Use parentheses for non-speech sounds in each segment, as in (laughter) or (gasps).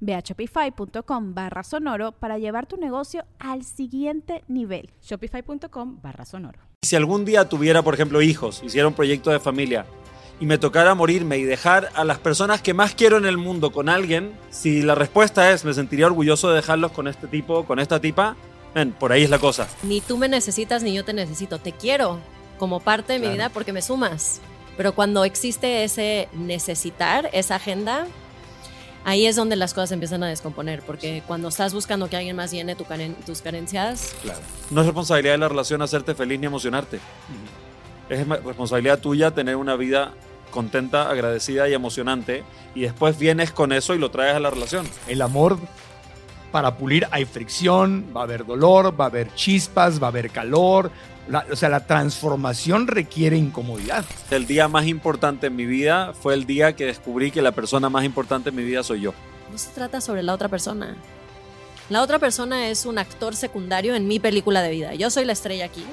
Ve a shopify.com barra sonoro para llevar tu negocio al siguiente nivel. Shopify.com barra sonoro. Si algún día tuviera, por ejemplo, hijos, hiciera un proyecto de familia y me tocara morirme y dejar a las personas que más quiero en el mundo con alguien, si la respuesta es me sentiría orgulloso de dejarlos con este tipo, con esta tipa, ven, por ahí es la cosa. Ni tú me necesitas ni yo te necesito. Te quiero como parte de mi vida porque me sumas. Pero cuando existe ese necesitar, esa agenda, ahí es donde las cosas empiezan a descomponer, porque cuando estás buscando que alguien más llene tus carencias... Claro. No es responsabilidad de la relación hacerte feliz ni emocionarte. Es responsabilidad tuya tener una vida contenta, agradecida y emocionante, y después vienes con eso y lo traes a la relación. El amor, para pulir hay fricción, va a haber dolor, va a haber chispas, va a haber calor, o sea, la transformación requiere incomodidad. El día más importante en mi vida fue el día que descubrí que la persona más importante en mi vida soy yo. No se trata sobre la otra persona. La otra persona es un actor secundario en mi película de vida. Yo soy la estrella aquí.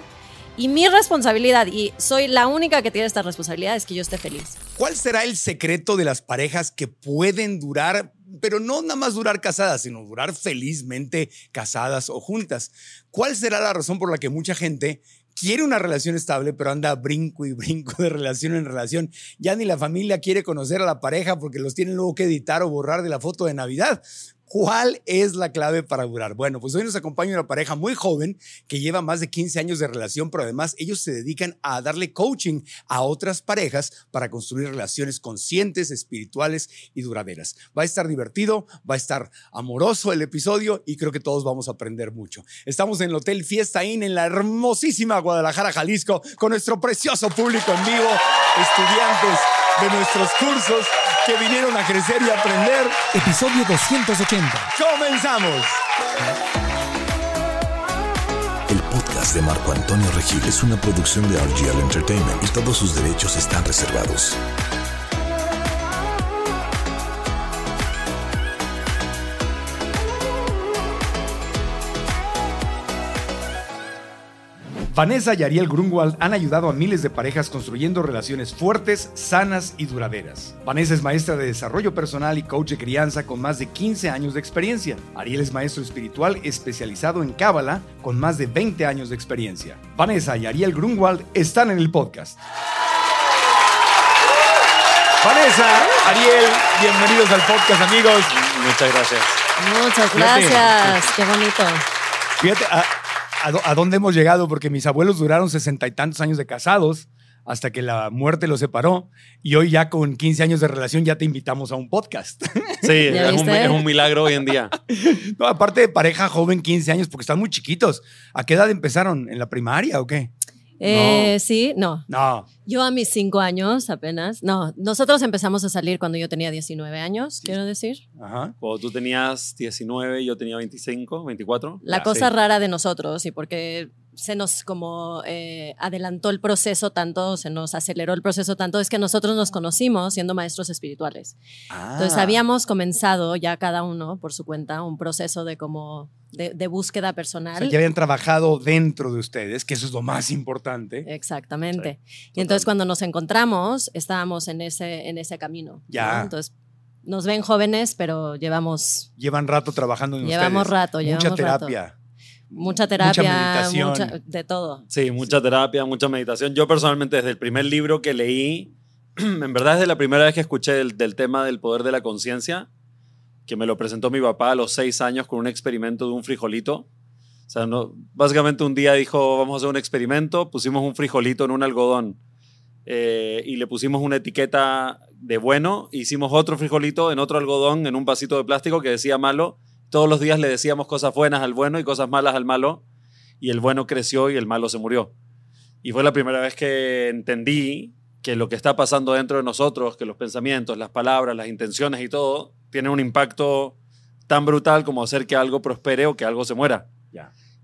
Y mi responsabilidad, y soy la única que tiene esta responsabilidad, es que yo esté feliz. ¿Cuál será el secreto de las parejas que pueden durar, pero no nada más durar casadas, sino durar felizmente casadas o juntas? ¿Cuál será la razón por la que mucha gente quiere una relación estable, pero anda brinco y brinco de relación en relación. Ya ni la familia quiere conocer a la pareja porque los tienen luego que editar o borrar de la foto de Navidad. ¿Cuál es la clave para durar? Bueno, pues hoy nos acompaña una pareja muy joven que lleva más de 15 años de relación, pero además ellos se dedican a darle coaching a otras parejas para construir relaciones conscientes, espirituales y duraderas. Va a estar divertido, va a estar amoroso el episodio y creo que todos vamos a aprender mucho. Estamos en el Hotel Fiesta Inn en la hermosísima Guadalajara, Jalisco, con nuestro precioso público en vivo, estudiantes de nuestros cursos que vinieron a crecer y aprender. Episodio 280. ¡Comenzamos! El podcast de Marco Antonio Regil es una producción de RGL Entertainment y todos sus derechos están reservados. Vanessa y Ariel Grunwald han ayudado a miles de parejas construyendo relaciones fuertes, sanas y duraderas. Vanessa es maestra de desarrollo personal y coach de crianza con más de 15 años de experiencia. Ariel es maestro espiritual especializado en Cábala con más de 20 años de experiencia. Vanessa y Ariel Grunwald están en el podcast. Vanessa, Ariel, bienvenidos al podcast, amigos. Muchas gracias. Muchas gracias. Qué bonito. Fíjate, a, dónde hemos llegado, porque mis abuelos duraron sesenta y tantos años de casados hasta que la muerte los separó y hoy ya con 15 años de relación ya te invitamos a un podcast. Sí, (laughs) es un, milagro hoy en día. (laughs) No, aparte de pareja joven, 15 años, porque están muy chiquitos. ¿A qué edad empezaron? ¿En la primaria o qué? Eh, Sí, no. No. Yo a mis cinco años apenas. No, nosotros empezamos a salir cuando yo tenía 19 años, quiero decir. Ajá. Cuando tú tenías 19, yo tenía 25, 24. La cosa rara de nosotros, y porque se nos como eh, adelantó el proceso tanto, se nos aceleró el proceso tanto, es que nosotros nos conocimos siendo maestros espirituales. Entonces ah. habíamos comenzado ya cada uno por su cuenta un proceso de como de, búsqueda personal. O sea, ya habían trabajado dentro de ustedes, que eso es lo más importante. Exactamente. y entonces cuando nos encontramos, estábamos en ese, en ese camino. Ya. Entonces nos ven jóvenes, pero llevamos... Llevan rato trabajando en llevamos Rato, llevamos Mucha terapia. Mucha terapia, mucha meditación. de todo. Sí, mucha terapia, mucha meditación. Yo personalmente desde el primer libro que leí, (clears throat) en verdad desde la primera vez que escuché del, tema del poder de la conciencia, que me lo presentó mi papá a los seis años con un experimento de un frijolito, O sea, no, básicamente un día dijo, vamos a hacer un experimento, pusimos un frijolito en un algodón eh, y le pusimos una etiqueta de bueno, hicimos otro frijolito en otro algodón, en un vasito de plástico que decía malo. Todos los días le decíamos cosas buenas al bueno y cosas malas al malo, y el bueno creció y el malo se murió. Y fue la primera vez que entendí que lo que está pasando dentro de nosotros, que los pensamientos, las palabras, las intenciones y todo, tienen un impacto tan brutal como hacer que algo prospere o que algo se muera.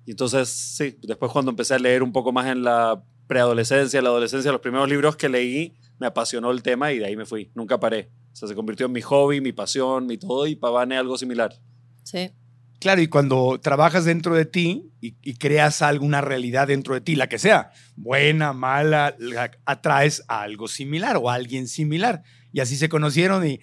Y entonces, sí, después cuando empecé a leer un poco más en la preadolescencia, la adolescencia, los primeros libros que leí, me apasionó el tema y de ahí me fui. Nunca paré. O sea, se convirtió en mi hobby, mi pasión, mi todo, y Pavane algo similar. Sí. Claro, y cuando trabajas dentro de ti y, y creas alguna realidad dentro de ti, la que sea, buena, mala, la- atraes a algo similar o a alguien similar. Y así se conocieron y...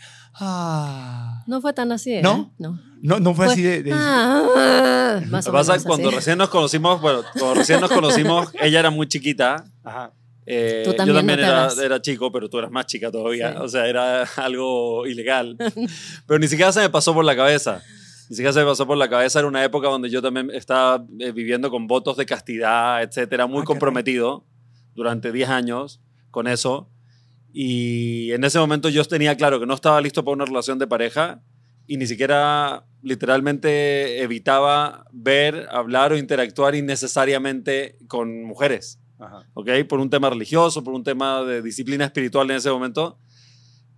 Ah, No fue tan así, ¿eh? ¿No? No. no, no fue, Fue- así de... de- Ah, (laughs) más Lo o que pasa menos es que cuando así. recién nos conocimos, bueno, cuando recién nos conocimos, (laughs) ella era muy chiquita. Ajá. eh, Tú yo también también no era, era chico, pero tú eras más chica todavía. Sí. O sea, era (laughs) algo ilegal. pero ni siquiera se me pasó por la cabeza. Ni siquiera se me pasó por la cabeza. Era una época donde yo también estaba eh, viviendo con votos de castidad, etcétera, muy Ah, comprometido durante 10 años con eso. Y en ese momento yo tenía claro que no estaba listo para una relación de pareja y ni siquiera literalmente evitaba ver, hablar o interactuar innecesariamente con mujeres. Ajá. ¿ok? Por un tema religioso, por un tema de disciplina espiritual en ese momento.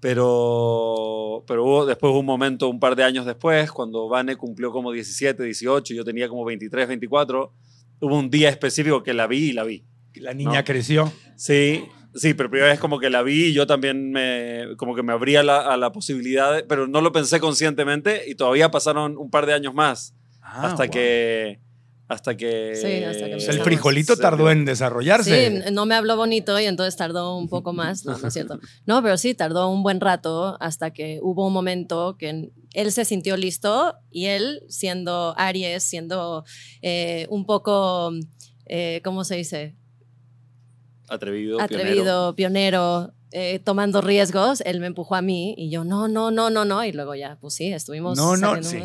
Pero, pero hubo después un momento, un par de años después, cuando Vane cumplió como 17, 18, yo tenía como 23, 24, hubo un día específico que la vi y la vi. La niña No. creció. Sí, sí, pero primera vez como que la vi y yo también me, como que me abría la- a la posibilidad, de- pero no lo pensé conscientemente y todavía pasaron un par de años más Ah, hasta wow. que... Hasta que... Sí, hasta que O sea, el frijolito tardó en desarrollarse. Sí, no me habló bonito y entonces tardó un poco más, no, no es cierto. No, pero sí, tardó un buen rato hasta que hubo un momento que él se sintió listo y él, siendo Aries, siendo eh, un poco, eh, ¿cómo se dice? Atrevido, pionero. Atrevido, pionero, eh, tomando riesgos, él me empujó a mí y yo, no, no, no, no, no. Y luego ya, pues sí, estuvimos. No, no, sí.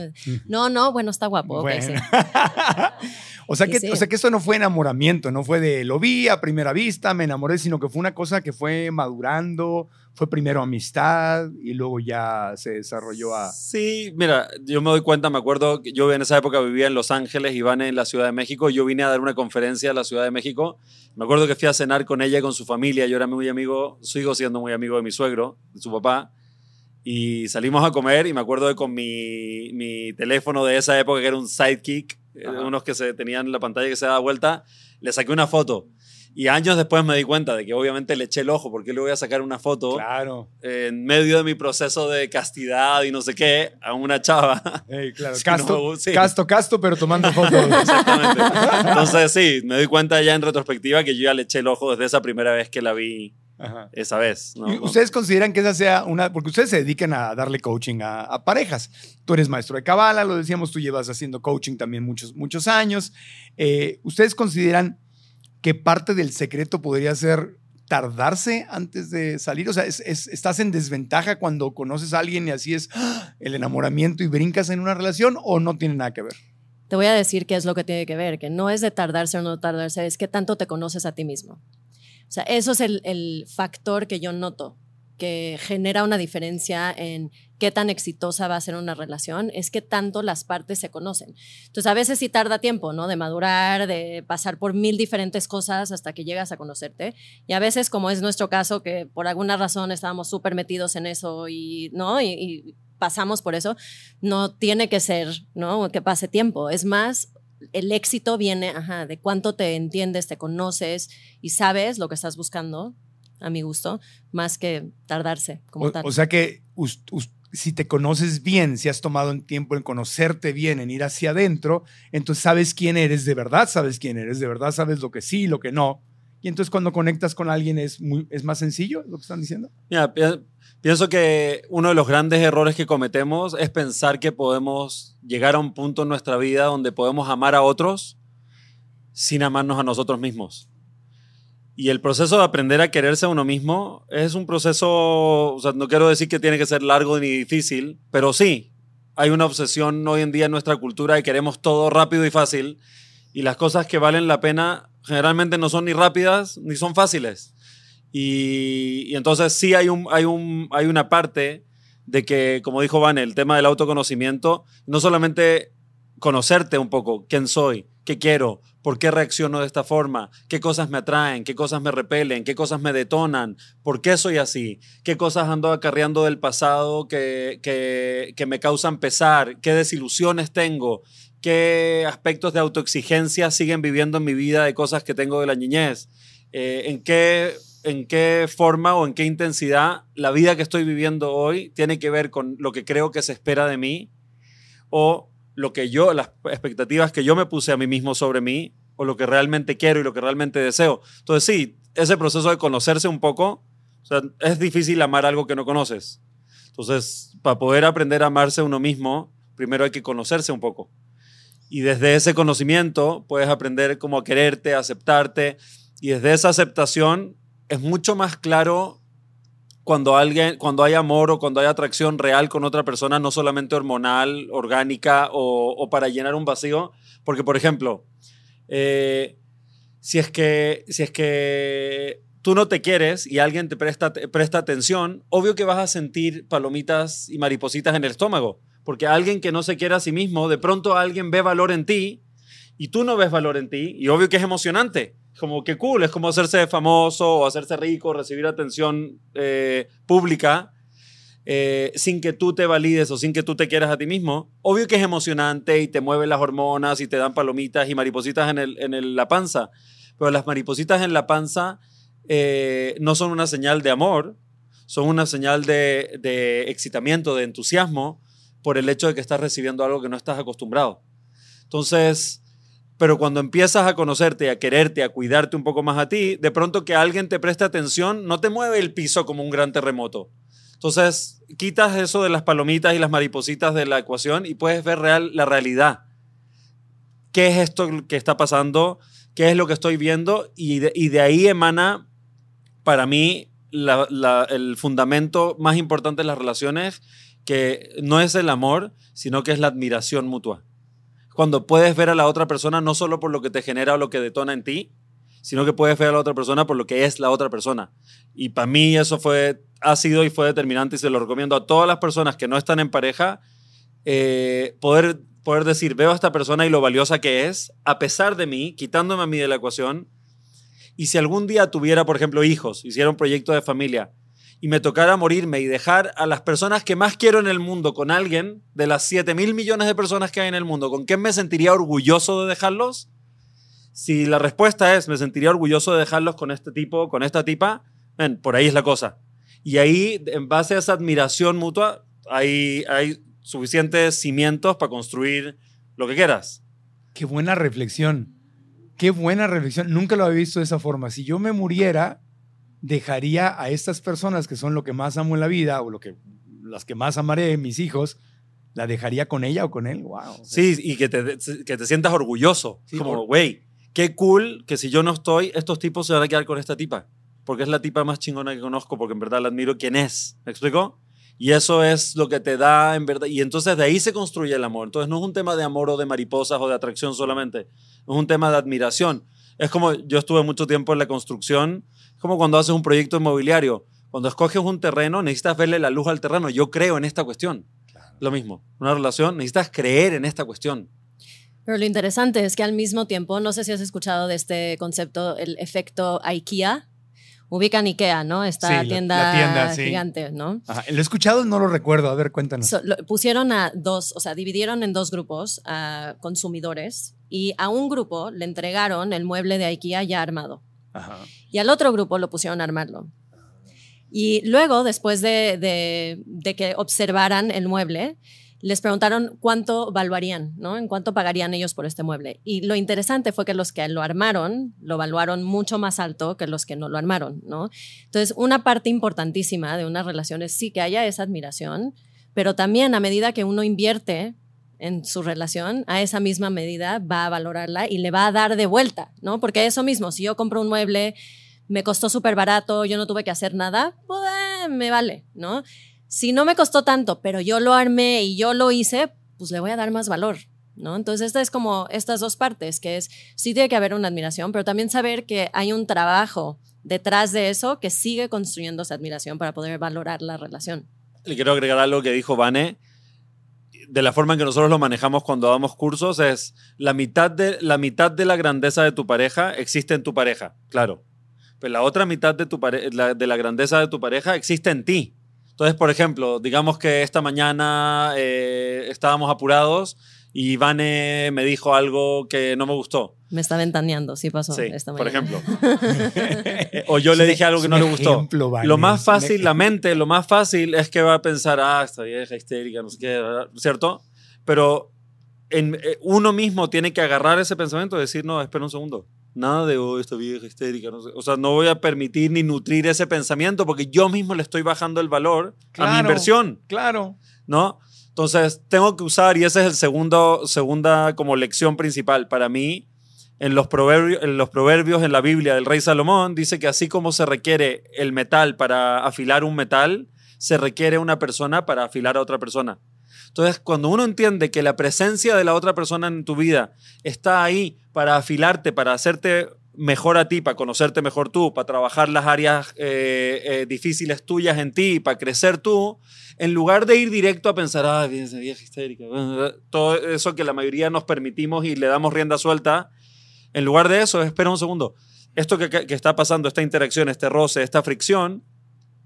No, no, bueno, está guapo. sí. (laughs) o, sea que, sí. o sea que esto no fue enamoramiento, no fue de lo vi a primera vista, me enamoré, sino que fue una cosa que fue madurando, fue primero amistad y luego ya se desarrolló a... Sí, mira, yo me doy cuenta, me acuerdo que yo en esa época vivía en Los Ángeles y Van en la Ciudad de México. Yo vine a dar una conferencia a la Ciudad de México. Me acuerdo que fui a cenar con ella y con su familia. Yo era muy amigo, sigo siendo muy amigo de mi suegro, de su papá. Y salimos a comer y me acuerdo de con mi, mi teléfono de esa época, que era un sidekick, eh, Ajá. unos que se tenían la pantalla que se daba vuelta, le saqué una foto. Y años después me di cuenta de que obviamente le eché el ojo, porque le voy a sacar una foto Claro, en medio de mi proceso de castidad y no sé qué, a una chava. Claro. (laughs) Casto, no, sí. casto, casto, pero tomando (laughs) fotos. Exactamente. Entonces, sí, me doy cuenta ya en retrospectiva que yo ya le eché el ojo desde esa primera vez que la vi Ajá. esa vez. ¿no? ¿Y ¿Ustedes consideran que esa sea una, porque ustedes se dedican a darle coaching a, a parejas? Tú eres maestro de cabala, lo decíamos, tú llevas haciendo coaching también muchos, muchos años. Eh, ¿Ustedes consideran que parte del secreto podría ser tardarse antes de salir? O sea, es- es- ¿estás en desventaja cuando conoces a alguien y así es ¡ah! el enamoramiento y brincas en una relación o no tiene nada que ver? Te voy a decir qué es lo que tiene que ver, que no es de tardarse o no tardarse, es que tanto te conoces a ti mismo. O sea, eso es el, el factor que yo noto, que genera una diferencia en qué tan exitosa va a ser una relación, es que tanto las partes se conocen. Entonces, a veces sí tarda tiempo, ¿no? De madurar, de pasar por mil diferentes cosas hasta que llegas a conocerte. Y a veces, como es nuestro caso, que por alguna razón estábamos súper metidos en eso y, ¿no? Y, y pasamos por eso, no tiene que ser, ¿no? Que pase tiempo. Es más, el éxito viene, ajá, de cuánto te entiendes, te conoces y sabes lo que estás buscando, a mi gusto, más que tardarse como O, tal. o sea que us- us- si te conoces bien, si has tomado un tiempo en conocerte bien, en ir hacia adentro, entonces sabes quién eres de verdad, sabes quién eres de verdad, sabes lo que sí lo que no. Y entonces cuando conectas con alguien es, muy, es más sencillo, lo que están diciendo. Mira, pi- pienso que uno de los grandes errores que cometemos es pensar que podemos llegar a un punto en nuestra vida donde podemos amar a otros sin amarnos a nosotros mismos. Y el proceso de aprender a quererse a uno mismo es un proceso, o sea, no quiero decir que tiene que ser largo ni difícil, pero sí, hay una obsesión hoy en día en nuestra cultura de queremos todo rápido y fácil. Y las cosas que valen la pena generalmente no son ni rápidas ni son fáciles. Y, y entonces sí hay, un, hay, un, hay una parte de que, como dijo Van, el tema del autoconocimiento, no solamente conocerte un poco, quién soy, qué quiero, por qué reacciono de esta forma, qué cosas me atraen, qué cosas me repelen, qué cosas me detonan, por qué soy así, qué cosas ando acarreando del pasado que, que, que me causan pesar, qué desilusiones tengo, qué aspectos de autoexigencia siguen viviendo en mi vida de cosas que tengo de la niñez, eh, en qué en qué forma o en qué intensidad la vida que estoy viviendo hoy tiene que ver con lo que creo que se espera de mí o lo que yo, las expectativas que yo me puse a mí mismo sobre mí o lo que realmente quiero y lo que realmente deseo. Entonces sí, ese proceso de conocerse un poco, es difícil amar algo que no conoces. Entonces, para poder aprender a amarse uno mismo, primero hay que conocerse un poco. Y desde ese conocimiento puedes aprender cómo quererte, aceptarte. Y desde esa aceptación es mucho más claro cuando alguien, cuando hay amor o cuando hay atracción real con otra persona, no solamente hormonal, orgánica o, para llenar un vacío. Porque, por ejemplo, eh, si, es que, si es que tú no te quieres y alguien te presta, presta atención, obvio que vas a sentir palomitas y maripositas en el estómago. Porque alguien que no se quiere a sí mismo, de pronto alguien ve valor en ti y tú no ves valor en ti y obvio que es emocionante como que cool, es como hacerse famoso o hacerse rico, recibir atención eh, pública eh, sin que tú te valides o sin que tú te quieras a ti mismo. Obvio que es emocionante y te mueven las hormonas y te dan palomitas y maripositas en, el, en la panza, pero las maripositas en la panza eh, no son una señal de amor, son una señal de, de excitamiento, de entusiasmo por el hecho de que estás recibiendo algo que no estás acostumbrado. Entonces, pero cuando empiezas a conocerte, a quererte, a cuidarte un poco más a ti, de pronto que alguien te preste atención, no te mueve el piso como un gran terremoto. Entonces, quitas eso de las palomitas y las maripositas de la ecuación y puedes ver real, la realidad. ¿Qué es esto que está pasando? ¿Qué es lo que estoy viendo? Y de, ahí emana, para mí, el fundamento más importante de las relaciones, que no es el amor, sino que es la admiración mutua cuando puedes ver a la otra persona no solo por lo que te genera o lo que detona en ti, sino que puedes ver a la otra persona por lo que es la otra persona. Y para mí eso fue, ha sido y fue determinante y se lo recomiendo a todas las personas que no están en pareja, eh, poder, poder decir, veo a esta persona y lo valiosa que es, a pesar de mí, quitándome a mí de la ecuación. Y si algún día tuviera, por ejemplo, hijos, hiciera un proyecto de familia, y me tocara morirme y dejar a las personas que más quiero en el mundo con alguien, de las 7 mil millones de personas que hay en el mundo, ¿con quién me sentiría orgulloso de dejarlos? Si la respuesta es, me sentiría orgulloso de dejarlos con este tipo, con esta tipa, ven, por ahí es la cosa. Y ahí, en base a esa admiración mutua, hay, hay suficientes cimientos para construir lo que quieras. Qué buena reflexión. Qué buena reflexión. Nunca lo había visto de esa forma. Si yo me muriera, dejaría a estas personas que son lo que más amo en la vida o lo que las que más amaré, mis hijos, la dejaría con ella o con él. Wow. Sí, y que te, que te sientas orgulloso. como, güey, qué cool que si yo no estoy, estos tipos se van a quedar con esta tipa. Porque es la tipa más chingona que conozco, porque en verdad la admiro quién es. ¿Me explico? Y eso es lo que te da, en verdad. Y entonces de ahí se construye el amor. Entonces no es un tema de amor o de mariposas o de atracción solamente. Es un tema de admiración. Es como yo estuve mucho tiempo en la construcción como cuando haces un proyecto inmobiliario. Cuando escoges un terreno, necesitas verle la luz al terreno. Yo creo en esta cuestión. Lo mismo, una relación, necesitas creer en esta cuestión. Pero lo interesante es que al mismo tiempo, no sé si has escuchado de este concepto, el efecto IKEA. Ubican IKEA, ¿no? Esta tienda, gigante, ¿no? Lo he escuchado, no lo recuerdo. A ver, cuéntanos. pusieron a dos, o sea, dividieron en dos grupos a consumidores y a un grupo le entregaron el mueble de IKEA ya armado. Y al otro grupo lo pusieron a armarlo. Y luego, después de, que observaran el mueble, les preguntaron cuánto valuarían, ¿no? En cuánto pagarían ellos por este mueble. Y lo interesante fue que los que lo armaron lo valuaron mucho más alto que los que no lo armaron, ¿no? Entonces, una parte importantísima de una relación es sí que haya esa admiración, pero también a medida que uno invierte en su relación, a esa misma medida va a valorarla y le va a dar de vuelta, ¿no? Porque eso mismo, si yo compro un mueble, me costó súper barato, yo no tuve que hacer nada, pues eh, me vale, ¿no? Si no me costó tanto, pero yo lo armé y yo lo hice, pues le voy a dar más valor, ¿no? Entonces, esta es como estas dos partes, que es, sí tiene que haber una admiración, pero también saber que hay un trabajo detrás de eso que sigue construyendo esa admiración para poder valorar la relación. Le quiero agregar algo que dijo Vane. De la forma en que nosotros lo manejamos cuando damos cursos es la mitad de la, mitad de la grandeza de tu pareja existe en tu pareja, claro. Pero la otra mitad de, tu de la grandeza de tu pareja existe en ti. Entonces, por ejemplo, digamos que esta mañana eh, estábamos apurados y Vane me dijo algo que no me gustó. Me está ventaneando, sí pasó esta mañana. Por ejemplo. (laughs) o yo le dije algo que no le gustó. lo más fácil, la mente, lo más fácil es que va a pensar, ah, esta vieja histérica, no sé qué, ¿cierto? Pero en, eh, uno mismo tiene que agarrar ese pensamiento y decir, no, espera un segundo. Nada de, oh, esta vieja histérica. No sé. O sea, no voy a permitir ni nutrir ese pensamiento porque yo mismo le estoy bajando el valor a mi inversión. Claro. ¿No? Entonces, tengo que usar, y esa es el segundo, segunda como lección principal para mí, en los, proverbios, en los proverbios en la Biblia del rey Salomón, dice que así como se requiere el metal para afilar un metal, se requiere una persona para afilar a otra persona. Entonces, cuando uno entiende que la presencia de la otra persona en tu vida está ahí para afilarte, para hacerte mejor a ti, para conocerte mejor tú, para trabajar las áreas eh, eh, difíciles tuyas en ti, para crecer tú, en lugar de ir directo a pensar, ah, vieja histérica, (laughs) todo eso que la mayoría nos permitimos y le damos rienda suelta, en lugar de eso, espera un segundo, esto que, está pasando, esta interacción, este roce, esta fricción,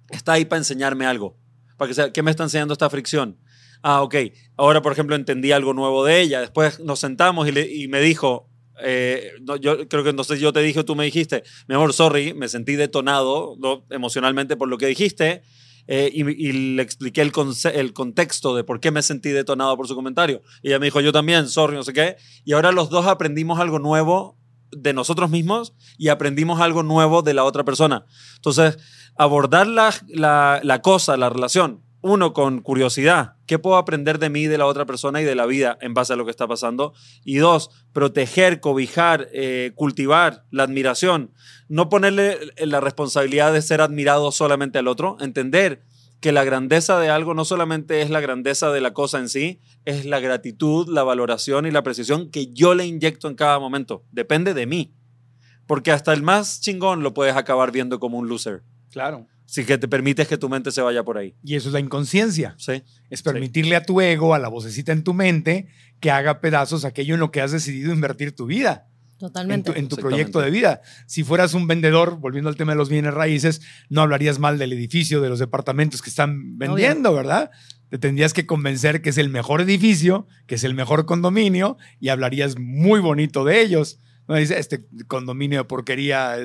está ahí para enseñarme algo. Para que sea, ¿Qué me está enseñando esta fricción? Ah, ok. Ahora, por ejemplo, entendí algo nuevo de ella. Después nos sentamos y, y me dijo, eh, yo creo que entonces yo te dije, tú me dijiste, mi amor, sorry, me sentí detonado emocionalmente por lo que dijiste. Eh, y, le expliqué el, el, contexto de por qué me sentí detonado por su comentario. Y ella me dijo, yo también, sorry, no sé qué. Y ahora los dos aprendimos algo nuevo de nosotros mismos y aprendimos algo nuevo de la otra persona. Entonces, abordar la, la, cosa, la relación, uno, con curiosidad, ¿qué puedo aprender de mí, de la otra persona y de la vida en base a lo que está pasando? Y dos, proteger, cobijar, eh, cultivar la admiración. No ponerle la responsabilidad de ser admirado solamente al otro, entender que la grandeza de algo no solamente es la grandeza de la cosa en sí, es la gratitud, la valoración y la precisión que yo le inyecto en cada momento. Depende de mí. Porque hasta el más chingón lo puedes acabar viendo como un loser. Claro si que te permites que tu mente se vaya por ahí. Y eso es la inconsciencia. Sí. Es permitirle a tu ego, a la vocecita en tu mente, que haga pedazos aquello en lo que has decidido invertir tu vida. Totalmente. En tu, proyecto de vida. Si fueras un vendedor, volviendo al tema de los bienes raíces, no hablarías mal del edificio, de los departamentos que están vendiendo, ¿verdad? Te tendrías que convencer que es el mejor edificio, que es el mejor condominio y hablarías muy bonito de ellos. Dice, este condominio de porquería,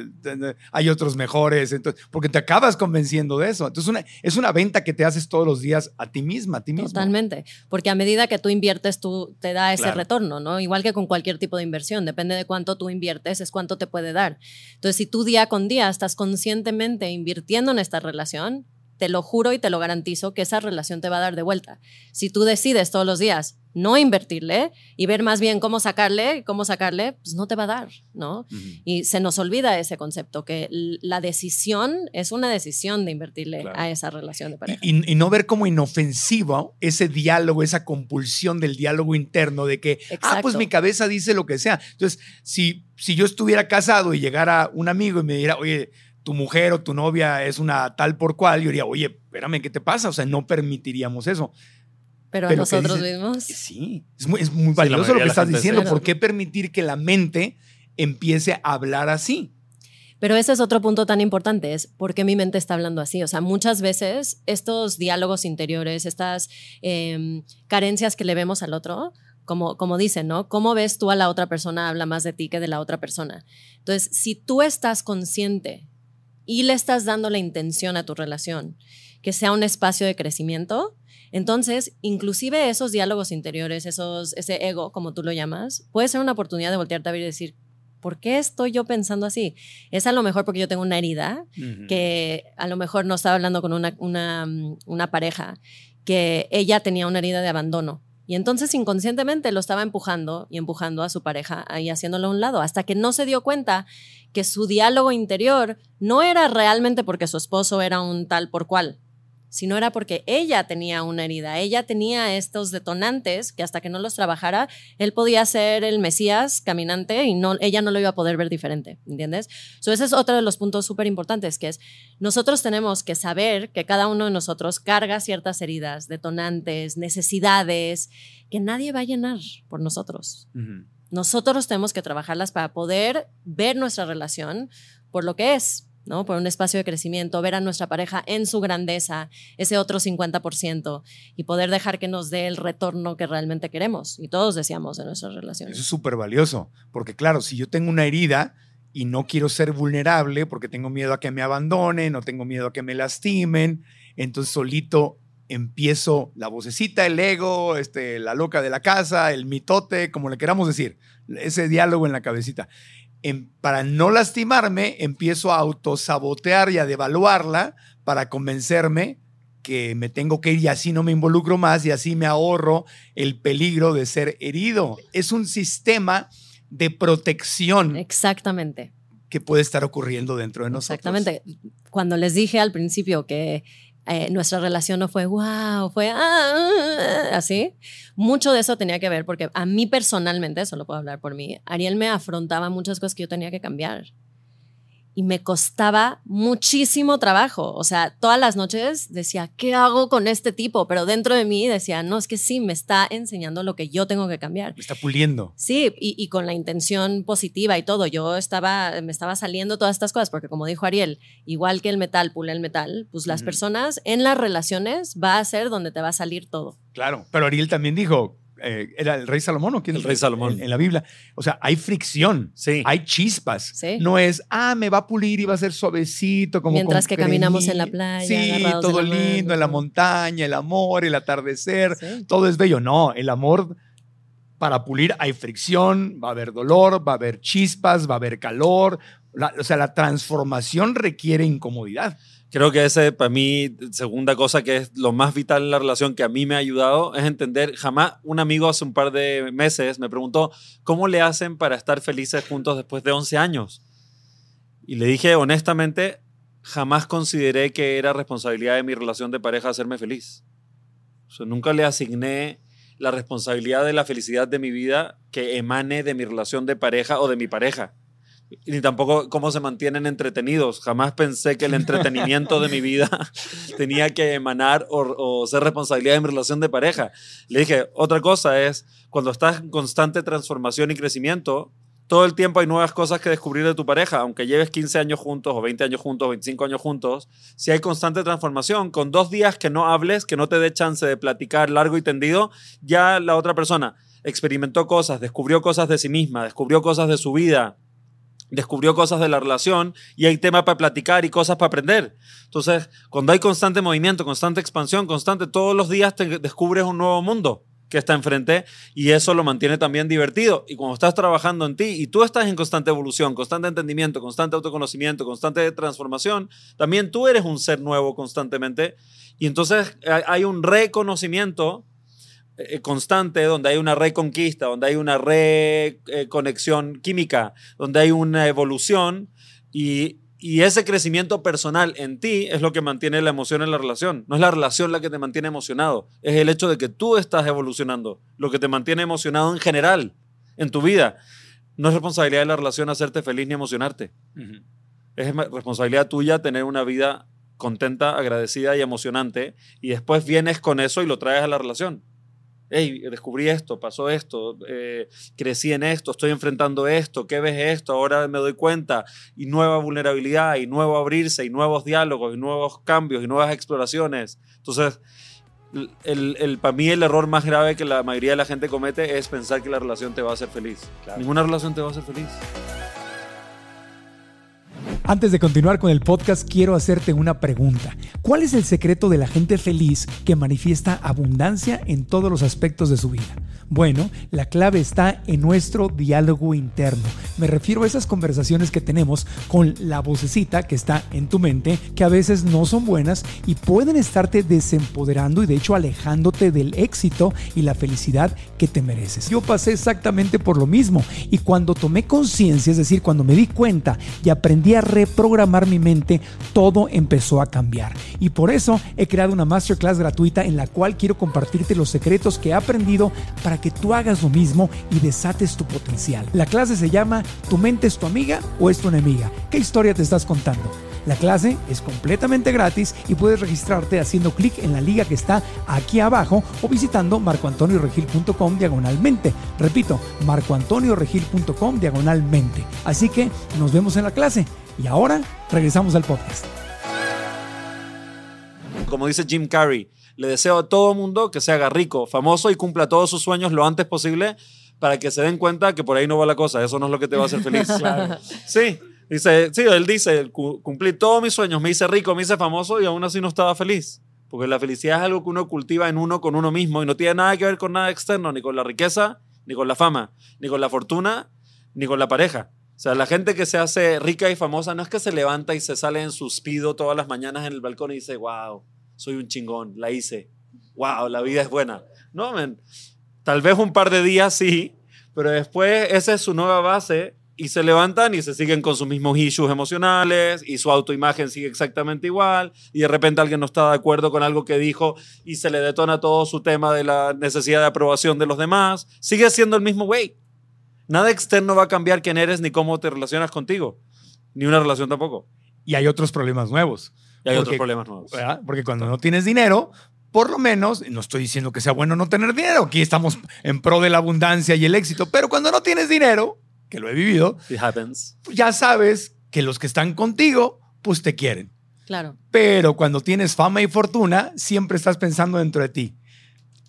hay otros mejores, entonces, porque te acabas convenciendo de eso. Entonces, una, es una venta que te haces todos los días a ti misma, a ti mismo. Totalmente, porque a medida que tú inviertes, tú te da ese retorno, ¿no? Igual que con cualquier tipo de inversión, depende de cuánto tú inviertes, es cuánto te puede dar. Entonces, si tú día con día estás conscientemente invirtiendo en esta relación, te lo juro y te lo garantizo que esa relación te va a dar de vuelta. Si tú decides todos los días, no invertirle y ver más bien cómo sacarle, cómo sacarle, pues no te va a dar, ¿no? Y se nos olvida ese concepto, que la decisión es una decisión de invertirle a esa relación de pareja. Y, no ver como inofensivo ese diálogo, esa compulsión del diálogo interno de que, ah, pues mi cabeza dice lo que sea. Entonces, si, si yo estuviera casado y llegara un amigo y me dijera, oye, tu mujer o tu novia es una tal por cual, yo diría, oye, espérame, ¿qué te pasa? O sea, no permitiríamos eso. Pero, a nosotros mismos. Sí, es muy, es muy valioso lo que estás diciendo. ¿Por qué permitir que la mente empiece a hablar así? Pero ese es otro punto tan importante, es por qué mi mente está hablando así. O sea, muchas veces estos diálogos interiores, estas em, carencias que le vemos al otro, como, como dicen, ¿no? ¿Cómo ves tú a la otra persona habla más de ti que de la otra persona? Entonces, si tú estás consciente y le estás dando la intención a tu relación, que sea un espacio de crecimiento, entonces, inclusive esos diálogos interiores, esos, ese ego, como tú lo llamas, puede ser una oportunidad de voltearte a ver y decir, ¿por qué estoy yo pensando así? Es a lo mejor porque yo tengo una herida, que a lo mejor no estaba hablando con una, una, una pareja, que ella tenía una herida de abandono. Y entonces inconscientemente lo estaba empujando y empujando a su pareja y haciéndolo a un lado, hasta que no se dio cuenta que su diálogo interior no era realmente porque su esposo era un tal por cual, sino era porque ella tenía una herida, ella tenía estos detonantes que hasta que no los trabajara, él podía ser el Mesías caminante y no, ella no lo iba a poder ver diferente, ¿entiendes? So, ese es otro de los puntos súper importantes, que es nosotros tenemos que saber que cada uno de nosotros carga ciertas heridas, detonantes, necesidades, que nadie va a llenar por nosotros. Nosotros tenemos que trabajarlas para poder ver nuestra relación por lo que es, ¿no? Por un espacio de crecimiento, ver a nuestra pareja en su grandeza, ese otro 50%, y poder dejar que nos dé el retorno que realmente queremos y todos deseamos en nuestras relaciones. Eso es súper valioso, porque claro, si yo tengo una herida y no quiero ser vulnerable porque tengo miedo a que me abandonen, no tengo miedo a que me lastimen, entonces solito empiezo la vocecita, el ego, este, la loca de la casa, el mitote, como le queramos decir, ese diálogo en la cabecita para no lastimarme, empiezo a autosabotear y a devaluarla para convencerme que me tengo que ir y así no me involucro más y así me ahorro el peligro de ser herido. Es un sistema de protección. Exactamente. Que puede estar ocurriendo dentro de nosotros. Exactamente. Cuando les dije al principio que eh, nuestra relación no fue wow, fue ah, ah, ah", así. Mucho de eso tenía que ver porque a mí personalmente, solo puedo hablar por mí, Ariel me afrontaba muchas cosas que yo tenía que cambiar y me costaba muchísimo trabajo. O sea, todas las noches decía, ¿qué hago con este tipo? Pero dentro de mí decía, no, es que sí, me está enseñando lo que yo tengo que cambiar. Me está puliendo. Sí, y, con la intención positiva y todo. Yo estaba, me estaba saliendo todas estas cosas, porque como dijo Ariel, igual que el metal pule el metal, pues las personas en las relaciones va a ser donde te va a salir todo. Claro, pero Ariel también dijo, eh, ¿Era el rey Salomón o quién? El rey Salomón. En, la Biblia. O sea, hay fricción, sí. hay chispas. No es, ah, me va a pulir y va a ser suavecito. Como Mientras que caminamos en la playa. Sí, todo lindo, en la montaña, el amor, el atardecer, todo es bello. No, el amor para pulir hay fricción, va a haber dolor, va a haber chispas, va a haber calor. o sea, la transformación requiere incomodidad. Creo que ese, para mí, segunda cosa que es lo más vital en la relación que a mí me ha ayudado es entender, jamás un amigo hace un par de meses me preguntó, ¿cómo le hacen para estar felices juntos después de 11 años? Y le dije, honestamente, jamás consideré que era responsabilidad de mi relación de pareja hacerme feliz. O nunca le asigné la responsabilidad de la felicidad de mi vida que emane de mi relación de pareja o de mi pareja ni tampoco cómo se mantienen entretenidos. Jamás pensé que el entretenimiento de mi vida (laughs) tenía que emanar o, ser responsabilidad de mi relación de pareja. Le dije, otra cosa es, cuando estás en constante transformación y crecimiento, todo el tiempo hay nuevas cosas que descubrir de tu pareja, aunque lleves 15 años juntos o 20 años juntos, 25 años juntos, si hay constante transformación, con dos días que no hables, que no te dé chance de platicar largo y tendido, ya la otra persona experimentó cosas, descubrió cosas de sí misma, descubrió cosas de su vida, descubrió cosas de la relación y hay tema para platicar y cosas para aprender. Entonces, cuando hay constante movimiento, constante expansión, constante, todos los días te descubres un nuevo mundo que está enfrente y eso lo mantiene también divertido. Y cuando estás trabajando en ti y tú estás en constante evolución, constante entendimiento, constante autoconocimiento, constante transformación, también tú eres un ser nuevo constantemente y entonces hay un reconocimiento eh, constante, donde hay una reconquista, donde hay una reconexión química, donde hay una evolución y, y ese crecimiento personal en ti es lo que mantiene la emoción en la relación. No es la relación la que te mantiene emocionado, es el hecho de que tú estás evolucionando, lo que te mantiene emocionado en general en tu vida. No es responsabilidad de la relación hacerte feliz ni emocionarte. Es responsabilidad tuya tener una vida contenta, agradecida y emocionante y después vienes con eso y lo traes a la relación hey, descubrí esto, pasó esto, eh, crecí en esto, estoy enfrentando esto, ¿qué ves esto? Ahora me doy cuenta, y nueva vulnerabilidad, y nuevo abrirse, y nuevos diálogos, y nuevos cambios, y nuevas exploraciones. Entonces, el, el, para mí el error más grave que la mayoría de la gente comete es pensar que la relación te va a hacer feliz. Ninguna relación te va a hacer feliz. Antes de continuar con el podcast, quiero hacerte una pregunta. ¿Cuál es el secreto de la gente feliz que manifiesta abundancia en todos los aspectos de su vida? Bueno, la clave está en nuestro diálogo interno. Me refiero a esas conversaciones que tenemos con la vocecita que está en tu mente, que a veces no son buenas y pueden estarte desempoderando y de hecho alejándote del éxito y la felicidad que te mereces. Yo pasé exactamente por lo mismo y cuando tomé conciencia, es decir, cuando me di cuenta y aprendí a reprogramar mi mente, todo empezó a cambiar. Y por eso he creado una masterclass gratuita en la cual quiero compartirte los secretos que he aprendido para que tú hagas lo mismo y desates tu potencial. La clase se llama ¿Tu mente es tu amiga o es tu enemiga? ¿Qué historia te estás contando? La clase es completamente gratis y puedes registrarte haciendo clic en la liga que está aquí abajo o visitando marcoantonioregil.com diagonalmente. Repito, marcoantonioregil.com diagonalmente. Así que nos vemos en la clase. Y ahora regresamos al podcast. Como dice Jim Carrey, le deseo a todo mundo que se haga rico, famoso y cumpla todos sus sueños lo antes posible para que se den cuenta que por ahí no va la cosa. Eso no es lo que te va a hacer feliz. (laughs) Sí. Dice, sí, él dice, cumplí todos mis sueños, me hice rico, me hice famoso y aún así no estaba feliz. Porque la felicidad es algo que uno cultiva en uno con uno mismo y no tiene nada que ver con nada externo, ni con la riqueza, ni con la fama, ni con la fortuna, ni con la pareja. O sea, la gente que se hace rica y famosa no es que se levanta y se sale en suspido todas las mañanas en el balcón y dice, wow, soy un chingón, la hice. Wow, la vida es buena. No. Tal vez un par de días sí, pero después esa es su nueva base y se levantan y se siguen con sus mismos issues emocionales y su autoimagen sigue exactamente igual y de repente alguien no está de acuerdo con algo que dijo y se le detona todo su tema de la necesidad de aprobación de los demás, sigue siendo el mismo güey. Nada externo va a cambiar quién eres ni cómo te relacionas contigo, ni una relación tampoco. Y hay otros problemas nuevos. Y hay otros problemas nuevos. Porque cuando no tienes dinero, por lo menos, no estoy diciendo que sea bueno no tener dinero, aquí estamos en pro de la abundancia y el éxito, pero cuando no tienes dinero, que lo he vivido, happens. ya sabes que los que están contigo, pues te quieren. Claro. Pero cuando tienes fama y fortuna, siempre estás pensando dentro de ti.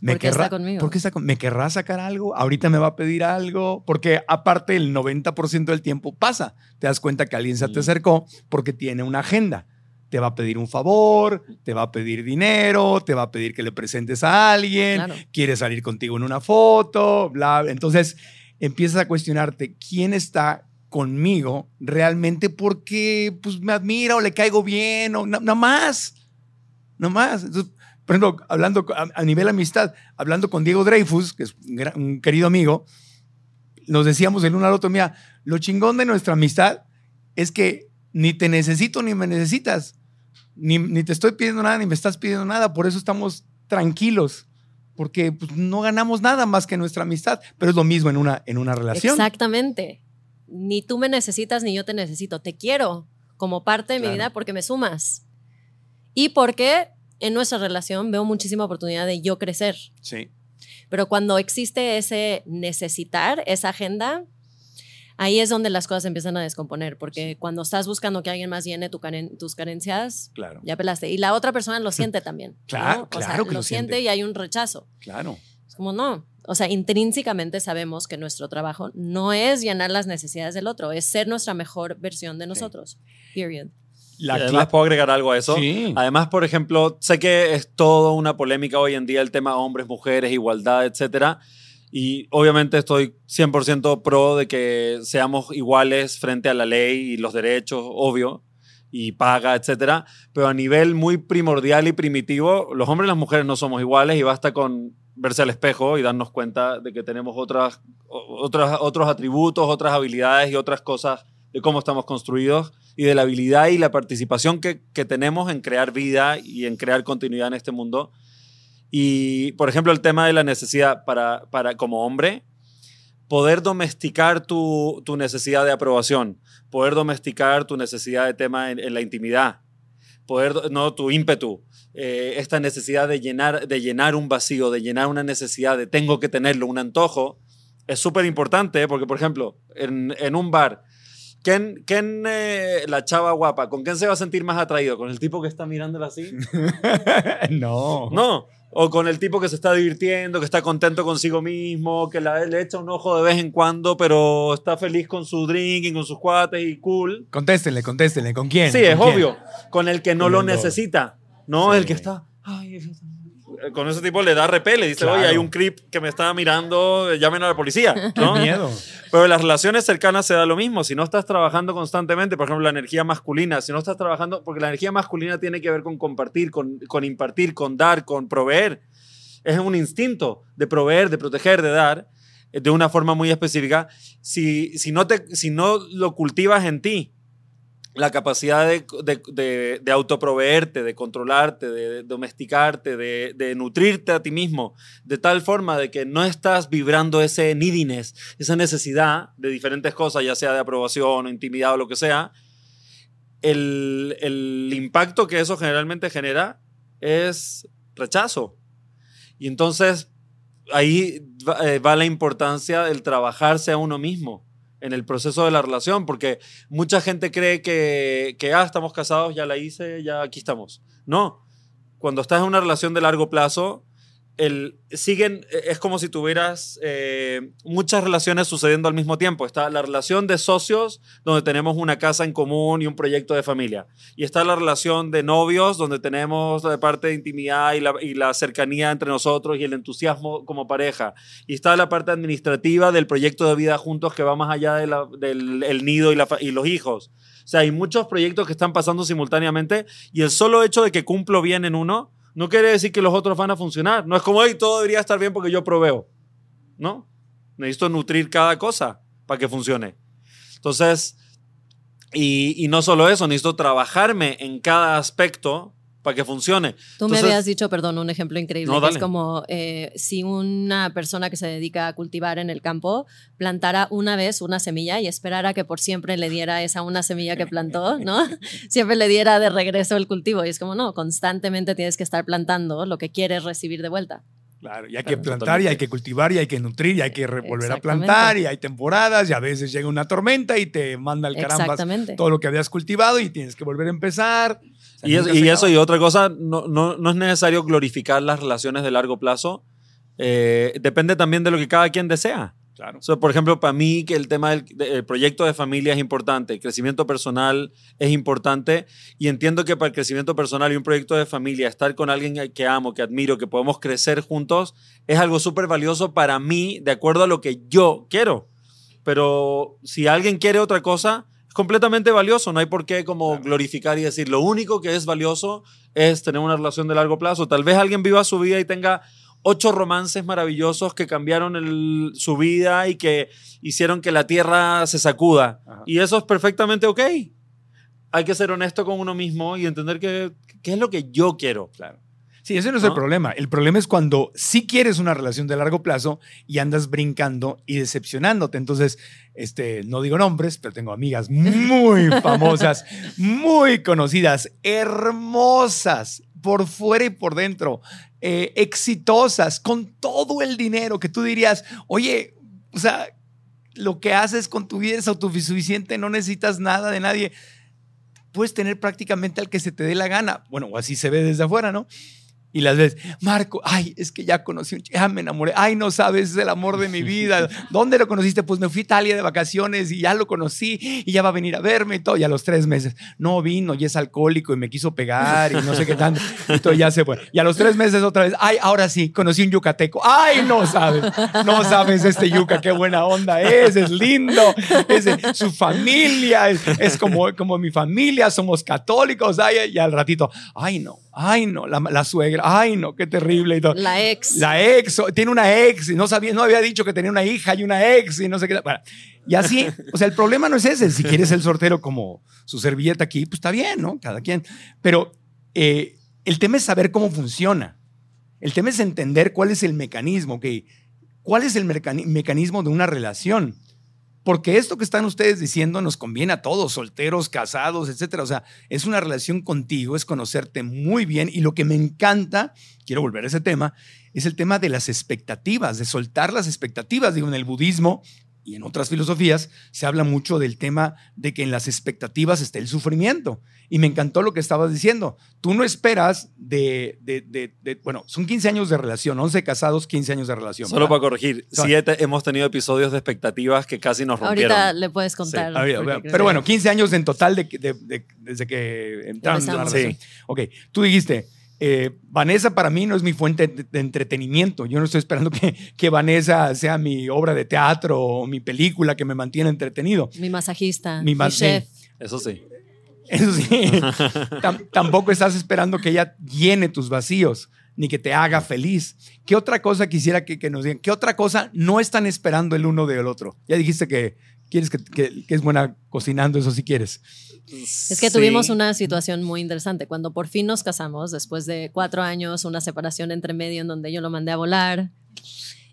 Me ¿Por qué está conmigo? ¿por qué está ¿Me querrá sacar algo? ¿Ahorita me va a pedir algo? Porque aparte el 90% del tiempo pasa. Te das cuenta que alguien se te acercó porque tiene una agenda. Te va a pedir un favor, te va a pedir dinero, te va a pedir que le presentes a alguien, quiere salir contigo en una foto, bla. Entonces, empiezas a cuestionarte quién está conmigo realmente porque pues, me admira o le caigo bien o nada más. Nada más. Por ejemplo, hablando a, nivel amistad, hablando con Diego Dreyfus, que es un, querido amigo, nos decíamos el uno al otro, mira, lo chingón de nuestra amistad es que ni te necesito ni me necesitas. Ni, ni te estoy pidiendo nada ni me estás pidiendo nada. Por eso estamos tranquilos porque pues, no ganamos nada más que nuestra amistad, pero es lo mismo en una, en una relación. Exactamente. Ni tú me necesitas ni yo te necesito. Te quiero como parte de mi vida porque me sumas. Y porque en nuestra relación veo muchísima oportunidad de yo crecer. Sí. Pero cuando existe ese necesitar, esa agenda, ahí es donde las cosas empiezan a descomponer, porque cuando estás buscando que alguien más llene tus carencias, claro. ya pelaste. Y la otra persona lo siente también. claro, claro que lo, siente, y hay un rechazo. Claro. Es como no. O sea, intrínsecamente sabemos que nuestro trabajo no es llenar las necesidades del otro, es ser nuestra mejor versión de nosotros. Period. La además puedo agregar algo a eso. Sí. Además, por ejemplo, sé que es toda una polémica hoy en día el tema hombres, mujeres, igualdad, etcétera. Y obviamente estoy 100% pro de que seamos iguales frente a la ley y los derechos, obvio, y paga, etcétera. Pero a nivel muy primordial y primitivo, los hombres y las mujeres no somos iguales y basta con verse al espejo y darnos cuenta de que tenemos otras, otras, otros atributos, otras habilidades y otras cosas de cómo estamos construidos y de la habilidad y la participación que, que tenemos en crear vida y en crear continuidad en este mundo. Y, por ejemplo, el tema de la necesidad para, para como hombre, poder domesticar tu, tu, necesidad de aprobación, poder domesticar tu necesidad de tema en, la intimidad, poder, no tu ímpetu, eh, esta necesidad de llenar, de llenar un vacío, de llenar una necesidad de tengo que tenerlo, un antojo, es súper importante porque, por ejemplo, en, en un bar, ¿Quién, quién eh, la chava guapa, con quién se va a sentir más atraído? ¿Con el tipo que está mirándola así? (laughs) no. No. O con el tipo que se está divirtiendo, que está contento consigo mismo, que la, le echa un ojo de vez en cuando, pero está feliz con su drinking, con sus cuates y cool. Contéstenle, contéstenle. ¿Con quién? Sí, es obvio. Con el que no lo necesita. No, el que está. Con ese tipo le da repele. Dice, oye, hay un creep que me está mirando, llamen a la policía. (laughs) ¿no? miedo. Pero en las relaciones cercanas se da lo mismo. Si no estás trabajando constantemente, por ejemplo, la energía masculina, si no estás trabajando, porque la energía masculina tiene que ver con compartir, con, con impartir, con dar, con proveer. Es un instinto de proveer, de proteger, de dar, eh, de una forma muy específica. Si, si, no, te, si no lo cultivas en ti, la capacidad de, de, de, autoproveerte, de controlarte, de, domesticarte, de, nutrirte a ti mismo, de tal forma de que no estás vibrando ese neediness, esa necesidad de diferentes cosas, ya sea de aprobación o intimidad o lo que sea, el, el impacto que eso generalmente genera es rechazo. Y entonces ahí va, eh, va la importancia del trabajarse a uno mismo en el proceso de la relación, porque mucha gente cree que, que, ah, estamos casados, ya la hice, ya aquí estamos. No, cuando estás en una relación de largo plazo, siguen, e, es como si tuvieras eh, muchas relaciones sucediendo al mismo tiempo. Está la relación de socios, donde tenemos una casa en común y un proyecto de familia. Y está la relación de novios, donde tenemos la parte de intimidad y la, y la cercanía entre nosotros y el entusiasmo como pareja. Y está la parte administrativa del proyecto de vida juntos que va más allá de del el nido y, la, y los hijos. O sea, hay muchos proyectos que están pasando simultáneamente y el solo hecho de que cumplo bien en uno no quiere decir que los otros van a funcionar. No es como, hey, todo debería estar bien porque yo proveo. No. Necesito nutrir cada cosa para que funcione. Entonces, y, y no solo eso, necesito trabajarme en cada aspecto para que funcione. Tú me habías dicho, perdón, un ejemplo increíble, que es como eh, si una persona que se dedica a cultivar en el campo plantara una vez una semilla y esperara que por siempre le diera esa una semilla que plantó, ¿no? (laughs) siempre le diera de regreso el cultivo. Y es como, no, constantemente tienes que estar plantando lo que quieres recibir de vuelta. Claro, y hay que plantar y hay que cultivar y hay que nutrir y hay que volver a plantar y hay temporadas y a veces llega una tormenta y te manda el caramba todo lo que habías cultivado y tienes que volver a empezar. y, eso y otra cosa, no, no, no, es necesario glorificar las relaciones de largo plazo. Eh, depende también de lo que cada quien desea. Claro. por ejemplo, para mí que el tema del, proyecto de familia es importante, el crecimiento personal es importante y entiendo que para el crecimiento personal y un proyecto de familia, estar con alguien que amo, que admiro, que podemos crecer juntos, es algo súper valioso para mí de acuerdo a lo que yo quiero. Pero si alguien quiere otra cosa, es completamente valioso, no hay por qué como glorificar y decir, lo único que es valioso es tener una relación de largo plazo. Tal vez alguien viva su vida y tenga ocho romances maravillosos que cambiaron su vida y que hicieron que la tierra se sacuda. Y eso es perfectamente ok. Hay que ser honesto con uno mismo y entender qué es lo que yo quiero. Claro. Sí, ese no es el problema. El problema es cuando sí quieres una relación de largo plazo y andas brincando y decepcionándote. Entonces, este, no digo nombres, pero tengo amigas muy (laughs) famosas, muy conocidas, hermosas, por fuera y por dentro, eh, exitosas, con todo el dinero que tú dirías, oye, o sea, lo que haces con tu vida es autosuficiente, no necesitas nada de nadie. Puedes tener prácticamente al que se te dé la gana. Bueno, así se ve desde afuera, ¿no? Y las ves, Marco, ay, es que ya conocí un ya me enamoré, ay, no sabes, es el amor de mi (laughs) vida. ¿Dónde lo conociste? Pues me fui a Italia de vacaciones y ya lo conocí y ya va a venir a verme y todo. Y a los tres meses, no vino y es alcohólico y me quiso pegar y no sé qué tanto. Y todo ya se fue. Y a los tres meses otra vez, ay, ahora sí, conocí un yucateco. Ay, no sabes, no sabes este yuca, qué buena onda es, es lindo, es su familia, es, como, como mi familia, somos católicos. Ay, y al ratito, ay, no, ay, no, la, la suegra ay no, qué terrible y todo. La ex. La ex, tiene una ex y no sabía, no había dicho que tenía una hija y una ex y no sé qué. y así, o sea, el problema no es ese. Si quieres el sortero como su servilleta aquí, pues está bien, ¿no? Cada quien. Pero eh, el tema es saber cómo funciona. El tema es entender cuál es el mecanismo, que ¿Cuál es el mecanismo de una relación? Porque esto que están ustedes diciendo nos conviene a todos, solteros, casados, etcétera. O sea, es una relación contigo, es conocerte muy bien. Y lo que me encanta, quiero volver a ese tema, es el tema de las expectativas, de soltar las expectativas. Digo, en el budismo y en otras filosofías se habla mucho del tema de que en las expectativas está el sufrimiento. Y me encantó lo que estabas diciendo. Tú no esperas de, de, bueno, son 15 años de relación, 11 casados, 15 años de relación. Solo para corregir, siete, hemos tenido episodios de expectativas que casi nos rompieron. Ahorita le puedes contar. Pero bueno, 15 años en total desde que entramos en la relación. Sí. Ok, tú dijiste, eh, Vanessa para mí no es mi fuente de, entretenimiento. Yo no estoy esperando que, que, Vanessa sea mi obra de teatro o mi película que me mantiene entretenido. Mi masajista, mi, chef. Eso sí. Eso sí. (laughs) tampoco estás esperando que ella llene tus vacíos ni que te haga feliz. ¿Qué otra cosa quisiera que, que, nos digan? ¿Qué otra cosa no están esperando el uno del otro? Ya dijiste que, quieres que, que- que es buena cocinando, eso sí quieres. Es que tuvimos una situación muy interesante. Cuando por fin nos casamos, después de cuatro años, una separación entre medio en donde yo lo mandé a volar.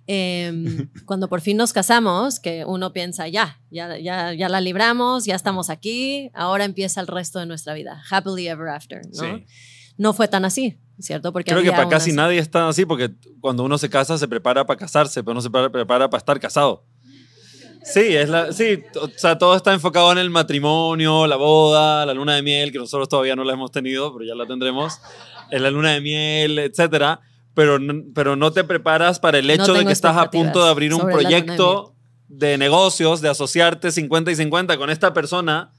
em, (laughs) cuando por fin nos casamos, que uno piensa, ya, ya, ya, ya la libramos, ya estamos aquí, ahora empieza el resto de nuestra vida. Happily ever after, ¿no? Sí. No fue tan así, ¿cierto? Porque Creo que para casi nadie está así, porque cuando uno se casa se prepara para casarse, pero no se prepara para estar casado. Sí, es la, sí, o sea, todo está enfocado en el matrimonio, la boda, la luna de miel, que nosotros todavía no la hemos tenido, pero ya la tendremos, en la luna de miel, etcétera. Pero, no- pero no te preparas para el No hecho de que estás a punto de abrir un de proyecto de negocios, de asociarte 50 y 50 con esta persona,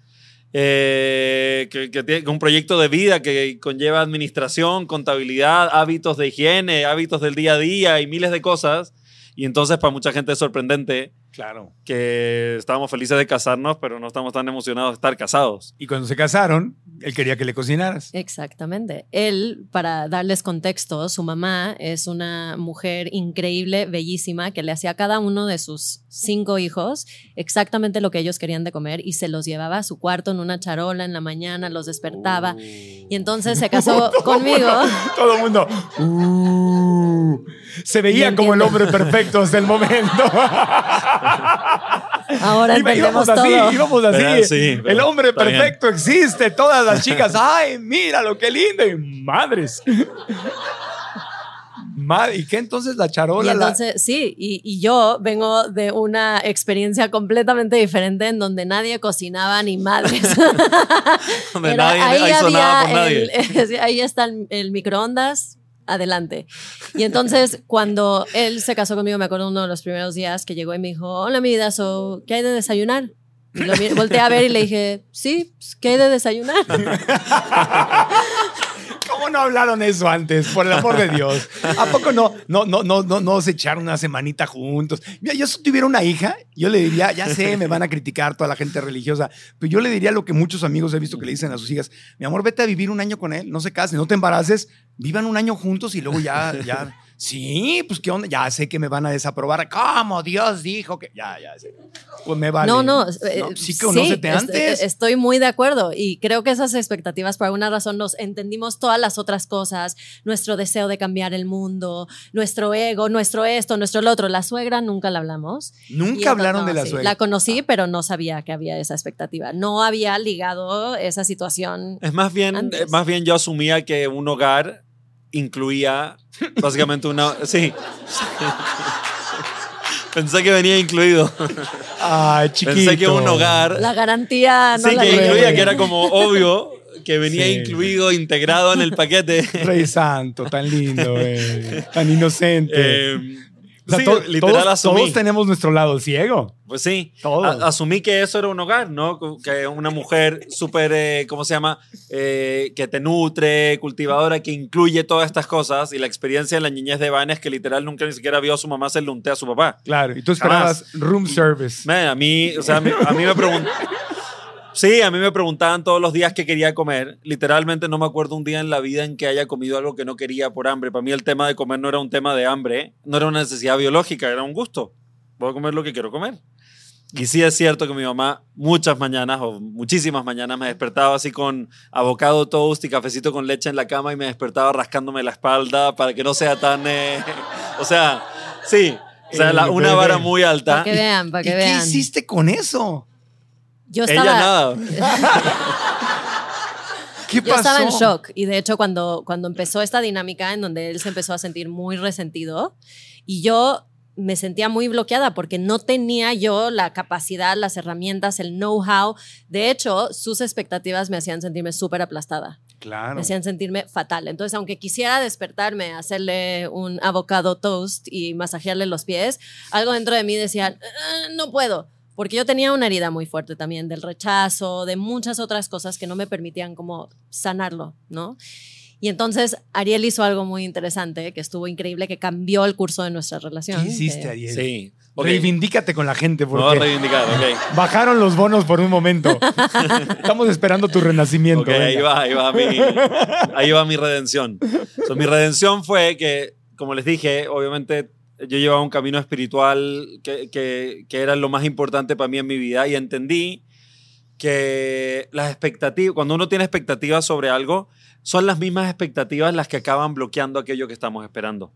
eh, que, que tiene un proyecto de vida que conlleva administración, contabilidad, hábitos de higiene, hábitos del día a día y miles de cosas. Y entonces para mucha gente es sorprendente Claro. que estábamos felices de casarnos, pero no estamos tan emocionados de estar casados. Y cuando se casaron, él quería que le cocinaras. Exactamente. Él, para darles contexto, su mamá es una mujer increíble, bellísima, que le hacía a cada uno de sus cinco hijos exactamente lo que ellos querían de comer y se los llevaba a su cuarto en una charola en la mañana, los despertaba. Y entonces se (laughs) casó conmigo. Todo el mundo. "Uh". se veía como el hombre perfecto hasta el momento. (laughs) Ahora Iba- íbamos así, íbamos así. Pero sí, el hombre bien. perfecto existe. Todas las chicas, ay, mira lo que lindo. Y madres. Madre, ¿Y qué entonces la Y charola? la- entonces, sí, y, y yo vengo de una experiencia completamente diferente en donde nadie cocinaba ni madres. (laughs) Donde Era- nadie ahí sonaba por el- (laughs) nadie. ahí está el, el microondas, adelante. Y entonces, cuando él se casó conmigo, me acuerdo uno de los primeros días que llegó y me dijo, hola, mi vida, so, ¿qué hay de desayunar? Y lo volteé a ver y le dije, sí, pues, ¿qué hay de desayunar? (laughs) ¿Cómo no hablaron eso antes? Por el amor de Dios. ¿A poco no, no, no, no, no, no se echaron una semanita juntos? Yo si tuviera una hija, yo le diría, ya sé, me van a criticar toda la gente religiosa, pero yo le diría lo que muchos amigos he visto que le dicen a sus hijas, mi amor, vete a vivir un año con él, no se casen, no te embaraces, vivan un año juntos y luego ya, ya. Sí, pues qué onda, ya sé que me van a desaprobar. ¿Cómo Dios dijo que? Ya, ya sé. Pues me vale. No, no. eh, sí, conócete est- antes. Estoy muy de acuerdo y creo que esas expectativas, por alguna razón, nos entendimos todas las otras cosas, nuestro deseo de cambiar el mundo, nuestro ego, nuestro esto, nuestro lo otro. La suegra nunca la hablamos. Nunca entonces- hablaron de no, la sí, suegra. La conocí, pero no sabía que había esa expectativa. No había ligado esa situación. Es más bien, Antes. más bien yo asumía que un hogar incluía básicamente una... Sí. Pensé que venía incluido. Ay, chiquito. Pensé que un hogar... La garantía no sí, la que incluía, que era como obvio que venía Sí. incluido, integrado en el paquete. Rey Santo, tan lindo. (laughs) Tan inocente. Eh, O sea, sí, to- literal todos, asumí. todos tenemos nuestro lado ciego. Pues sí, Todos. Asumí que eso era un hogar, ¿no? Que una mujer súper, eh, ¿cómo se llama? Eh, que te nutre, cultivadora, que incluye todas estas cosas. Y la experiencia de la niñez de Vane es que literal nunca ni siquiera vio a su mamá hacerle un té a su papá. Claro. Y tú esperabas room service. Man, a mí, o sea, a mí, a mí me preguntan... Sí, a mí me preguntaban todos los días qué quería comer. Literalmente no me acuerdo un día en la vida en que haya comido algo que no quería por hambre. Para mí el tema de comer no era un tema de hambre, no era una necesidad biológica, era un gusto. Voy a comer lo que quiero comer. Y sí es cierto que mi mamá muchas mañanas o muchísimas mañanas me despertaba así con avocado toast y cafecito con leche en la cama y me despertaba rascándome la espalda para que no sea tan... eh, (laughs) o sea, sí, o sea, la- El una vara muy alta. Para que vean, para ¿Y que qué hiciste con eso? Yo Ella estaba, nada. (laughs) ¿Qué Yo pasó? estaba en shock y de hecho cuando, cuando empezó esta dinámica en donde él se empezó a sentir muy resentido y yo me sentía muy bloqueada porque no tenía yo la capacidad, las herramientas, el know-how. De hecho, sus expectativas me hacían sentirme súper aplastada, Claro. me hacían sentirme fatal. Entonces, aunque quisiera despertarme, hacerle un avocado toast y masajearle los pies, algo dentro de mí decía, "Ah, no puedo. Porque yo tenía una herida muy fuerte también del rechazo, de muchas otras cosas que no me permitían como sanarlo, ¿no? Y entonces Ariel hizo algo muy interesante, que estuvo increíble, que cambió el curso de nuestra relación. ¿Qué hiciste, que- Ariel? Sí. Ok. Reivindícate con la gente porque reivindicar, ok. bajaron los bonos por un momento. (laughs) Estamos esperando tu renacimiento. Ok, ahí va, ahí va mi, ahí va mi redención. So, mi redención fue que, como les dije, obviamente yo llevaba un camino espiritual que, que, que era lo más importante para mí en mi vida y entendí que las expectativas, cuando uno tiene expectativas sobre algo, son las mismas expectativas las que acaban bloqueando aquello que estamos esperando.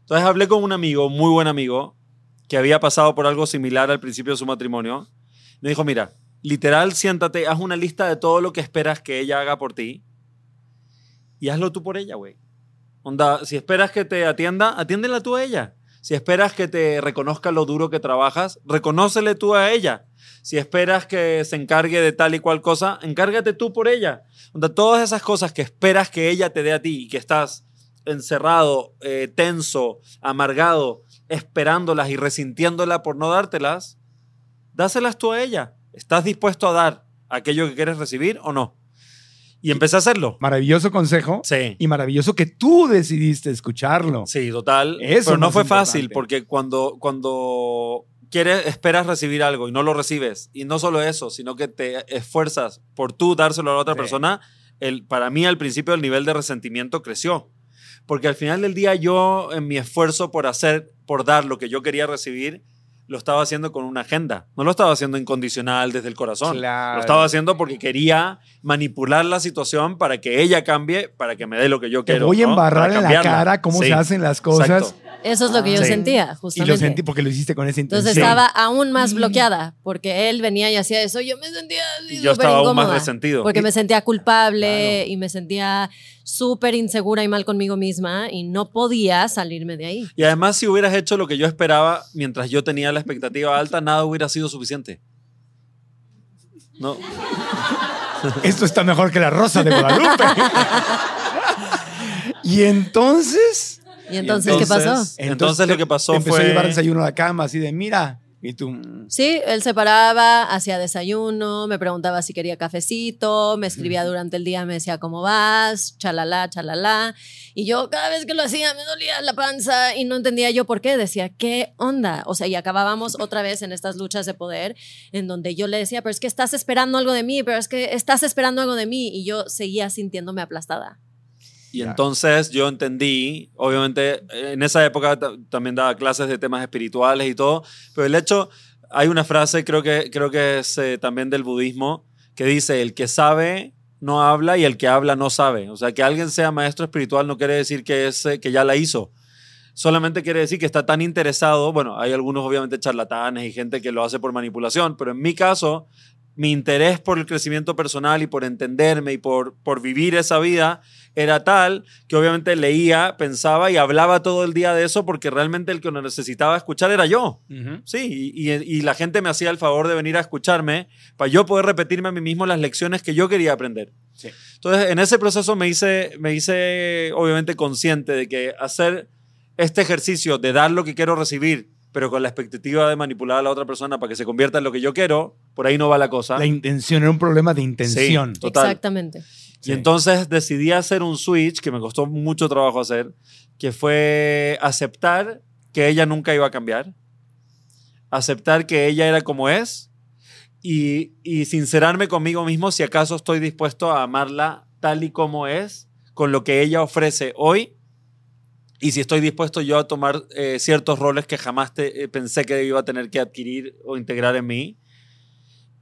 Entonces hablé con un amigo, muy buen amigo, que había pasado por algo similar al principio de su matrimonio. Me dijo, mira, literal, siéntate, haz una lista de todo lo que esperas que ella haga por ti y hazlo tú por ella, güey. Onda, si esperas que te atienda, atiéndela tú a ella. Si esperas que te reconozca lo duro que trabajas, reconócele tú a ella. Si esperas que se encargue de tal y cual cosa, encárgate tú por ella. Onda, todas esas cosas que esperas que ella te dé a ti y que estás encerrado, eh, tenso, amargado, esperándolas y resintiéndolas por no dártelas, dáselas tú a ella. ¿Estás dispuesto a dar aquello que quieres recibir o no? Y empecé a hacerlo. Maravilloso consejo. Sí. Y maravilloso que tú decidiste escucharlo. Sí, total. Eso Pero no fue importante. fácil porque cuando, cuando quieres, esperas recibir algo y no lo recibes, y no solo eso, sino que te esfuerzas por tú dárselo a la otra Sí. persona, el, para mí al principio el nivel de resentimiento creció. Porque al final del día yo en mi esfuerzo por hacer, por dar lo que yo quería recibir, lo estaba haciendo con una agenda. No lo estaba haciendo incondicional desde el corazón. Claro. Lo estaba haciendo porque quería manipular la situación para que ella cambie, para que me dé lo que yo Te quiero. voy a ¿no? embarrar en la cara cómo Sí, se hacen las cosas. exacto. Eso es lo que yo Sí. sentía, Y justamente. lo sentí porque lo hiciste con esa intención. Entonces estaba aún más bloqueada porque él venía y hacía eso. Yo me sentía Y yo súper estaba aún más incómoda, resentido. Porque me sentía culpable Claro. y me sentía súper insegura y mal conmigo misma y no podía salirme de ahí. Y además, si hubieras hecho lo que yo esperaba mientras yo tenía la expectativa alta, nada hubiera sido suficiente. No. (laughs) Esto está mejor que la rosa de Guadalupe. (laughs) y entonces. Y entonces, ¿qué pasó? Entonces, lo que pasó te empezó fue. a llevar desayuno a la cama, así de mira. Y tú. Sí, él se paraba, hacía desayuno, me preguntaba si quería cafecito, me escribía durante el día, me decía cómo vas, chalala, chalala. Y yo cada vez que lo hacía me dolía la panza y no entendía yo por qué. Decía, ¿qué onda? O sea, y acabábamos otra vez en estas luchas de poder en donde yo le decía, pero es que estás esperando algo de mí, pero es que estás esperando algo de mí. Y yo seguía sintiéndome aplastada. Y entonces yo entendí, obviamente en esa época ta- también daba clases de temas espirituales y todo, pero el hecho, hay una frase, creo que, creo que es eh, también del budismo, que dice, el que sabe no habla y el que habla no sabe. O sea, que alguien sea maestro espiritual no quiere decir que, es, eh, que ya la hizo. Solamente quiere decir que está tan interesado, bueno, hay algunos obviamente charlatanes y gente que lo hace por manipulación, pero en mi caso, mi interés por el crecimiento personal y por entenderme y por, por vivir esa vida era tal que obviamente leía, pensaba y hablaba todo el día de eso porque realmente el que lo necesitaba escuchar era yo. Sí, y, y- y la gente me hacía el favor de venir a escucharme para yo poder repetirme a mí mismo las lecciones que yo quería aprender. Sí. Entonces, en ese proceso me hice, me hice obviamente consciente de que hacer este ejercicio de dar lo que quiero recibir, pero con la expectativa de manipular a la otra persona para que se convierta en lo que yo quiero, por ahí no va la cosa. La intención era un problema de intención. Sí. Total. Exactamente. Y entonces decidí hacer un switch que me costó mucho trabajo hacer, que fue aceptar que ella nunca iba a cambiar, aceptar que ella era como es y, y sincerarme conmigo mismo si acaso estoy dispuesto a amarla tal y como es, con lo que ella ofrece hoy, y si estoy dispuesto yo a tomar eh, ciertos roles que jamás te- eh, pensé que iba a tener que adquirir o integrar en mí.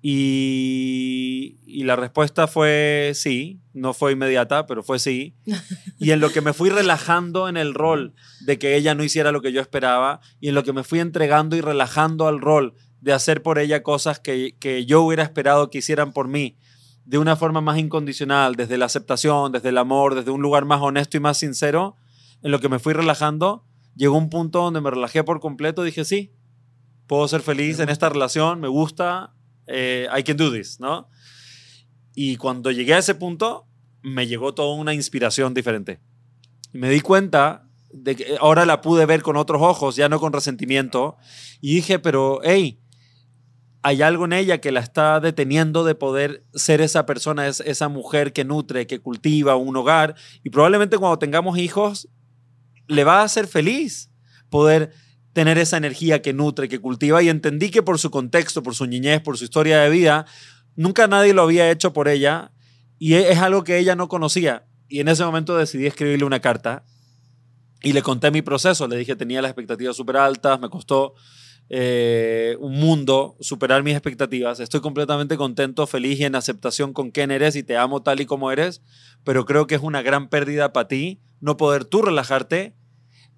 Y, y la respuesta fue sí, no fue inmediata, pero fue sí. (laughs) Y en lo que me fui relajando en el rol de que ella no hiciera lo que yo esperaba, y en lo que me fui entregando y relajando al rol de hacer por ella cosas que, que yo hubiera esperado que hicieran por mí, de una forma más incondicional, desde la aceptación, desde el amor, desde un lugar más honesto y más sincero, en lo que me fui relajando, llegó un punto donde me relajé por completo, dije sí, puedo ser feliz en esta relación, me gusta, eh, I can do this, ¿no? Y cuando llegué a ese punto, me llegó toda una inspiración diferente. Y me di cuenta de que ahora la pude ver con otros ojos, ya no con resentimiento, y dije, pero, hey, hay algo en ella que la está deteniendo de poder ser esa persona, es esa mujer que nutre, que cultiva un hogar, y probablemente cuando tengamos hijos, le va a hacer feliz poder tener esa energía que nutre, que cultiva, y entendí que por su contexto, por su niñez, por su historia de vida, nunca nadie lo había hecho por ella, y e- es algo que ella no conocía. Y en ese momento decidí escribirle una carta Y le conté mi proceso, le dije tenía las expectativas súper altas, me costó eh, un mundo superar mis expectativas. Estoy completamente contento, feliz y en aceptación con quién eres y te amo tal y como eres, pero creo que es una gran pérdida para ti no poder tú relajarte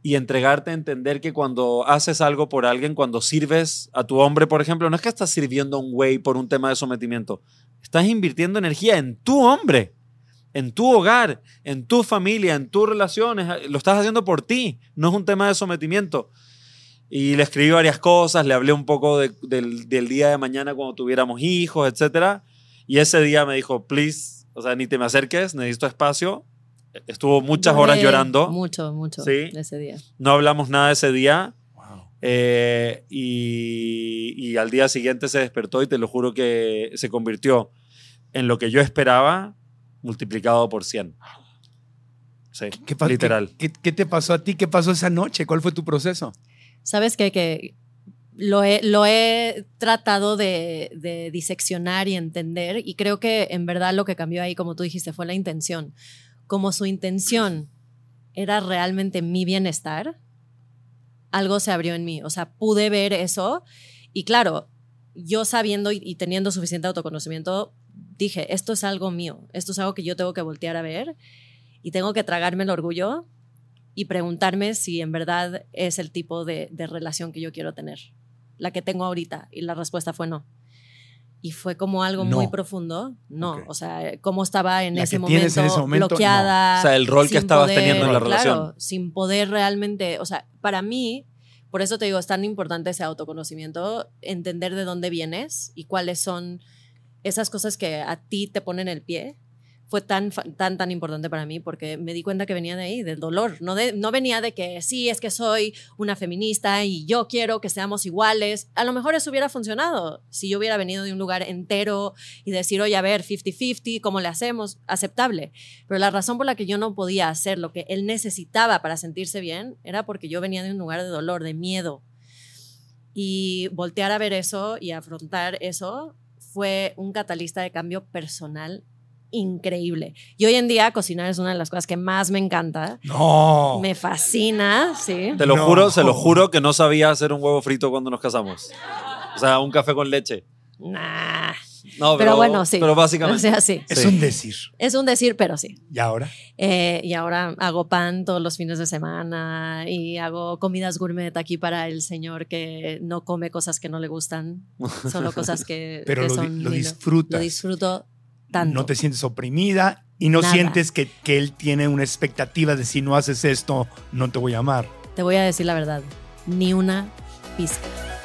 y entregarte a entender que cuando haces algo por alguien, cuando sirves a tu hombre, por ejemplo, no es que estás sirviendo a un güey por un tema de sometimiento, estás invirtiendo energía en tu hombre, en tu hogar, en tu familia, en tus relaciones, lo estás haciendo por ti, no es un tema de sometimiento. Y le escribí varias cosas, le hablé un poco del, día de mañana cuando tuviéramos hijos, etc. Y ese día me dijo, please, o sea, ni te me acerques, necesito espacio. Estuvo muchas horas llorando. Mucho, mucho ¿sí? ese día. No hablamos nada ese día. Eh, y, y, al día siguiente se despertó y te lo juro que se convirtió en lo que yo esperaba multiplicado por 100. Sí, ¿Qué, literal. ¿qué, ¿qué, te pasó a ti? ¿Qué pasó esa noche? ¿Cuál fue tu proceso? ¿Sabes qué? Que lo he, lo he tratado de, de, diseccionar y entender y creo que en verdad lo que cambió ahí, como tú dijiste, fue la intención. Como su intención era realmente mi bienestar, algo se abrió en mí. O sea, pude ver eso y claro, yo sabiendo y, teniendo suficiente autoconocimiento, dije, esto es algo mío, esto es algo que yo tengo que voltear a ver y tengo que tragarme el orgullo y preguntarme si en verdad es el tipo de, relación que yo quiero tener, la que tengo ahorita. Y la respuesta fue no. Y fue como algo muy profundo. No, o sea, cómo estaba en, ese momento, bloqueada. O sea, el rol que estabas teniendo en la relación. sin poder realmente, o sea, para mí, por eso te digo, es tan importante ese autoconocimiento, entender de dónde vienes y cuáles son esas cosas que a ti te ponen el pie fue tan, tan, tan importante para mí porque me di cuenta que venía de ahí, del dolor. No, de, no venía de que sí, es que soy una feminista y yo quiero que seamos iguales. A lo mejor eso hubiera funcionado si yo hubiera venido de un lugar entero y decir, oye, a ver, 50-50, ¿cómo le hacemos? Aceptable. Pero la razón por la que yo no podía hacer lo que él necesitaba para sentirse bien era porque yo venía de un lugar de dolor, de miedo. Y voltear a ver eso y afrontar eso fue un catalista de cambio personal increíble. Y hoy en día cocinar es una de las cosas que más me encanta. No. Me fascina, sí. Te lo juro, se lo juro que no sabía hacer un huevo frito cuando nos casamos. O sea, un café con leche. Nah. No, pero, bueno, sí. Pero básicamente. Es un decir. Es un decir, pero sí. ¿Y ahora? Eh, y ahora hago pan todos los fines de semana y hago comidas gourmet aquí para el señor que no come cosas que no le gustan, solo cosas que, (laughs) pero que lo, son. Lo disfrutas. Lo disfruto no te sientes oprimida y no sientes que, que él tiene una expectativa de si no haces esto, no te voy a amar. Te voy a decir la verdad, ni una pizca.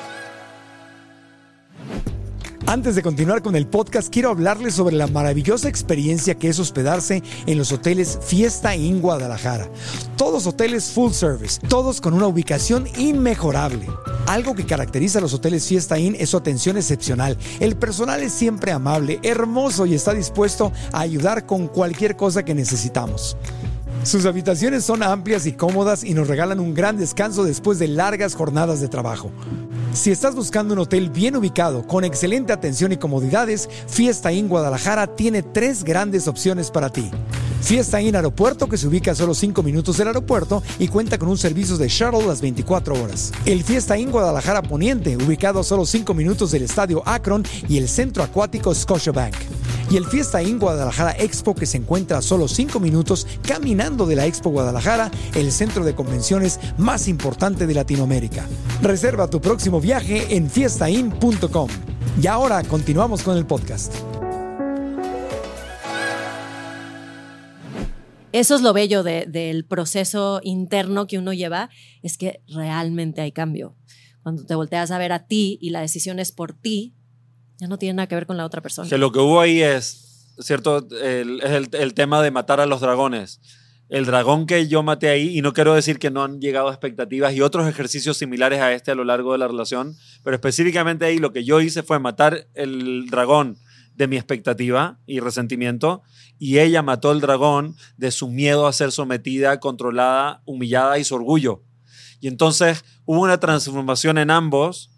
Antes de continuar con el podcast, quiero hablarles sobre la maravillosa experiencia que es hospedarse en los hoteles Fiesta Inn Guadalajara. Todos hoteles full service, todos con una ubicación inmejorable. Algo que caracteriza a los hoteles Fiesta Inn es su atención excepcional. El personal es siempre amable, hermoso y está dispuesto a ayudar con cualquier cosa que necesitamos. Sus habitaciones son amplias y cómodas y nos regalan un gran descanso después de largas jornadas de trabajo. Si estás buscando un hotel bien ubicado, con excelente atención y comodidades, Fiesta Inn Guadalajara tiene tres grandes opciones para ti. Fiesta Inn Aeropuerto, que se ubica a solo 5 minutos del aeropuerto y cuenta con un servicio de shuttle las 24 horas. El Fiesta Inn Guadalajara Poniente, ubicado a solo 5 minutos del estadio Akron y el centro acuático Scotiabank. Y el Fiesta Inn Guadalajara Expo, que se encuentra a solo 5 minutos caminando de la Expo Guadalajara, el centro de convenciones más importante de Latinoamérica. Reserva tu próximo viaje en fiestain.com. Y ahora continuamos con el podcast. Eso es lo bello del proceso interno que uno lleva, es que realmente hay cambio. Cuando te volteas a ver a ti y la decisión es por ti, ya no tiene nada que ver con la otra persona. Que lo que hubo ahí es, ¿cierto? El, es el, tema de matar a los dragones. El dragón que yo maté ahí, y no quiero decir que no han llegado a expectativas y otros ejercicios similares a este a lo largo de la relación, pero específicamente ahí lo que yo hice fue matar el dragón de mi expectativa y resentimiento, y ella mató el dragón de su miedo a ser sometida, controlada, humillada y su orgullo. Y entonces hubo una transformación en ambos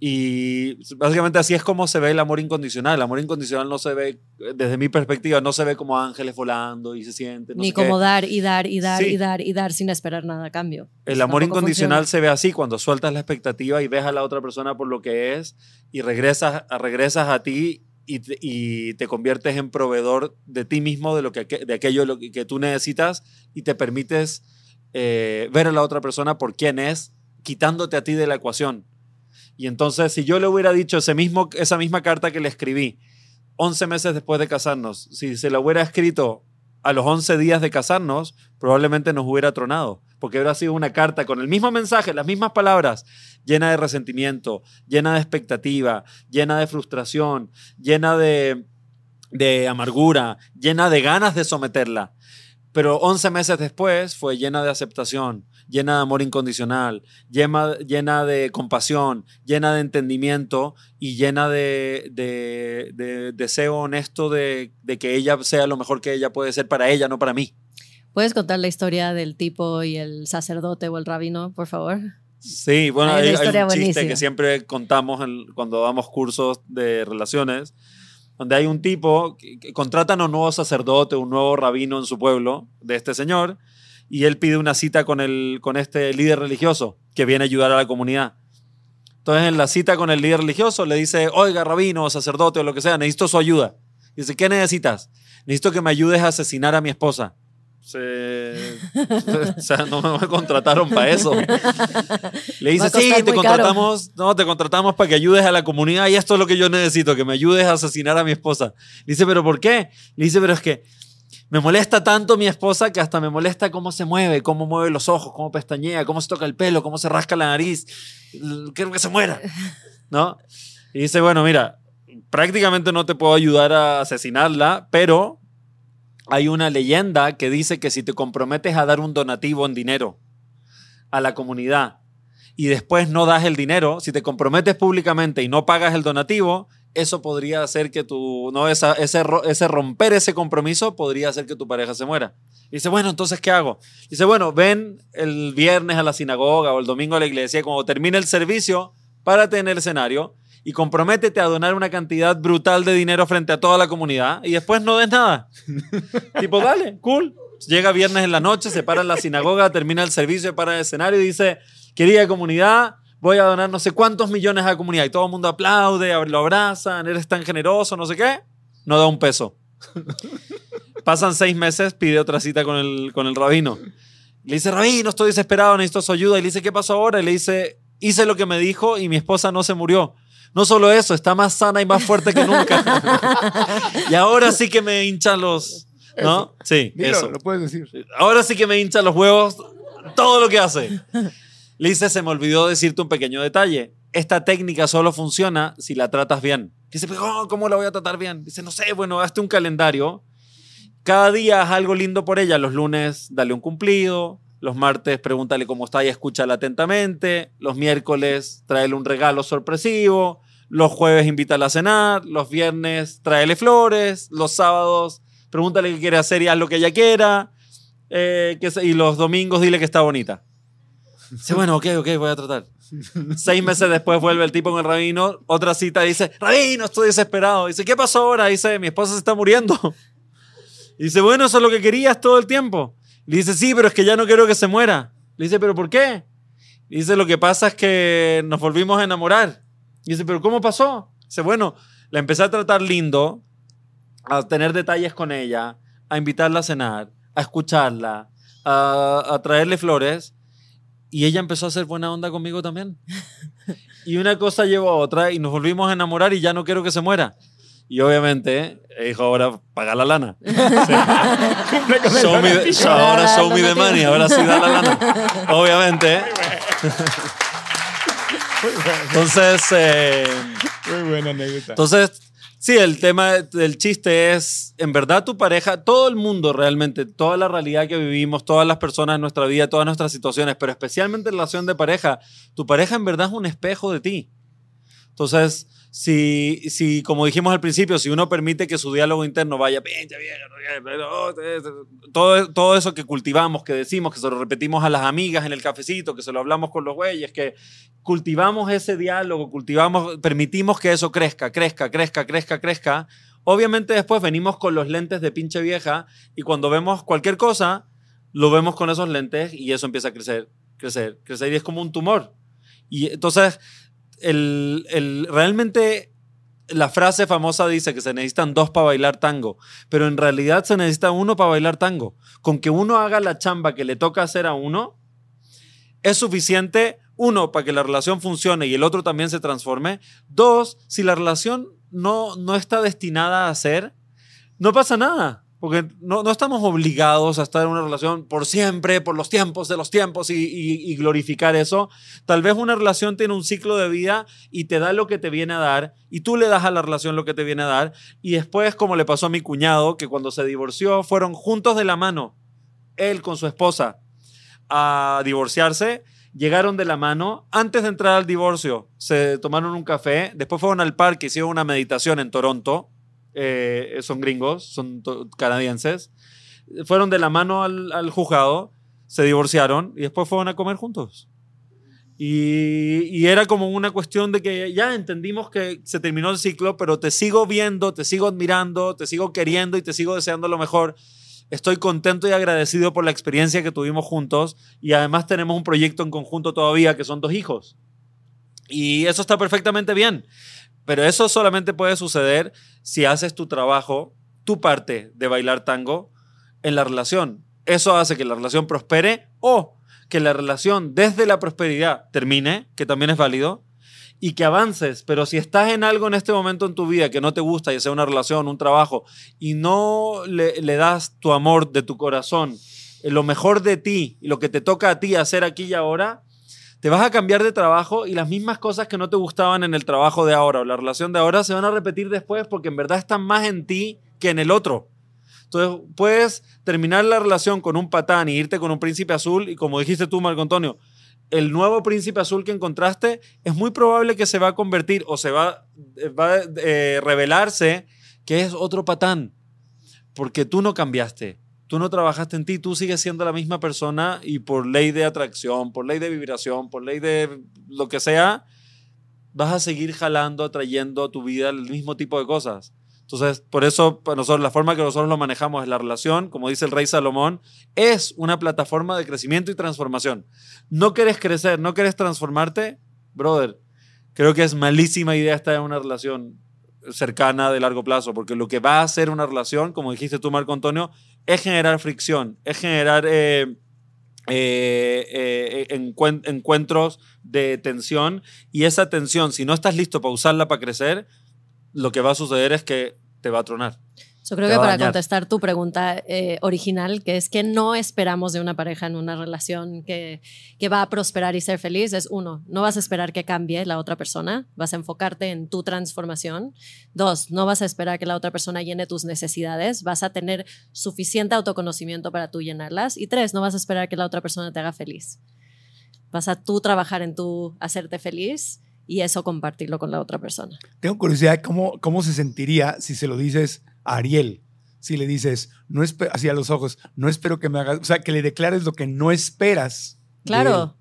Y básicamente así es como se ve el amor incondicional. El amor incondicional no se ve, desde mi perspectiva, no se ve como ángeles volando y se siente. Ni como dar y dar y dar y dar y dar sin esperar nada a cambio. El amor incondicional se ve así cuando sueltas la expectativa y ves a la otra persona por lo que es y regresas, regresas a ti y te, y te conviertes en proveedor de ti mismo, de, lo que, de aquello lo que, tú necesitas y te permites eh, ver a la otra persona por quién es, quitándote a ti de la ecuación y entonces, si yo le hubiera dicho ese mismo, esa misma carta que le escribí 11 meses después de casarnos, si se la hubiera escrito a los 11 días de casarnos, probablemente nos hubiera tronado, porque hubiera sido una carta con el mismo mensaje, las mismas palabras, llena de resentimiento, llena de expectativa, llena de frustración, llena de, de amargura, llena de ganas de someterla. Pero 11 meses después fue llena de aceptación, llena de amor incondicional, llena, llena de compasión, llena de entendimiento y llena de, deseo honesto de, que ella sea lo mejor que ella puede ser para ella, no para mí. ¿Puedes contar la historia del tipo y el sacerdote o el rabino, por favor? Sí, bueno, hay, un chiste que siempre contamos cuando damos cursos de relaciones, donde hay un tipo que, contratan a un nuevo sacerdote, un nuevo rabino en su pueblo de este señor, y él pide una cita con, el, con este líder religioso que viene a ayudar a la comunidad. Entonces, en la cita con el líder religioso le dice, oiga, rabino, sacerdote o lo que sea, necesito su ayuda. dice, ¿qué necesitas? Necesito que me ayudes a asesinar a mi esposa. o sea, no me contrataron para eso. Le dice, sí, te contratamos, no, te contratamos para que ayudes a la comunidad y esto es lo que yo necesito, que me ayudes a asesinar a mi esposa. Le dice, pero ¿por qué? Le dice, pero es que me molesta tanto mi esposa que hasta me molesta cómo se mueve, cómo mueve los ojos, cómo pestañea, cómo se toca el pelo, cómo se rasca la nariz. Quiero que se muera. ¿No? Y dice, bueno, mira, prácticamente no te puedo ayudar a asesinarla, pero hay una leyenda que dice que si te comprometes a dar un donativo en dinero a la comunidad y después no das el dinero, si te comprometes públicamente y no pagas el donativo, eso podría hacer que tu, no, ese, ese romper ese compromiso podría hacer que tu pareja se muera. Y dice, bueno, entonces, ¿qué hago? dice, bueno, ven el viernes a la sinagoga o el domingo a la iglesia, cuando termine el servicio, párate en el escenario y comprométete a donar una cantidad brutal de dinero frente a toda la comunidad y después no des nada. (laughs) tipo, dale, cool. Llega viernes en la noche, se para en la sinagoga, termina el servicio, para el escenario y dice, querida comunidad, voy a donar no sé cuántos millones a la comunidad y todo el mundo aplaude, lo abrazan, eres tan generoso, no sé qué, no da un peso. (laughs) Pasan seis meses, pide otra cita con el, con el rabino. Le dice, rabino, estoy desesperado, necesito su ayuda. Y le dice, ¿qué pasó ahora? Y le dice, hice lo que me dijo y mi esposa no se murió. No solo eso, está más sana y más fuerte que nunca. (laughs) y ahora sí que me hinchan los... ¿No? Sí, eso. Lo puedes decir. Ahora sí que me hinchan los huevos todo lo que hace. Dice, se me olvidó decirte un pequeño detalle. Esta técnica solo funciona si la tratas bien. Dice, oh, ¿cómo la voy a tratar bien? Dice, no sé, bueno, hazte un calendario. Cada día haz algo lindo por ella. Los lunes, dale un cumplido. Los martes, pregúntale cómo está y escúchala atentamente. Los miércoles, tráele un regalo sorpresivo. Los jueves, invítala a cenar. Los viernes, tráele flores. Los sábados, pregúntale qué quiere hacer y haz lo que ella quiera. Eh, y los domingos, dile que está bonita. Dice, bueno, ok, ok, voy a tratar. Seis meses después vuelve el tipo con el rabino, otra cita, dice, rabino, estoy desesperado. Dice, ¿qué pasó ahora? Dice, mi esposa se está muriendo. (laughs) Dice, bueno, eso es lo que querías todo el tiempo. Le dice, sí, pero es que ya no quiero que se muera. Le dice, ¿pero por qué? Dice, lo que pasa es que nos volvimos a enamorar. Dice, ¿pero cómo pasó? Dice, bueno, la empecé a tratar lindo, a tener detalles con ella, a invitarla a cenar, a escucharla, a traerle flores y ella empezó a hacer buena onda conmigo también. Y una cosa llevó a otra y nos volvimos a enamorar y ya no quiero que se muera. Y obviamente, dijo, ahora paga la lana. show me ahora show me the money, ahora sí da la lana. Obviamente. (laughs) Entonces, eh, Muy buena anécdota. Entonces, Sí, el tema del chiste es, en verdad tu pareja, todo el mundo realmente, toda la realidad que vivimos, todas las personas en nuestra vida, todas nuestras situaciones, pero especialmente en relación de pareja, tu pareja en verdad es un espejo de ti. Entonces, si, si, como dijimos al principio, si uno permite que su diálogo interno vaya, vieja, todo, todo eso que cultivamos, que decimos, que se lo repetimos a las amigas en el cafecito, que se lo hablamos con los güeyes, que cultivamos ese diálogo, cultivamos, permitimos que eso crezca, crezca, crezca, crezca, crezca. Obviamente después venimos con los lentes de pinche vieja y cuando vemos cualquier cosa, lo vemos con esos lentes y eso empieza a crecer, crecer, crecer y es como un tumor. Y entonces, el, el, realmente la frase famosa dice que se necesitan dos para bailar tango, pero en realidad se necesita uno para bailar tango. Con que uno haga la chamba que le toca hacer a uno, es suficiente, uno, para que la relación funcione y el otro también se transforme. Dos, si la relación no, no está destinada a ser, no pasa nada. Porque no, no, estamos obligados a estar en una relación por siempre, por los tiempos de los tiempos y, y, glorificar eso. Tal vez una relación tiene un ciclo de vida y te da lo que te viene a dar y tú le das a la relación lo que te viene a dar. Y después, como le pasó a mi cuñado, que cuando se divorció fueron juntos de la mano, él con su esposa, a divorciarse. Llegaron de la mano, antes de entrar al divorcio, se tomaron un café, después fueron al parque, hicieron una meditación en Toronto, eh, son gringos, son canadienses, fueron de la mano al, juzgado, se divorciaron y después fueron a comer juntos. Y, y, era como una cuestión de que ya entendimos que se terminó el ciclo, pero te sigo viendo, te sigo admirando, te sigo queriendo y te sigo deseando lo mejor. Estoy contento y agradecido por la experiencia que tuvimos juntos y además tenemos un proyecto en conjunto todavía que son dos hijos. Y eso está perfectamente bien. Pero eso solamente puede suceder si haces tu trabajo, tu parte de bailar tango en la relación. Eso hace que la relación prospere o que la relación desde la prosperidad termine, que también es válido, y que avances. Pero si estás en algo en este momento en tu vida que no te gusta, ya sea una relación, un trabajo, y no le, le das tu amor de tu corazón, lo mejor de ti y lo que te toca a ti hacer aquí y ahora, te vas a cambiar de trabajo y las mismas cosas que no te gustaban en el trabajo de ahora o la relación de ahora se van a repetir después porque en verdad están más en ti que en el otro. Entonces puedes terminar la relación con un patán y irte con un príncipe azul y como dijiste tú, Marco Antonio, el nuevo príncipe azul que encontraste es muy probable que se va a convertir o se va, va a eh, revelarse que es otro patán porque tú no cambiaste tú no trabajaste en ti, tú sigues siendo la misma persona y por ley de atracción, por ley de vibración, por ley de lo que sea, vas a seguir jalando, atrayendo a tu vida el mismo tipo de cosas. Entonces, por eso, para nosotros, la forma que nosotros lo manejamos es la relación, como dice el rey Salomón, es una plataforma de crecimiento y transformación. No quieres crecer, no quieres transformarte, brother, creo que es malísima idea estar en una relación cercana de largo plazo, porque lo que va a hacer una relación, como dijiste tú, Marco Antonio, es generar fricción, es generar eh, eh, eh, encuentros de tensión y esa tensión, si no estás listo para usarla para crecer, lo que va a suceder es que te va a tronar. Yo creo que para contestar tu pregunta eh, original, que es que no esperamos de una pareja en una relación que, que va a prosperar y ser feliz, es uno, no vas a esperar que cambie la otra persona, vas a enfocarte en tu transformación. Dos, no vas a esperar que la otra persona llene tus necesidades, vas a tener suficiente autoconocimiento para tú llenarlas. Y tres, no vas a esperar que la otra persona te haga feliz. Vas a tú trabajar en tu hacerte feliz y eso compartirlo con la otra persona. Tengo curiosidad, ¿cómo, cómo se sentiría si se lo dices Ariel, si le dices, no así a los ojos, no espero que me hagas, o sea, que le declares lo que no esperas. Claro,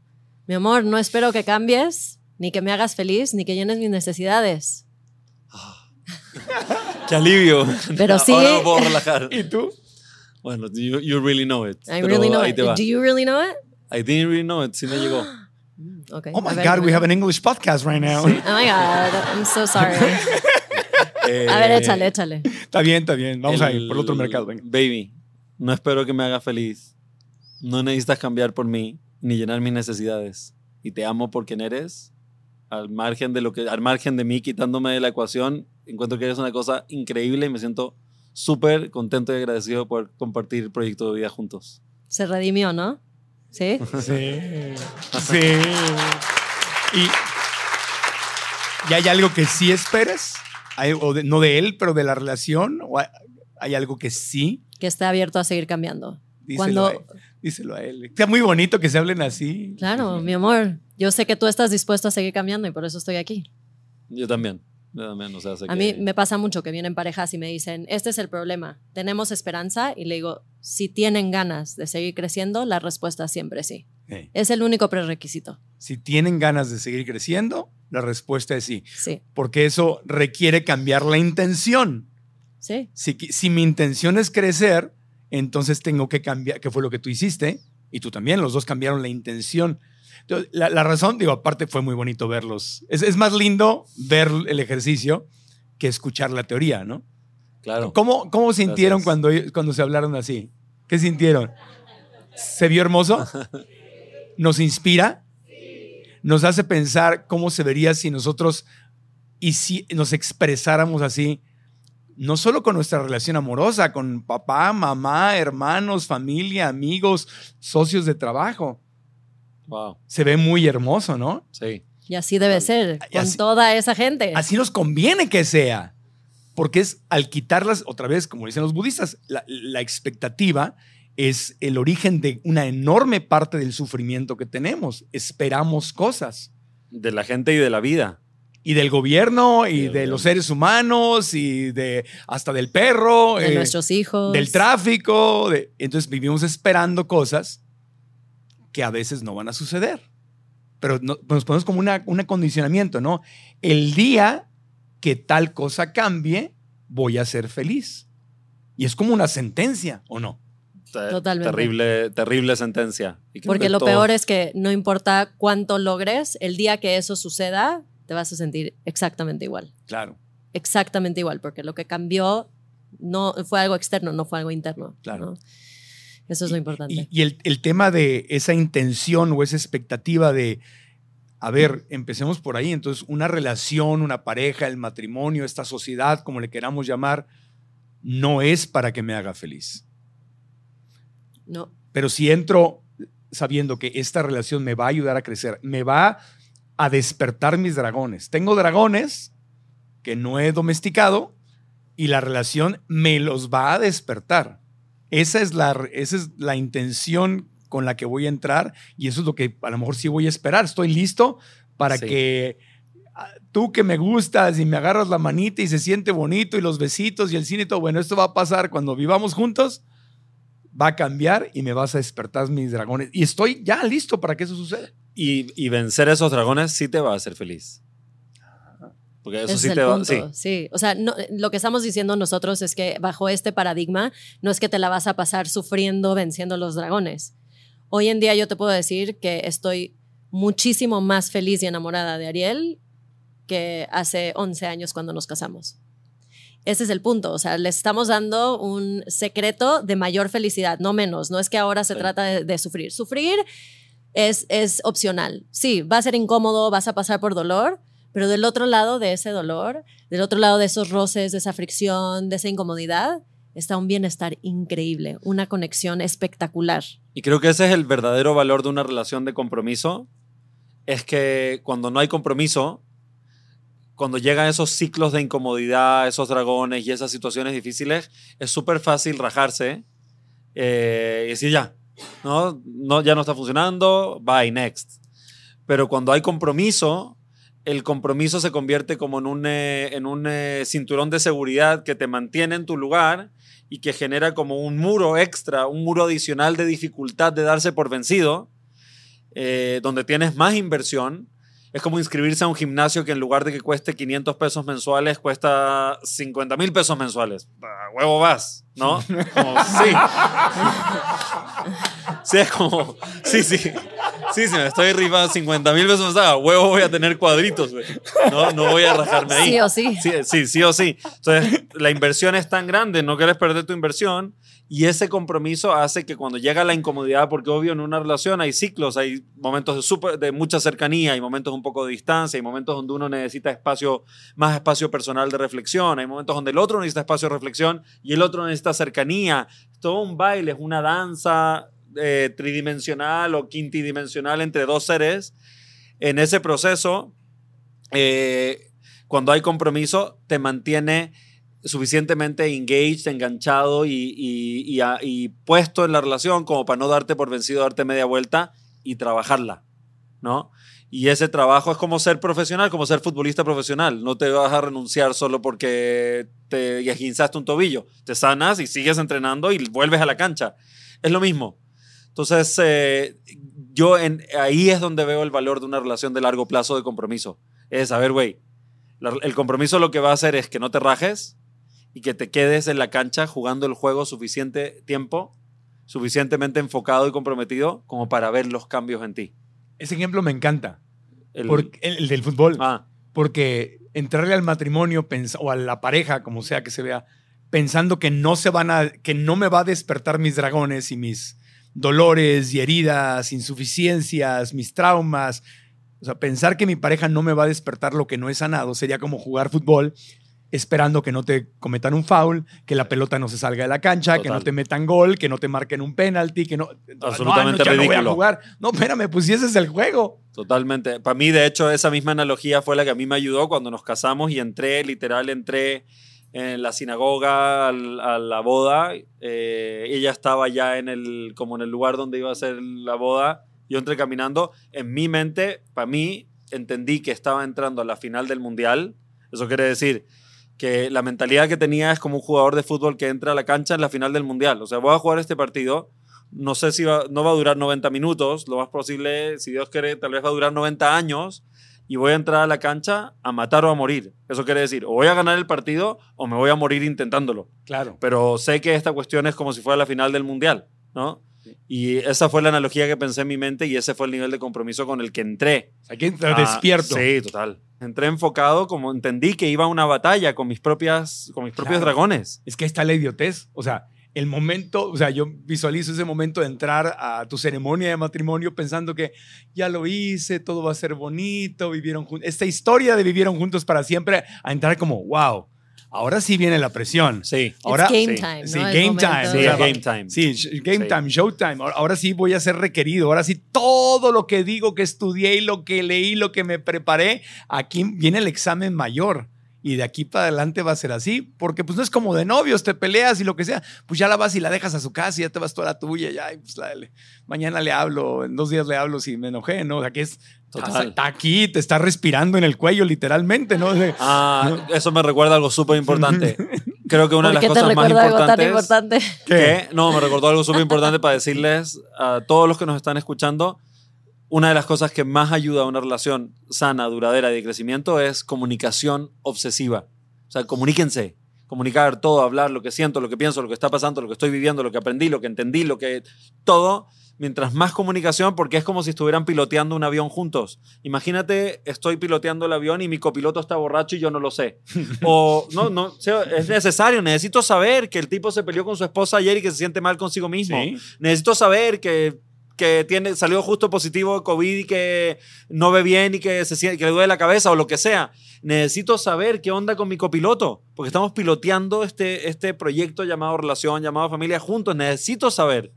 mi amor, no espero que cambies, ni que me hagas feliz, ni que llenes mis necesidades. (laughs) ¡Qué alivio! Pero sí. Ahora puedo relajar. (laughs) ¿Y tú? Bueno, you, you really know it. I really know it. Do you really know it? I didn't really know it. Sí me llegó. (gasps) Okay. Oh my God, we have an English podcast right now. Oh my God, I'm so sorry. (laughs) a ver, échale, échale. Está bien, está bien. Vamos a ir por el otro mercado. Baby, no espero que me haga feliz. No necesitas cambiar por mí ni llenar mis necesidades. Y te amo por quien eres. Al margen de lo que, al margen de mí quitándome de la ecuación, encuentro que eres una cosa increíble y me siento súper contento y agradecido por compartir el proyecto de vida juntos. Se redimió, ¿no? ¿Sí? (laughs) Sí. (laughs) Sí. Y, ¿Y hay algo que sí esperes? No de él, pero de la relación? ¿O hay, algo que sí? Que esté abierto a seguir cambiando. Díselo, Cuando, a él, díselo a él. Está muy bonito que se hablen así. Claro, mi amor. Yo sé que tú estás dispuesto a seguir cambiando y por eso estoy aquí. Yo también. Yo también, o sea, sé A que- mí me pasa mucho que vienen parejas y me dicen, este es el problema, tenemos esperanza y le digo, si tienen ganas de seguir creciendo, la respuesta es siempre sí. Eh, Es el único prerequisito. Si tienen ganas de seguir creciendo, la respuesta es sí, Sí, porque eso requiere cambiar la intención. sí, Si, mi intención es crecer, entonces tengo que cambiar, que fue lo que tú hiciste, y tú también, los dos cambiaron la intención. Entonces, la, la razón, digo, aparte fue muy bonito verlos. Es, es más lindo ver el ejercicio que escuchar la teoría, ¿no? Claro. ¿Cómo, cómo sintieron cuando, cuando se hablaron así? ¿Qué sintieron? ¿Se vio hermoso? (laughs) ¿Nos inspira? ¿Nos hace pensar cómo se vería si nosotros y si nos expresáramos así? No solo con nuestra relación amorosa, con papá, mamá, hermanos, familia, amigos, socios de trabajo. Wow. Se ve muy hermoso, ¿no? Sí. y así debe ser, Y con así- toda esa gente. Así nos conviene que sea. Porque es al quitarlas, otra vez, como dicen los budistas, la, la expectativa es el origen de una enorme parte del sufrimiento que tenemos. Esperamos cosas. De la gente y de la vida. Y del gobierno, y de los seres humanos, y de hasta del perro, de eh, nuestros hijos. del tráfico. de- entonces vivimos esperando cosas que a veces no van a suceder. Pero no- nos ponemos como una, un acondicionamiento, ¿no? El día que tal cosa cambie, voy a ser feliz. Y es como una sentencia, ¿o no? Te- Totalmente. Terrible, terrible sentencia. Y Porque que lo peor es que no importa cuánto logres, el día que eso suceda, te vas a sentir exactamente igual. Claro, Exactamente igual, porque lo que cambió no fue algo externo, no fue algo interno. Claro. ¿no? Eso es lo importante. Y, y el, el tema de esa intención o esa expectativa de, a ver, empecemos por ahí. Entonces, una relación, una pareja, el matrimonio, esta sociedad, como le queramos llamar, no es para que me haga feliz. No, Pero si entro sabiendo que esta relación me va a ayudar a crecer, me va a despertar mis dragones. Tengo dragones que no he domesticado y la relación me los va a despertar. Esa es la, esa es la intención con la que voy a entrar y eso es lo que a lo mejor sí voy a esperar. Estoy listo para Sí. que ah, tú que me gustas y me agarras la manita y se siente bonito y los besitos y el cine y todo, bueno, esto va a pasar cuando vivamos juntos va a cambiar y me vas a despertar mis dragones. Y estoy ya listo para que eso suceda. Y, y vencer esos dragones sí te va a hacer feliz. Porque eso ese sí es te el va punto. sí. Sí, o sea, no- lo que estamos diciendo nosotros es que bajo este paradigma no es que te la vas a pasar sufriendo venciendo los dragones. Hoy en día yo te puedo decir que estoy muchísimo más feliz y enamorada de Ariel que hace 11 años cuando nos casamos. Ese es el punto, o sea, le estamos dando un secreto de mayor felicidad, no menos. No es que ahora se Sí. trata de, de sufrir. Sufrir es, es opcional. Sí, va a ser incómodo, vas a pasar por dolor, pero del otro lado de ese dolor, del otro lado de esos roces, de esa fricción, de esa incomodidad, está un bienestar increíble, una conexión espectacular. Y creo que ese es el verdadero valor de una relación de compromiso. Es que cuando no hay compromiso, cuando llegan esos ciclos de incomodidad, esos dragones y esas situaciones difíciles, es súper fácil rajarse eh, y decir ya, ¿no? no, ya no está funcionando, bye, next. Pero cuando hay compromiso, el compromiso se convierte como en un, eh, en un eh, cinturón de seguridad que te mantiene en tu lugar y que genera como un muro extra, un muro adicional de dificultad de darse por vencido, eh, donde tienes más inversión. Es como inscribirse a un gimnasio que en lugar de que cueste 500 pesos mensuales, cuesta 50 mil pesos mensuales. A huevo vas, ¿no? (laughs) Como, sí. Sí, es como, sí, sí. Sí, si me estoy rifando 50 mil pesos mensuales, a huevo voy a tener cuadritos, güey. No, no voy a rajarme ahí. Sí o sí. Sí, sí, sí o sí. Entonces, la inversión es tan grande, no quieres perder tu inversión y ese compromiso hace que cuando llega la incomodidad, porque obvio en una relación hay ciclos, hay momentos de, súper- de mucha cercanía, hay momentos un poco de distancia, hay momentos donde uno necesita espacio, más espacio personal de reflexión, hay momentos donde el otro necesita espacio de reflexión y el otro necesita cercanía. Todo un baile, es una danza eh, tridimensional o quintidimensional entre dos seres. En ese proceso, eh, cuando hay compromiso, te mantiene suficientemente engaged, enganchado y, y- y puesto en la relación como para no darte por vencido, darte media vuelta y trabajarla. ¿no? Y ese trabajo es como ser profesional, como ser futbolista profesional. No te vas a renunciar solo porque te esguinzaste un tobillo. Te sanas y sigues entrenando y vuelves a la cancha. Es lo mismo. Entonces, eh, yo en, ahí es donde veo el valor de una relación de largo plazo de compromiso. Es, a ver, güey, el compromiso lo que va a hacer es que no te rajes y que te quedes en la cancha jugando el juego suficiente tiempo, suficientemente enfocado y comprometido como para ver los cambios en ti. Ese ejemplo me encanta. El, el, del fútbol. Ah. Porque entrarle al matrimonio o a la pareja, como sea que se vea, pensando que no se van a, que no me va a despertar mis dragones y mis dolores y heridas, insuficiencias, mis traumas. O sea, pensar que mi pareja no me va a despertar lo que no he sanado sería como jugar fútbol esperando que no te cometan un foul, que la pelota no se salga de la cancha, que no te metan gol, que no te marquen un penalti, que no... Absolutamente no, ridículo. No, jugar. no, espérame, pues si ese es el juego. Totalmente. Para mí, de hecho, esa misma analogía fue la que a mí me ayudó cuando nos casamos y entré, literal, entré en la sinagoga a la boda. Eh, ella estaba ya en el, como en el lugar donde iba a ser la boda. Yo entré caminando. En mi mente, para mí, entendí que estaba entrando a la final del mundial. Eso quiere decir que la mentalidad que tenía es como un jugador de fútbol que entra a la cancha en la final del mundial. O sea, voy a jugar este partido. No sé si va, no va a durar 90 minutos. Lo más posible, si Dios quiere, tal vez va a durar 90 años. Y voy a entrar a la cancha a matar o a morir. Eso quiere decir, o voy a ganar el partido o me voy a morir intentándolo. Claro. Pero sé que esta cuestión es como si fuera la final del mundial, ¿no? Y esa fue la analogía que pensé en mi mente y ese fue el nivel de compromiso con el que entré. Aquí entra despierto. Sí, total. Entré enfocado como entendí que iba a una batalla con mis, propias, con mis propios dragones. Es que ahí está la idiotez. O sea, el momento, o sea, yo visualizo ese momento de entrar a tu ceremonia de matrimonio pensando que ya lo hice, todo va a ser bonito, vivieron juntos. Esta historia de vivieron juntos para siempre, a entrar como, wow Ahora sí viene la presión. Sí. Ahora, game time. Sí, game time. Sí, game time. Sí, game time, showtime. Ahora sí voy a ser requerido. Ahora sí todo lo que digo que estudié y lo que leí, lo que me preparé, aquí viene el examen mayor y de aquí para adelante va a ser así, porque pues no es como de novios, te peleas y lo que sea, pues ya la vas y la dejas a su casa y ya te vas toda la tuya, ya, y pues mañana le hablo, en dos días le hablo si me enojé, ¿no? O sea, que es, está aquí, te está respirando en el cuello literalmente, ¿no? ah, eso me recuerda algo súper importante. (laughs) Creo que una de las cosas más importantes... importante? Que, no, me recordó algo súper importante para decirles a todos los que nos están escuchando, una de las cosas que más ayuda a una relación sana, duradera y de crecimiento es comunicación obsesiva. O sea, comuníquense. Comunicar todo, hablar lo que siento, lo que pienso, lo que está pasando, lo que estoy viviendo, lo que aprendí, lo que entendí, lo que... Todo. Mientras más comunicación, porque es como si estuvieran piloteando un avión juntos. Imagínate, estoy piloteando el avión y mi copiloto está borracho y yo no lo sé. O, no, no, es necesario. Necesito saber que el tipo se peleó con su esposa ayer y que se siente mal consigo mismo. Necesito saber que que tiene, salió justo positivo de COVID y que no ve bien y que, se, que le duele la cabeza o lo que sea. Necesito saber qué onda con mi copiloto, porque estamos piloteando este, este proyecto llamado relación, llamado familia juntos. Necesito saber.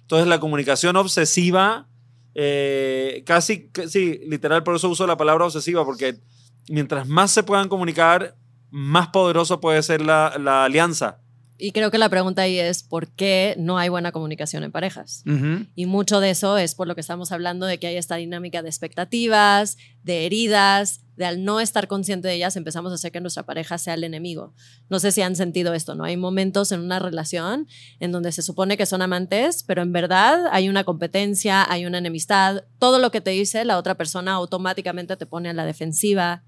Entonces la comunicación obsesiva, eh, casi, sí, literal, por eso uso la palabra obsesiva, porque mientras más se puedan comunicar, más poderoso puede ser la, la alianza. Y creo que la pregunta ahí es por qué no hay buena comunicación en parejas. Y mucho de eso es por lo que estamos hablando de que hay esta dinámica de expectativas, de heridas, de al no estar consciente de ellas empezamos a hacer que nuestra pareja sea el enemigo. No sé si han sentido esto, ¿no? Hay momentos en una relación en donde se supone que son amantes, pero en verdad hay una competencia, hay una enemistad, todo lo que te dice la otra persona automáticamente te pone a la defensiva.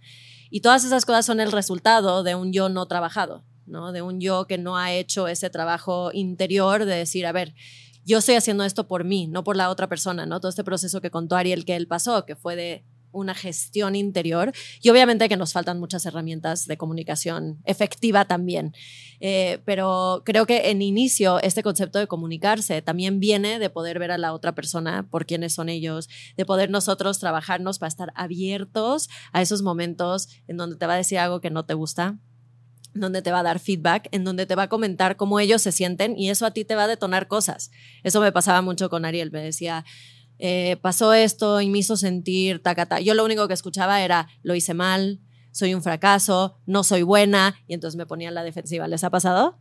Y todas esas cosas son el resultado de un yo no trabajado. ¿No? De un yo que no ha hecho ese trabajo interior de decir, a ver, yo estoy haciendo esto por mí, no por la otra persona, ¿no? Todo este proceso que contó Ariel que él pasó, que fue de una gestión interior y obviamente que nos faltan muchas herramientas de comunicación efectiva también. Eh, pero creo que en inicio este concepto de comunicarse también viene de poder ver a la otra persona por quiénes son ellos, de poder nosotros trabajarnos para estar abiertos a esos momentos en donde te va a decir algo que no te gusta, donde te va a dar feedback, en donde te va a comentar cómo ellos se sienten y eso a ti te va a detonar cosas. Eso me pasaba mucho con Ariel, me decía, eh, pasó esto y me hizo sentir tacata. Yo lo único que escuchaba era, lo hice mal, soy un fracaso, no soy buena, y entonces me ponía en la defensiva. ¿Les ha pasado?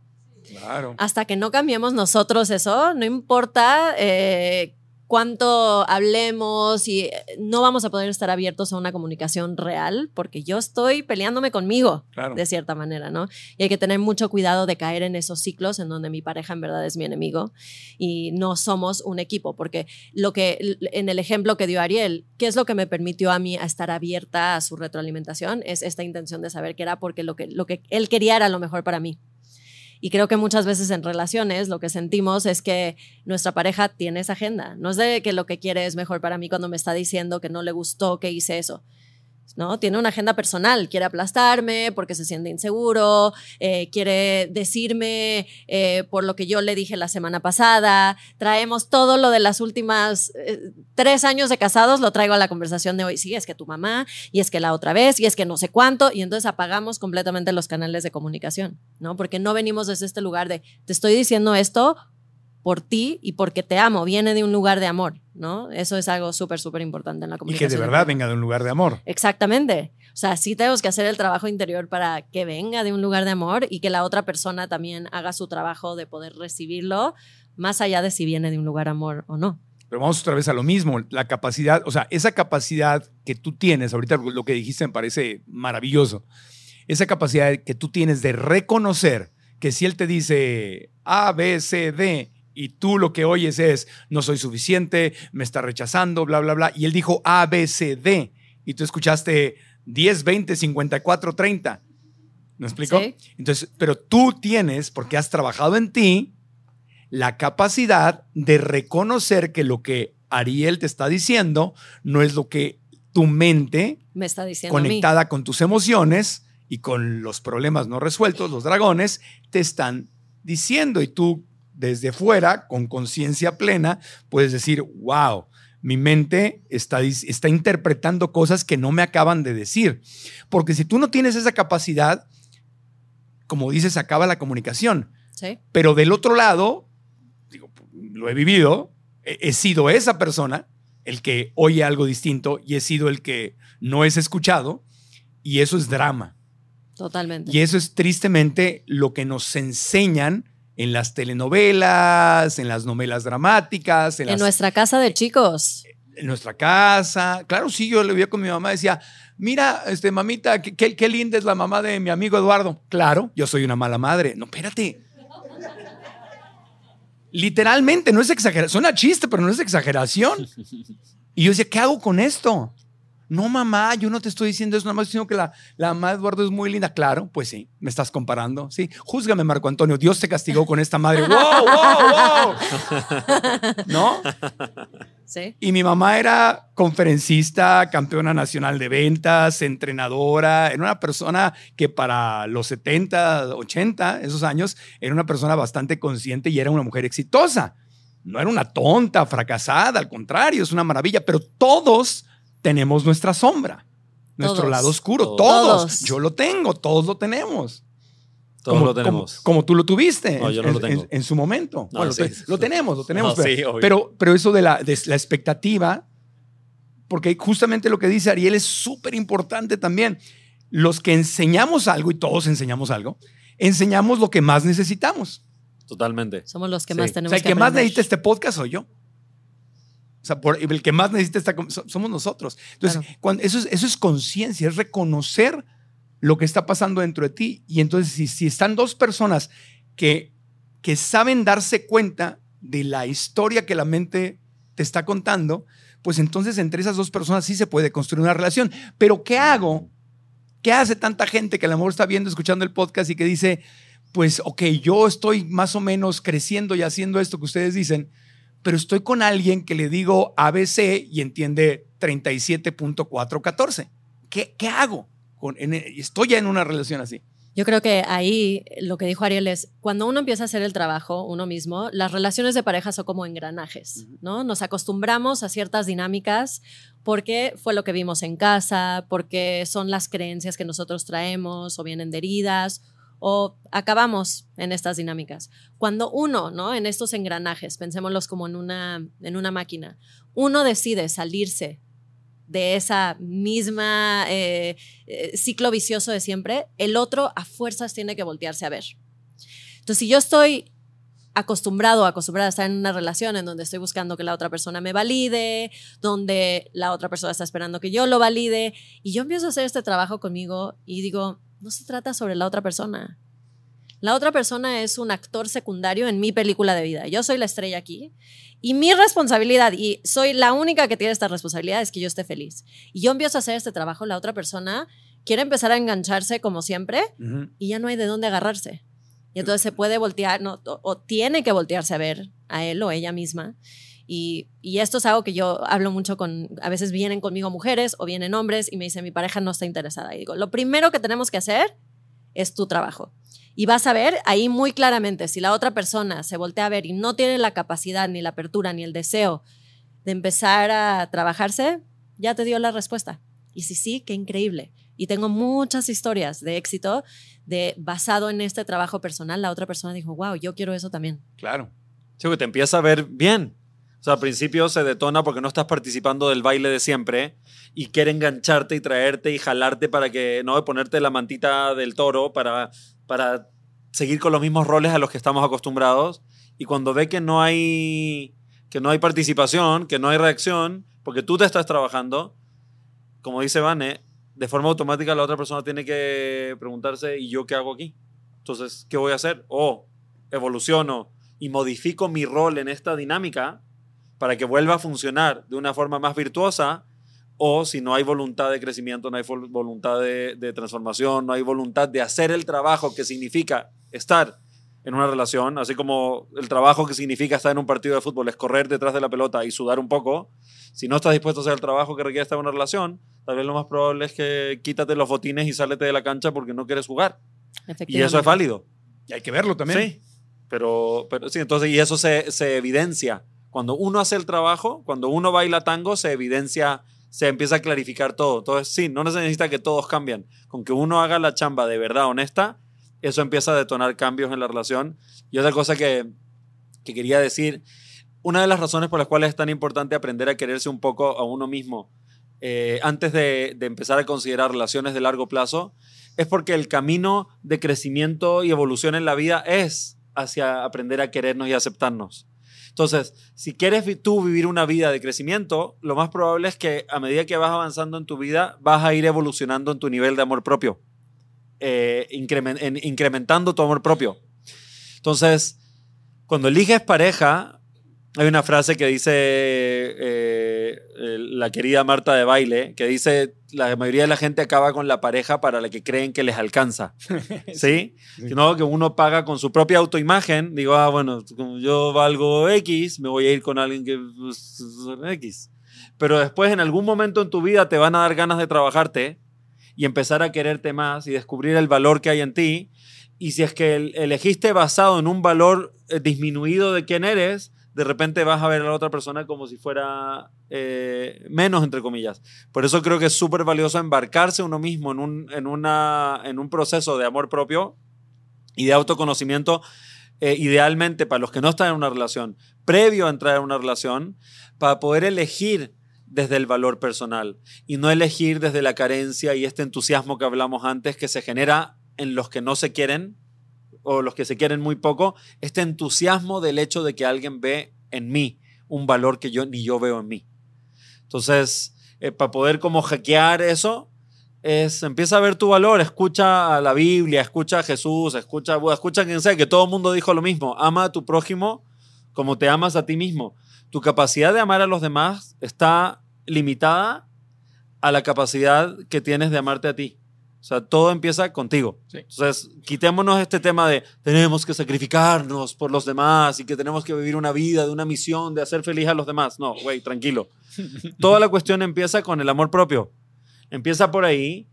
Claro. Hasta que no cambiemos nosotros eso, no importa eh, cuánto hablemos y eh, no vamos a poder estar abiertos a una comunicación real porque yo estoy peleándome conmigo, de cierta manera, ¿no? Y hay que tener mucho cuidado de caer en esos ciclos en donde mi pareja en verdad es mi enemigo y no somos un equipo, porque lo que en el ejemplo que dio Ariel, ¿qué es lo que me permitió a mí a estar abierta a su retroalimentación? Es esta intención de saber que era porque lo que, lo que él quería era lo mejor para mí. Y creo que muchas veces en relaciones lo que sentimos es que nuestra pareja tiene esa agenda. No es de que lo que quiere es mejor para mí cuando me está diciendo que no le gustó que hice eso. ¿No? Tiene una agenda personal, quiere aplastarme porque se siente inseguro, eh, quiere decirme eh, por lo que yo le dije la semana pasada, traemos todo lo de las últimas eh, tres años de casados, lo traigo a la conversación de hoy, sí, es que tu mamá, y es que la otra vez, y es que no sé cuánto, y entonces apagamos completamente los canales de comunicación, ¿no? Porque no venimos desde este lugar de, te estoy diciendo esto por ti y porque te amo, viene de un lugar de amor, ¿no? Eso es algo súper, súper importante en la comunicación. Y que de verdad venga de un lugar de amor. Exactamente. O sea, sí tenemos que hacer el trabajo interior para que venga de un lugar de amor y que la otra persona también haga su trabajo de poder recibirlo, más allá de si viene de un lugar de amor o no. Pero vamos otra vez a lo mismo, la capacidad, o sea, esa capacidad que tú tienes, ahorita lo que dijiste me parece maravilloso, esa capacidad que tú tienes de reconocer que si él te dice A, B, C, D, y tú lo que oyes es, no soy suficiente, me está rechazando, bla, bla, bla. Y él dijo A, B, C, D. Y tú escuchaste 10, 20, 54, 30. ¿Me explico? Entonces, pero tú tienes, porque has trabajado en ti, la capacidad de reconocer que lo que Ariel te está diciendo no es lo que tu mente, me está diciendo conectada con tus emociones y con los problemas no resueltos, los dragones, te están diciendo. Y tú desde fuera, con conciencia plena, puedes decir, wow, mi mente está, está interpretando cosas que no me acaban de decir. Porque si tú no tienes esa capacidad, como dices, acaba la comunicación. Sí. Pero del otro lado, digo, lo he vivido, he, sido esa persona, el que oye algo distinto, y he sido el que no es escuchado, y eso es drama. Totalmente. Y eso es tristemente lo que nos enseñan en las telenovelas, en las novelas dramáticas. En, nuestra casa de chicos. En nuestra casa. Claro, sí, yo le veía con mi mamá, decía, mira, este, mamita, qué, qué linda es la mamá de mi amigo Eduardo. Claro, yo soy una mala madre. No, espérate. Literalmente, no es exageración. Suena chiste, pero no es exageración. Y yo decía, ¿qué hago con esto? No, mamá, yo no te estoy diciendo eso, nada más diciendo que la, la mamá de Eduardo es muy linda. Claro, pues sí, me estás comparando. Sí, júzgame, Marco Antonio. Dios te castigó con esta madre. (laughs) ¡Wow, wow, wow! ¿No? Sí. Y mi mamá era conferencista, campeona nacional de ventas, entrenadora. Era una persona que para los 70, 80, esos años, era una persona bastante consciente y era una mujer exitosa. No era una tonta, fracasada, al contrario, es una maravilla, pero todos tenemos nuestra sombra, nuestro lado oscuro. Todos. Yo lo tengo, todos lo tenemos. Todos lo tenemos. Como, tú lo tuviste no, en, yo no lo tengo. En, su momento. bueno, lo tenemos, lo tenemos. pero, pero, eso de la, de la expectativa, porque justamente lo que dice Ariel es súper importante también. Los que enseñamos algo, y todos enseñamos algo, enseñamos lo que más necesitamos. Totalmente. Somos los que más tenemos o sea, el que, más necesita este podcast soy yo. O sea, por, el que más necesita esta, somos nosotros. Entonces, cuando, eso, es, eso es conciencia, es reconocer lo que está pasando dentro de ti. Y entonces, si, si están dos personas que, que saben darse cuenta de la historia que la mente te está contando, pues entonces entre esas dos personas sí se puede construir una relación. Pero ¿qué hago? ¿Qué hace tanta gente que a lo mejor está viendo, escuchando el podcast y que dice, pues, ok, yo estoy más o menos creciendo y haciendo esto que ustedes dicen, pero estoy con alguien que le digo ABC y entiende 37.414. ¿Qué, ¿Qué hago? Con, estoy ya en una relación así. Yo creo que ahí lo que dijo Ariel es, cuando uno empieza a hacer el trabajo uno mismo, las relaciones de pareja son como engranajes, ¿no? Nos acostumbramos a ciertas dinámicas porque fue lo que vimos en casa, porque son las creencias que nosotros traemos o vienen de heridas o acabamos en estas dinámicas. Cuando uno, ¿no? En estos engranajes, pensémoslos como en una, en una máquina, uno decide salirse de esa misma eh, eh, ciclo vicioso de siempre, el otro a fuerzas tiene que voltearse a ver. Entonces, si yo estoy acostumbrado, acostumbrada a estar en una relación en donde estoy buscando que la otra persona me valide, donde la otra persona está esperando que yo lo valide. Y yo empiezo a hacer este trabajo conmigo y digo, no se trata sobre la otra persona. La otra persona es un actor secundario en mi película de vida. Yo soy la estrella aquí. Y mi responsabilidad, y soy la única que tiene esta responsabilidad, es que yo esté feliz. Y yo empiezo a hacer este trabajo, la otra persona quiere empezar a engancharse como siempre y ya no hay de dónde agarrarse. Y entonces se puede voltear, no, o, tiene que voltearse a ver a él o ella misma. Y, y, esto es algo que yo hablo mucho con, a veces vienen conmigo mujeres o vienen hombres y me dicen, mi pareja no está interesada. Y digo, lo primero que tenemos que hacer es tu trabajo. Y vas a ver ahí muy claramente si la otra persona se voltea a ver y no tiene la capacidad, ni la apertura, ni el deseo de empezar a trabajarse, ya te dio la respuesta. Y si sí, qué increíble. Y tengo muchas historias de éxito de basado en este trabajo personal, la otra persona dijo, wow, yo quiero eso también. Claro. Sí, que te empieza a ver bien. O sea, al principio se detona porque no estás participando del baile de siempre y quiere engancharte y traerte y jalarte para que, no, ponerte la mantita del toro para para seguir con los mismos roles a los que estamos acostumbrados y cuando ve que no hay que no hay participación, que no hay reacción, porque tú te estás trabajando, como dice Vane, de forma automática la otra persona tiene que preguntarse, ¿y yo qué hago aquí? Entonces, ¿qué voy a hacer? O evoluciono y modifico mi rol en esta dinámica para que vuelva a funcionar de una forma más virtuosa o si no hay voluntad de crecimiento, no hay voluntad de, transformación, no hay voluntad de hacer el trabajo que significa estar en una relación, así como el trabajo que significa estar en un partido de fútbol es correr detrás de la pelota y sudar un poco, si no estás dispuesto a hacer el trabajo que requiere estar en una relación, tal vez lo más probable es que quítate los botines y sálete de la cancha porque no quieres jugar. Y eso es válido. Y hay que verlo también. Sí, pero, pero sí, entonces, y eso se, se evidencia. Cuando uno hace el trabajo, cuando uno baila tango, se evidencia se empieza a clarificar todo. Entonces, sí, no necesita que todos cambien. Con que uno haga la chamba de verdad honesta, eso empieza a detonar cambios en la relación. Y otra cosa que, que quería decir, una de las razones por las cuales es tan importante aprender a quererse un poco a uno mismo eh, antes de, de empezar a considerar relaciones de largo plazo, es porque el camino de crecimiento y evolución en la vida es hacia aprender a querernos y aceptarnos. Entonces, si quieres tú vivir una vida de crecimiento, lo más probable es que a medida que vas avanzando en tu vida, vas a ir evolucionando en tu nivel de amor propio, eh, incrementando tu amor propio. Entonces, cuando eliges pareja, hay una frase que dice eh, la querida Marta de Baile, que dice, la mayoría de la gente acaba con la pareja para la que creen que les alcanza. (laughs) ¿Sí? Sino que uno paga con su propia autoimagen, digo, ah, bueno, como yo valgo X, me voy a ir con alguien que pues, X. Pero después, en algún momento en tu vida, te van a dar ganas de trabajarte y empezar a quererte más y descubrir el valor que hay en ti. Y si es que elegiste basado en un valor eh, disminuido de quién eres, de repente vas a ver a la otra persona como si fuera eh, menos, entre comillas. Por eso creo que es súper valioso embarcarse uno mismo en un, en, una, en un proceso de amor propio y de autoconocimiento, eh, idealmente para los que no están en una relación, previo a entrar en una relación, para poder elegir desde el valor personal y no elegir desde la carencia y este entusiasmo que hablamos antes que se genera en los que no se quieren o los que se quieren muy poco, este entusiasmo del hecho de que alguien ve en mí un valor que yo ni yo veo en mí. Entonces, eh, para poder como hackear eso, es empieza a ver tu valor, escucha a la Biblia, escucha a Jesús, escucha, escucha a quien sea, que todo el mundo dijo lo mismo, ama a tu prójimo como te amas a ti mismo. Tu capacidad de amar a los demás está limitada a la capacidad que tienes de amarte a ti. O sea, todo empieza contigo. Entonces, quitémonos este tema de tenemos que sacrificarnos por los demás y que tenemos que vivir una vida de una misión de hacer feliz a los demás. No, güey, tranquilo. (laughs) Toda la cuestión empieza con el amor propio. Empieza por ahí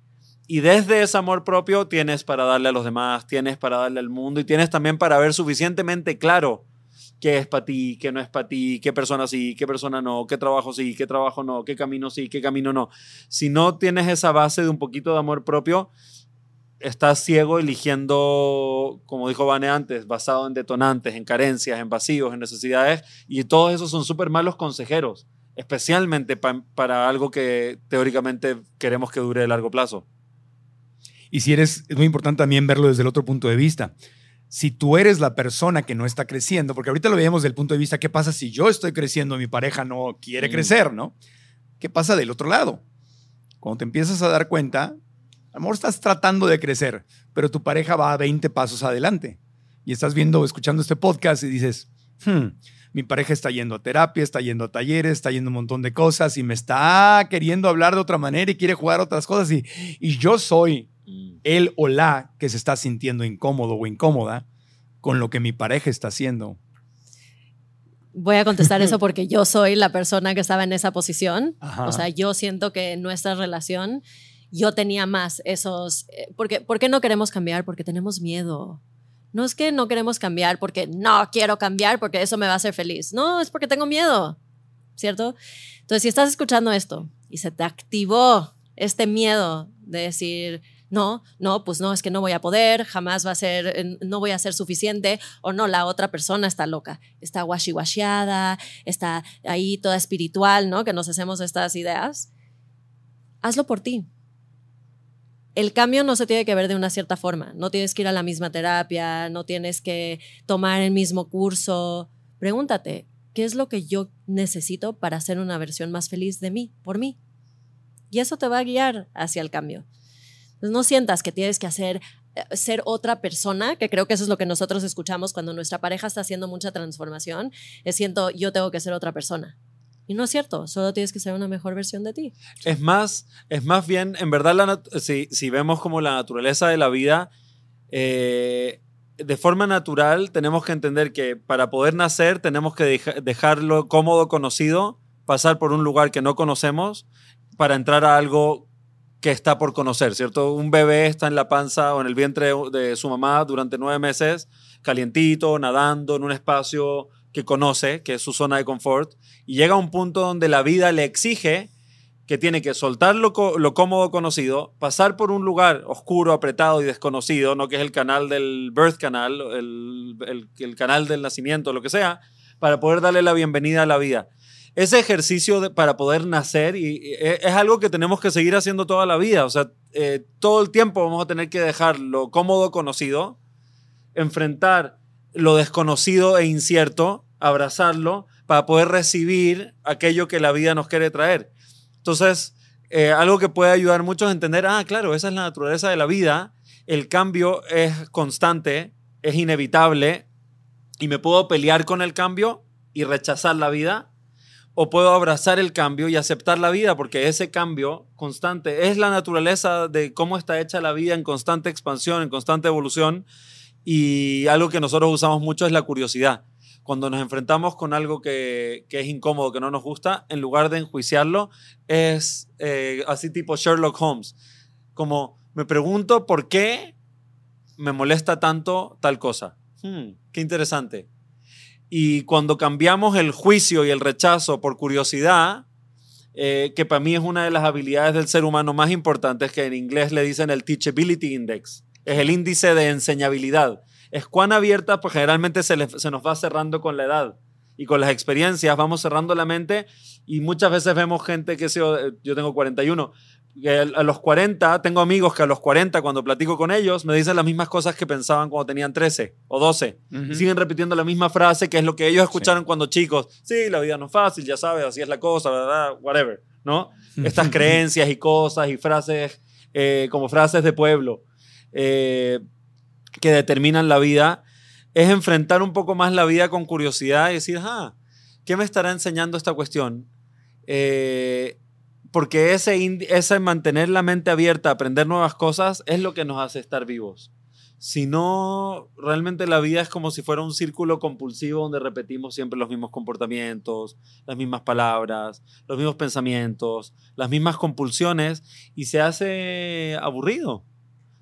y desde ese amor propio tienes para darle a los demás, tienes para darle al mundo y tienes también para ver suficientemente claro qué es para ti, qué no es para ti, qué persona sí, qué persona no, qué trabajo sí, qué trabajo no, qué camino sí, qué camino no. Si no tienes esa base de un poquito de amor propio, estás ciego eligiendo, como dijo Vane antes, basado en detonantes, en carencias, en vacíos, en necesidades, y todos esos son súper malos consejeros, especialmente para algo que teóricamente queremos que dure de largo plazo. Y si eres, es muy importante también verlo desde el otro punto de vista si tú eres la persona que no está creciendo, porque ahorita lo veíamos desde el punto de vista, ¿qué pasa si yo estoy creciendo y mi pareja no quiere Mm. crecer, ¿no? ¿Qué pasa del otro lado? Cuando te empiezas a dar cuenta, a lo mejor estás tratando de crecer, pero tu pareja va a 20 pasos adelante. Y estás viendo, escuchando este podcast y dices, "Hmm, mi pareja está yendo a terapia, está yendo a talleres, está yendo a un montón de cosas y me está queriendo hablar de otra manera y quiere jugar otras cosas y, y yo soy Mm. él o la que se está sintiendo incómodo o incómoda con lo que mi pareja está haciendo. Voy a contestar eso (laughs) porque yo soy la persona que estaba en esa posición. Ajá. O sea, yo siento que en nuestra relación yo tenía más esos... eh, Porque, ¿Por qué no queremos cambiar? Porque tenemos miedo. No es que no queremos cambiar porque no quiero cambiar porque eso me va a hacer feliz. No, es porque tengo miedo. ¿Cierto? Entonces, si estás escuchando esto y se te activó este miedo de decir, no, no, pues no, es que no voy a poder, jamás va a ser, no voy a ser suficiente, o no, la otra persona está loca, está washi está ahí toda espiritual, ¿no? Que nos hacemos estas ideas. Hazlo por ti. El cambio no se tiene que ver de una cierta forma. No tienes que ir a la misma terapia, no tienes que tomar el mismo curso. Pregúntate, ¿qué es lo que yo necesito para ser una versión más feliz de mí, por mí? Y eso te va a guiar hacia el cambio. No sientas que tienes que hacer eh, ser otra persona, que creo que eso es lo que nosotros escuchamos cuando nuestra pareja está haciendo mucha transformación, es siento yo tengo que ser otra persona. Y no es cierto, solo tienes que ser una mejor versión de ti. Es más, es más bien, en verdad, si, si vemos como la naturaleza de la vida, eh, de forma natural tenemos que entender que para poder nacer tenemos que deja- dejarlo cómodo, conocido, pasar por un lugar que no conocemos para entrar a algo que está por conocer, ¿cierto? Un bebé está en la panza o en el vientre de- su mamá durante nueve meses, calientito, nadando en un espacio que conoce, que es su zona de confort, y llega a un punto donde la vida le exige que tiene que soltar lo, lo cómodo conocido, pasar por un lugar oscuro, apretado y desconocido, no que es el canal del birth canal, el, el- el canal del nacimiento, lo que sea, para poder darle la bienvenida a la vida. Ese ejercicio para poder nacer y, es es algo que tenemos que seguir haciendo toda la vida. O sea, eh, todo el tiempo vamos a tener que dejar lo cómodo conocido, enfrentar lo desconocido e incierto, abrazarlo para poder recibir aquello que la vida nos quiere traer. Entonces, eh, algo que puede ayudar mucho es entender, ah, claro, esa es la naturaleza de la vida, el cambio es constante, es inevitable, y me puedo pelear con el cambio y rechazar la vida, o puedo abrazar el cambio y aceptar la vida, porque ese cambio constante es la naturaleza de cómo está hecha la vida en constante expansión, en constante evolución, y algo que nosotros usamos mucho es la curiosidad. Cuando nos enfrentamos con algo que, que es incómodo, que no nos gusta, en lugar de enjuiciarlo, es eh, así tipo Sherlock Holmes. Como me pregunto por qué me molesta tanto tal cosa. Hmm, qué interesante. Y cuando cambiamos el juicio y el rechazo por curiosidad, eh, que para mí es una de las habilidades del ser humano más importantes, que en inglés le dicen el Teachability Index, es el índice de enseñabilidad. Es cuán abierta, pues generalmente se, nos va cerrando con la edad y con las experiencias, vamos cerrando la mente y muchas veces vemos gente que se, yo tengo 41, que a a los 40, tengo amigos que a los 40 cuando platico con ellos me dicen las mismas cosas que pensaban cuando tenían 13 o 12. Ujú. Y siguen repitiendo la misma frase que es lo que ellos escucharon cuando chicos. Sí, la vida no es fácil, ya sabes, así es la cosa, ¿verdad? Whatever, ¿no? Estas (laughs) creencias y cosas y frases eh, como frases de pueblo eh, que determinan la vida es enfrentar un poco más la vida con curiosidad y decir, ah, ¿qué me estará enseñando esta cuestión? Eh, porque ese, ese mantener la mente abierta, aprender nuevas cosas, es lo que nos hace estar vivos. Si no, realmente la vida es como si fuera un círculo compulsivo donde repetimos siempre los mismos comportamientos, las mismas palabras, los mismos pensamientos, las mismas compulsiones y se hace aburrido,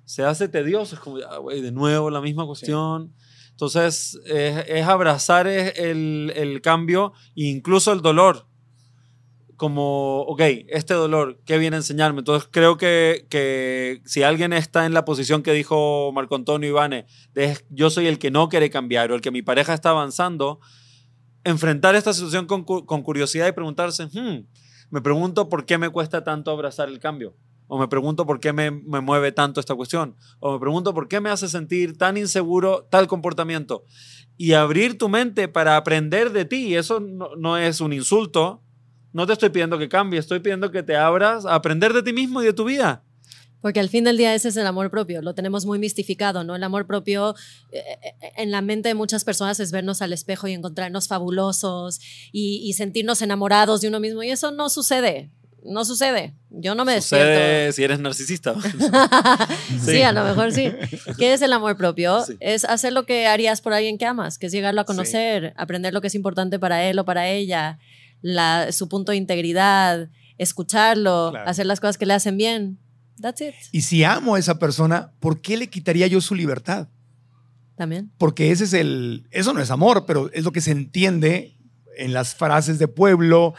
se hace tedioso, es como, "Ah, de nuevo la misma cuestión. Entonces, es, es abrazar es el, el cambio e incluso el dolor. Como, ok, este dolor, ¿qué viene a enseñarme? Entonces, creo que, que si alguien está en la posición que dijo Marco Antonio Ivane, de yo soy el que no quiere cambiar o el que mi pareja está avanzando, enfrentar esta situación con, con curiosidad y preguntarse, "Hmm, me pregunto por qué me cuesta tanto abrazar el cambio. O me pregunto por qué me, me mueve tanto esta cuestión. O me pregunto por qué me hace sentir tan inseguro tal comportamiento. Y abrir tu mente para aprender de ti. Eso no, no es un insulto. No te estoy pidiendo que cambies, estoy pidiendo que te abras a aprender de ti mismo y de tu vida. Porque al fin del día ese es el amor propio, lo tenemos muy mistificado, ¿no? El amor propio eh, eh, en la mente de muchas personas es vernos al espejo y encontrarnos fabulosos y, y sentirnos enamorados de uno mismo y eso no sucede. No sucede. Yo no me Sucede despierto. si eres narcisista. (laughs) Sí. a lo mejor sí. ¿Qué es el amor propio? Sí. Es hacer lo que harías por alguien que amas, que es llegarlo a conocer, aprender lo que es importante para él o para ella, la, su punto de integridad, escucharlo, Claro. hacer las cosas que le hacen bien. That's it. Y si amo a esa persona, ¿por qué le quitaría yo su libertad? También. Porque ese es el, eso no es amor, pero es lo que se entiende en las frases de pueblo,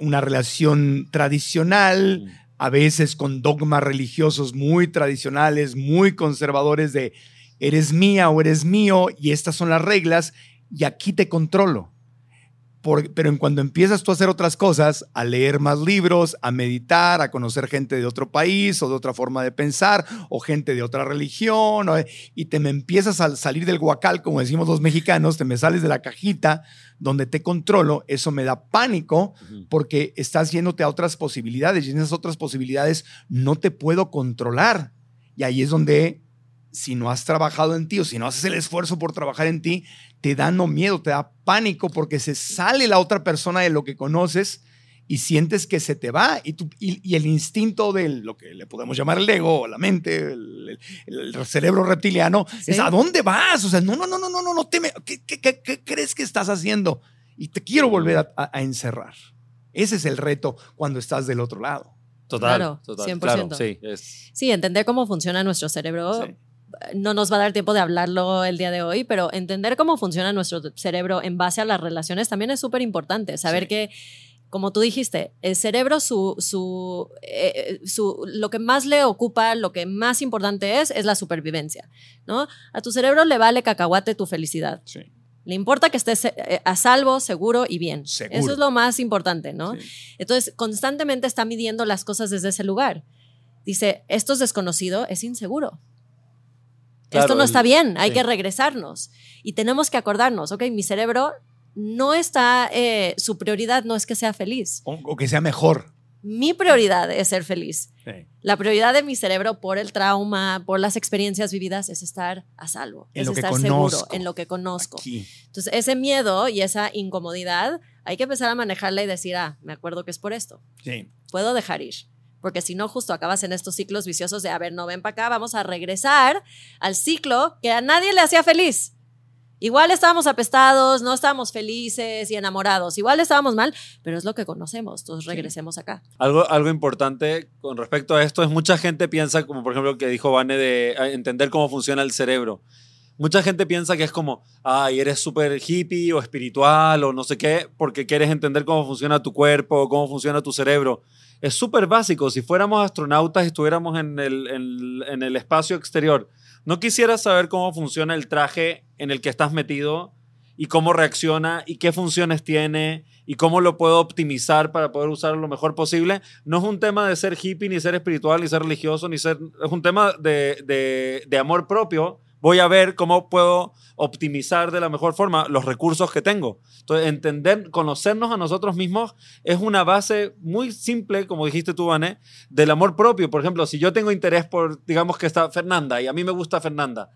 una relación tradicional, a veces con dogmas religiosos muy tradicionales, muy conservadores de eres mía o eres mío y estas son las reglas y aquí te controlo. Por- pero en cuando empiezas tú a hacer otras cosas, a leer más libros, a meditar, a conocer gente de otro país o de otra forma de pensar o gente de otra religión o- y te me empiezas a salir del guacal, como decimos los mexicanos, te me sales de la cajita donde te controlo, eso me da pánico porque estás yéndote a otras posibilidades y en esas otras posibilidades no te puedo controlar. Y ahí es donde si no has trabajado en ti o si no haces el esfuerzo por trabajar en ti, te da no miedo, te da pánico porque se sale la otra persona de lo que conoces y sientes que se te va y, tú- y, y el instinto de lo que le podemos llamar el ego, la mente, el, el- el cerebro reptiliano, es Sí. ¿a dónde vas? O sea, no, no, no, no, no, no, no te me- ¿qué, qué, qué- qué crees que estás haciendo? Y te quiero volver a, a- a encerrar. Ese es el reto cuando estás del otro lado. Total, Claro, total. 100%. Claro, sí, es, Sí, entender cómo funciona nuestro cerebro. Sí. No nos va a dar tiempo de hablarlo el día de hoy, pero entender cómo funciona nuestro cerebro en base a las relaciones también es súper importante. Saber Sí. que, como tú dijiste, el cerebro, su, su, eh, su, lo que más le ocupa, lo que más importante es, es la supervivencia. ¿no? A tu cerebro le vale cacahuate tu felicidad. Le importa que estés eh, a salvo, seguro y bien. Seguro. Eso es lo más importante, ¿no? Sí. Entonces, constantemente está midiendo las cosas desde ese lugar. Dice, esto es desconocido, es inseguro. Claro, esto no el- está bien, hay sí. que regresarnos. Y tenemos que acordarnos, ok, mi cerebro no está, eh, su prioridad no es que sea feliz. O, o que sea mejor. Mi prioridad es ser feliz. Sí. La prioridad de mi cerebro por el trauma, por las experiencias vividas, es estar a salvo, En es estar seguro, en lo que conozco. Aquí. Entonces, ese miedo y esa incomodidad, hay que empezar a manejarla y decir, ah, me acuerdo que es por esto Sí. puedo dejar ir. Porque si no, justo acabas en estos ciclos viciosos de, a ver, no ven para acá, vamos a regresar al ciclo que a nadie le hacía feliz. Igual estábamos apestados, no estábamos felices y enamorados, igual estábamos mal, pero es lo que conocemos, entonces regresemos acá. Algo, algo importante con respecto a esto es mucha gente piensa, como por ejemplo que dijo Vane, de entender cómo funciona el cerebro. Mucha gente piensa que es como, ay, eres súper hippie o espiritual o no sé qué, porque quieres entender cómo funciona tu cuerpo, cómo funciona tu cerebro. Es súper básico. Si fuéramos astronautas y estuviéramos en el, en- el espacio exterior, ¿no quisieras saber cómo funciona el traje en el que estás metido y cómo reacciona y qué funciones tiene y cómo lo puedo optimizar para poder usarlo lo mejor posible? No es un tema de ser hippie, ni ser espiritual, ni ser religioso, ni ser... Es un tema de, de- de amor propio. Voy a ver cómo puedo optimizar de la mejor forma los recursos que tengo. Entonces, entender, conocernos a nosotros mismos es una base muy simple, como dijiste tú, Vané, del amor propio. Por ejemplo, si yo tengo interés por, digamos que está Fernanda y a mí me gusta Fernanda,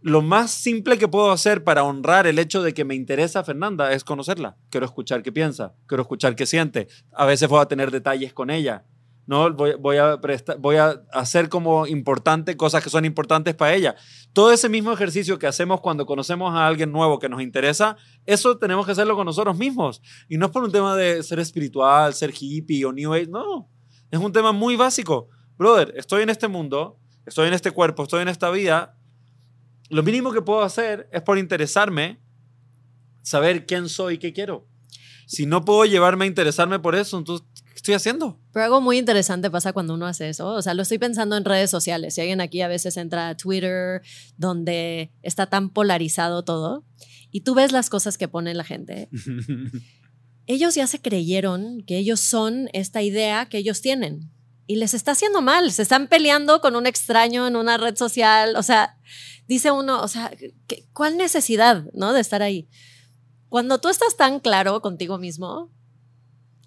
lo más simple que puedo hacer para honrar el hecho de que me interesa Fernanda es conocerla. Quiero escuchar qué piensa, quiero escuchar qué siente. A veces voy a tener detalles con ella. ¿No? Voy, a voy a hacer como importante cosas que son importantes para ella. Todo ese mismo ejercicio que hacemos cuando conocemos a alguien nuevo que nos interesa, eso tenemos que hacerlo con nosotros mismos. Y no es por un tema de ser espiritual, ser hippie o new age, no. Es un tema muy básico. Brother, estoy en este mundo, estoy en este cuerpo, estoy en esta vida. Lo mínimo que puedo hacer es por interesarme, saber quién soy y qué quiero. Si no puedo llevarme a interesarme por eso, entonces, ¿qué estoy haciendo? Pero algo muy interesante pasa cuando uno hace eso. O sea, lo estoy pensando en redes sociales. Si alguien aquí a veces entra a Twitter, donde está tan polarizado todo, y tú ves las cosas que pone la gente, (laughs) ellos ya se creyeron que ellos son esta idea que ellos tienen. y les está haciendo mal. Se están peleando con un extraño en una red social. O sea, dice uno, o sea, ¿cuál necesidad, no, de estar ahí? Cuando tú estás tan claro contigo mismo,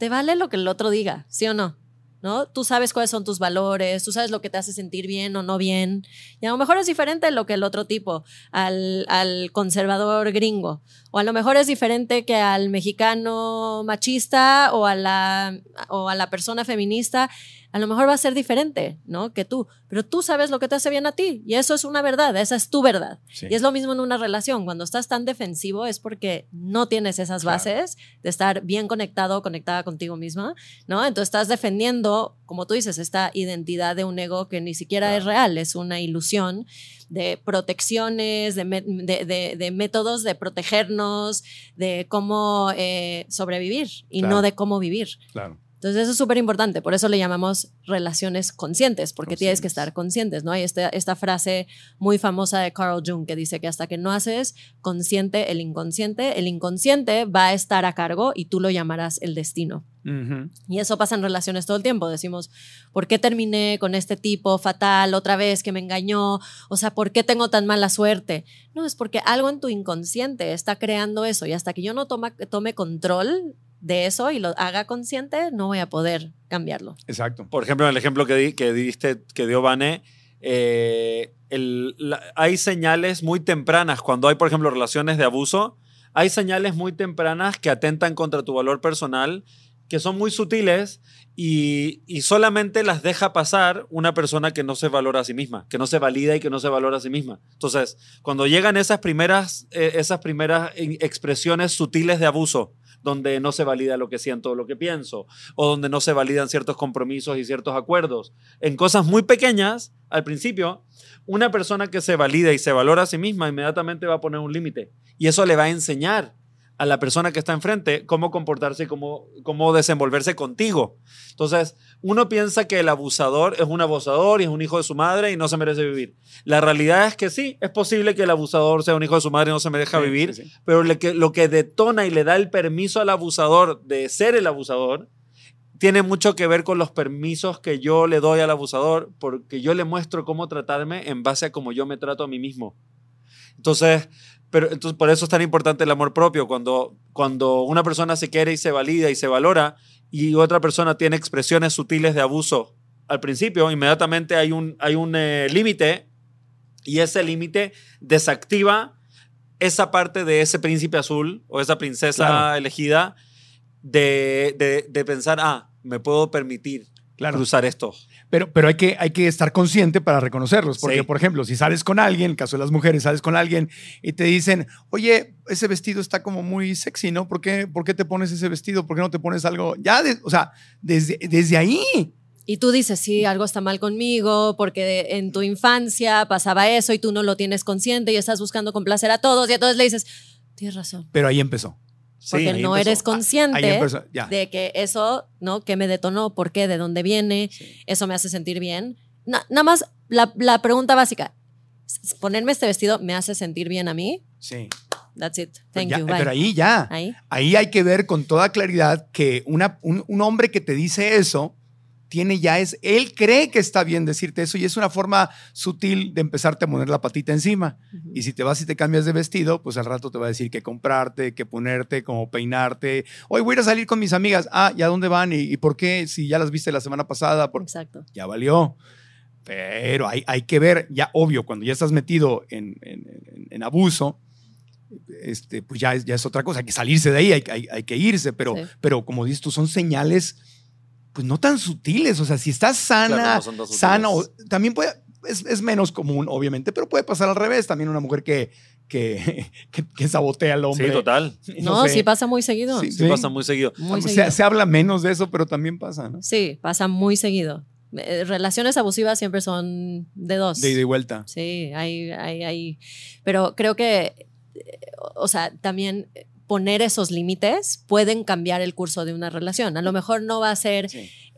te vale lo que el otro diga, ¿sí o no? ¿no? Tú sabes cuáles son tus valores, tú sabes lo que te hace sentir bien o no bien. Y a lo mejor es diferente lo que el otro tipo, al, al conservador gringo. O a lo mejor es diferente que al mexicano machista o a la, o a la persona feminista a lo mejor va a ser diferente, ¿no? Que tú, pero tú sabes lo que te hace bien a ti y eso es una verdad, esa es tu verdad. Y es lo mismo en una relación, cuando estás tan defensivo es porque no tienes esas bases de estar bien conectado, conectada contigo misma, ¿no? Entonces estás defendiendo, como tú dices, esta identidad de un ego que ni siquiera es real, es una ilusión de protecciones, de, de, métodos de protegernos, de cómo eh, sobrevivir y no de cómo vivir. Claro. Entonces eso es súper importante, por eso le llamamos relaciones conscientes, porque tienes que estar conscientes, ¿no? Hay esta, esta frase muy famosa de Carl Jung que dice que hasta que no haces consciente el inconsciente, el inconsciente va a estar a cargo y tú lo llamarás el destino. Y eso pasa en relaciones todo el tiempo. Decimos, ¿por qué terminé con este tipo fatal otra vez que me engañó? O sea, ¿por qué tengo tan mala suerte? No, es porque algo en tu inconsciente está creando eso y hasta que yo no toma, tome control de eso y lo haga consciente, no voy a poder cambiarlo. Exacto. Por ejemplo, en el ejemplo que, di, que diste, que dio Vane, eh, hay señales muy tempranas, cuando hay, por ejemplo, relaciones de abuso, hay señales muy tempranas que atentan contra tu valor personal, que son muy sutiles y, y, solamente las deja pasar una persona que no se valora a sí misma, que no se valida y que no se valora a sí misma. Entonces, cuando llegan esas primeras, eh, esas primeras expresiones sutiles de abuso, donde no se valida lo que siento o lo que pienso, o donde no se validan ciertos compromisos y ciertos acuerdos. En cosas muy pequeñas, al principio, una persona que se valida y se valora a sí misma inmediatamente va a poner un límite. Y eso le va a enseñar a la persona que está enfrente cómo comportarse y cómo, cómo desenvolverse contigo. Entonces, uno piensa que el abusador es un abusador y es un hijo de su madre y no se merece vivir. La realidad es que sí, es posible que el abusador sea un hijo de su madre y no se merezca vivir, pero lo que, lo que detona y le da el permiso al abusador de ser el abusador tiene mucho que ver con los permisos que yo le doy al abusador, porque yo le muestro cómo tratarme en base a cómo yo me trato a mí mismo. Entonces, pero entonces por eso es tan importante el amor propio. Cuando, cuando una persona se quiere y se valida y se valora y otra persona tiene expresiones sutiles de abuso al principio, inmediatamente hay un, hay un eh, límite y ese límite desactiva esa parte de ese príncipe azul o esa princesa elegida de, de, de, pensar, ah, me puedo permitir cruzar esto. Pero, pero hay, que, hay que estar consciente para reconocerlos. Porque, por ejemplo, si sales con alguien, en el caso de las mujeres, sales con alguien y te dicen, oye, ese vestido está como muy sexy, ¿no? ¿Por qué, por qué te pones ese vestido? ¿Por qué no te pones algo? Ya, o sea, desde, desde ahí. Y tú dices, sí, algo está mal conmigo, porque en tu infancia pasaba eso y tú no lo tienes consciente y estás buscando complacer a todos y entonces le dices, tienes razón. Pero ahí empezó. Porque no eres consciente de que eso, ¿no? ¿Qué me detonó? ¿Por qué? ¿De dónde viene? ¿Eso me hace sentir bien? nada más la, la, pregunta básica. ¿Ponerme este vestido me hace sentir bien a mí? Sí. That's it. Thank you. Pero ahí ya. ¿Ahí? ahí hay que ver con toda claridad que una, un, un hombre que te dice eso tiene ya es, él cree que está bien decirte eso y es una forma sutil de empezarte a poner la patita encima. Y si te vas y te cambias de vestido, pues al rato te va a decir qué comprarte, qué ponerte, cómo peinarte. Hoy voy a ir a salir con mis amigas. Ah, ¿y a dónde van? ¿Y, por qué? Si ya las viste la semana pasada. Exacto. Ya valió. Pero hay, hay que ver, ya obvio, cuando ya estás metido en, en, abuso, este, pues ya es, ya es otra cosa. Hay que salirse de ahí, hay, hay, hay que irse. Pero, pero como dices tú, son señales pues no tan sutiles. O sea, si estás sana, sano, también puede, es, menos común, obviamente, pero puede pasar al revés. También una mujer que, que, (laughs) que, sabotea al hombre. Sí, total. (laughs) No, sí pasa muy seguido. Sí, pasa muy seguido. Se, habla menos de eso, pero también pasa, ¿no? Sí, pasa muy seguido. Eh, relaciones abusivas siempre son de dos. De ida y vuelta. Sí, hay, hay, hay. Pero creo que, eh, o sea, también poner esos límites pueden cambiar el curso de una relación. A lo mejor no va a ser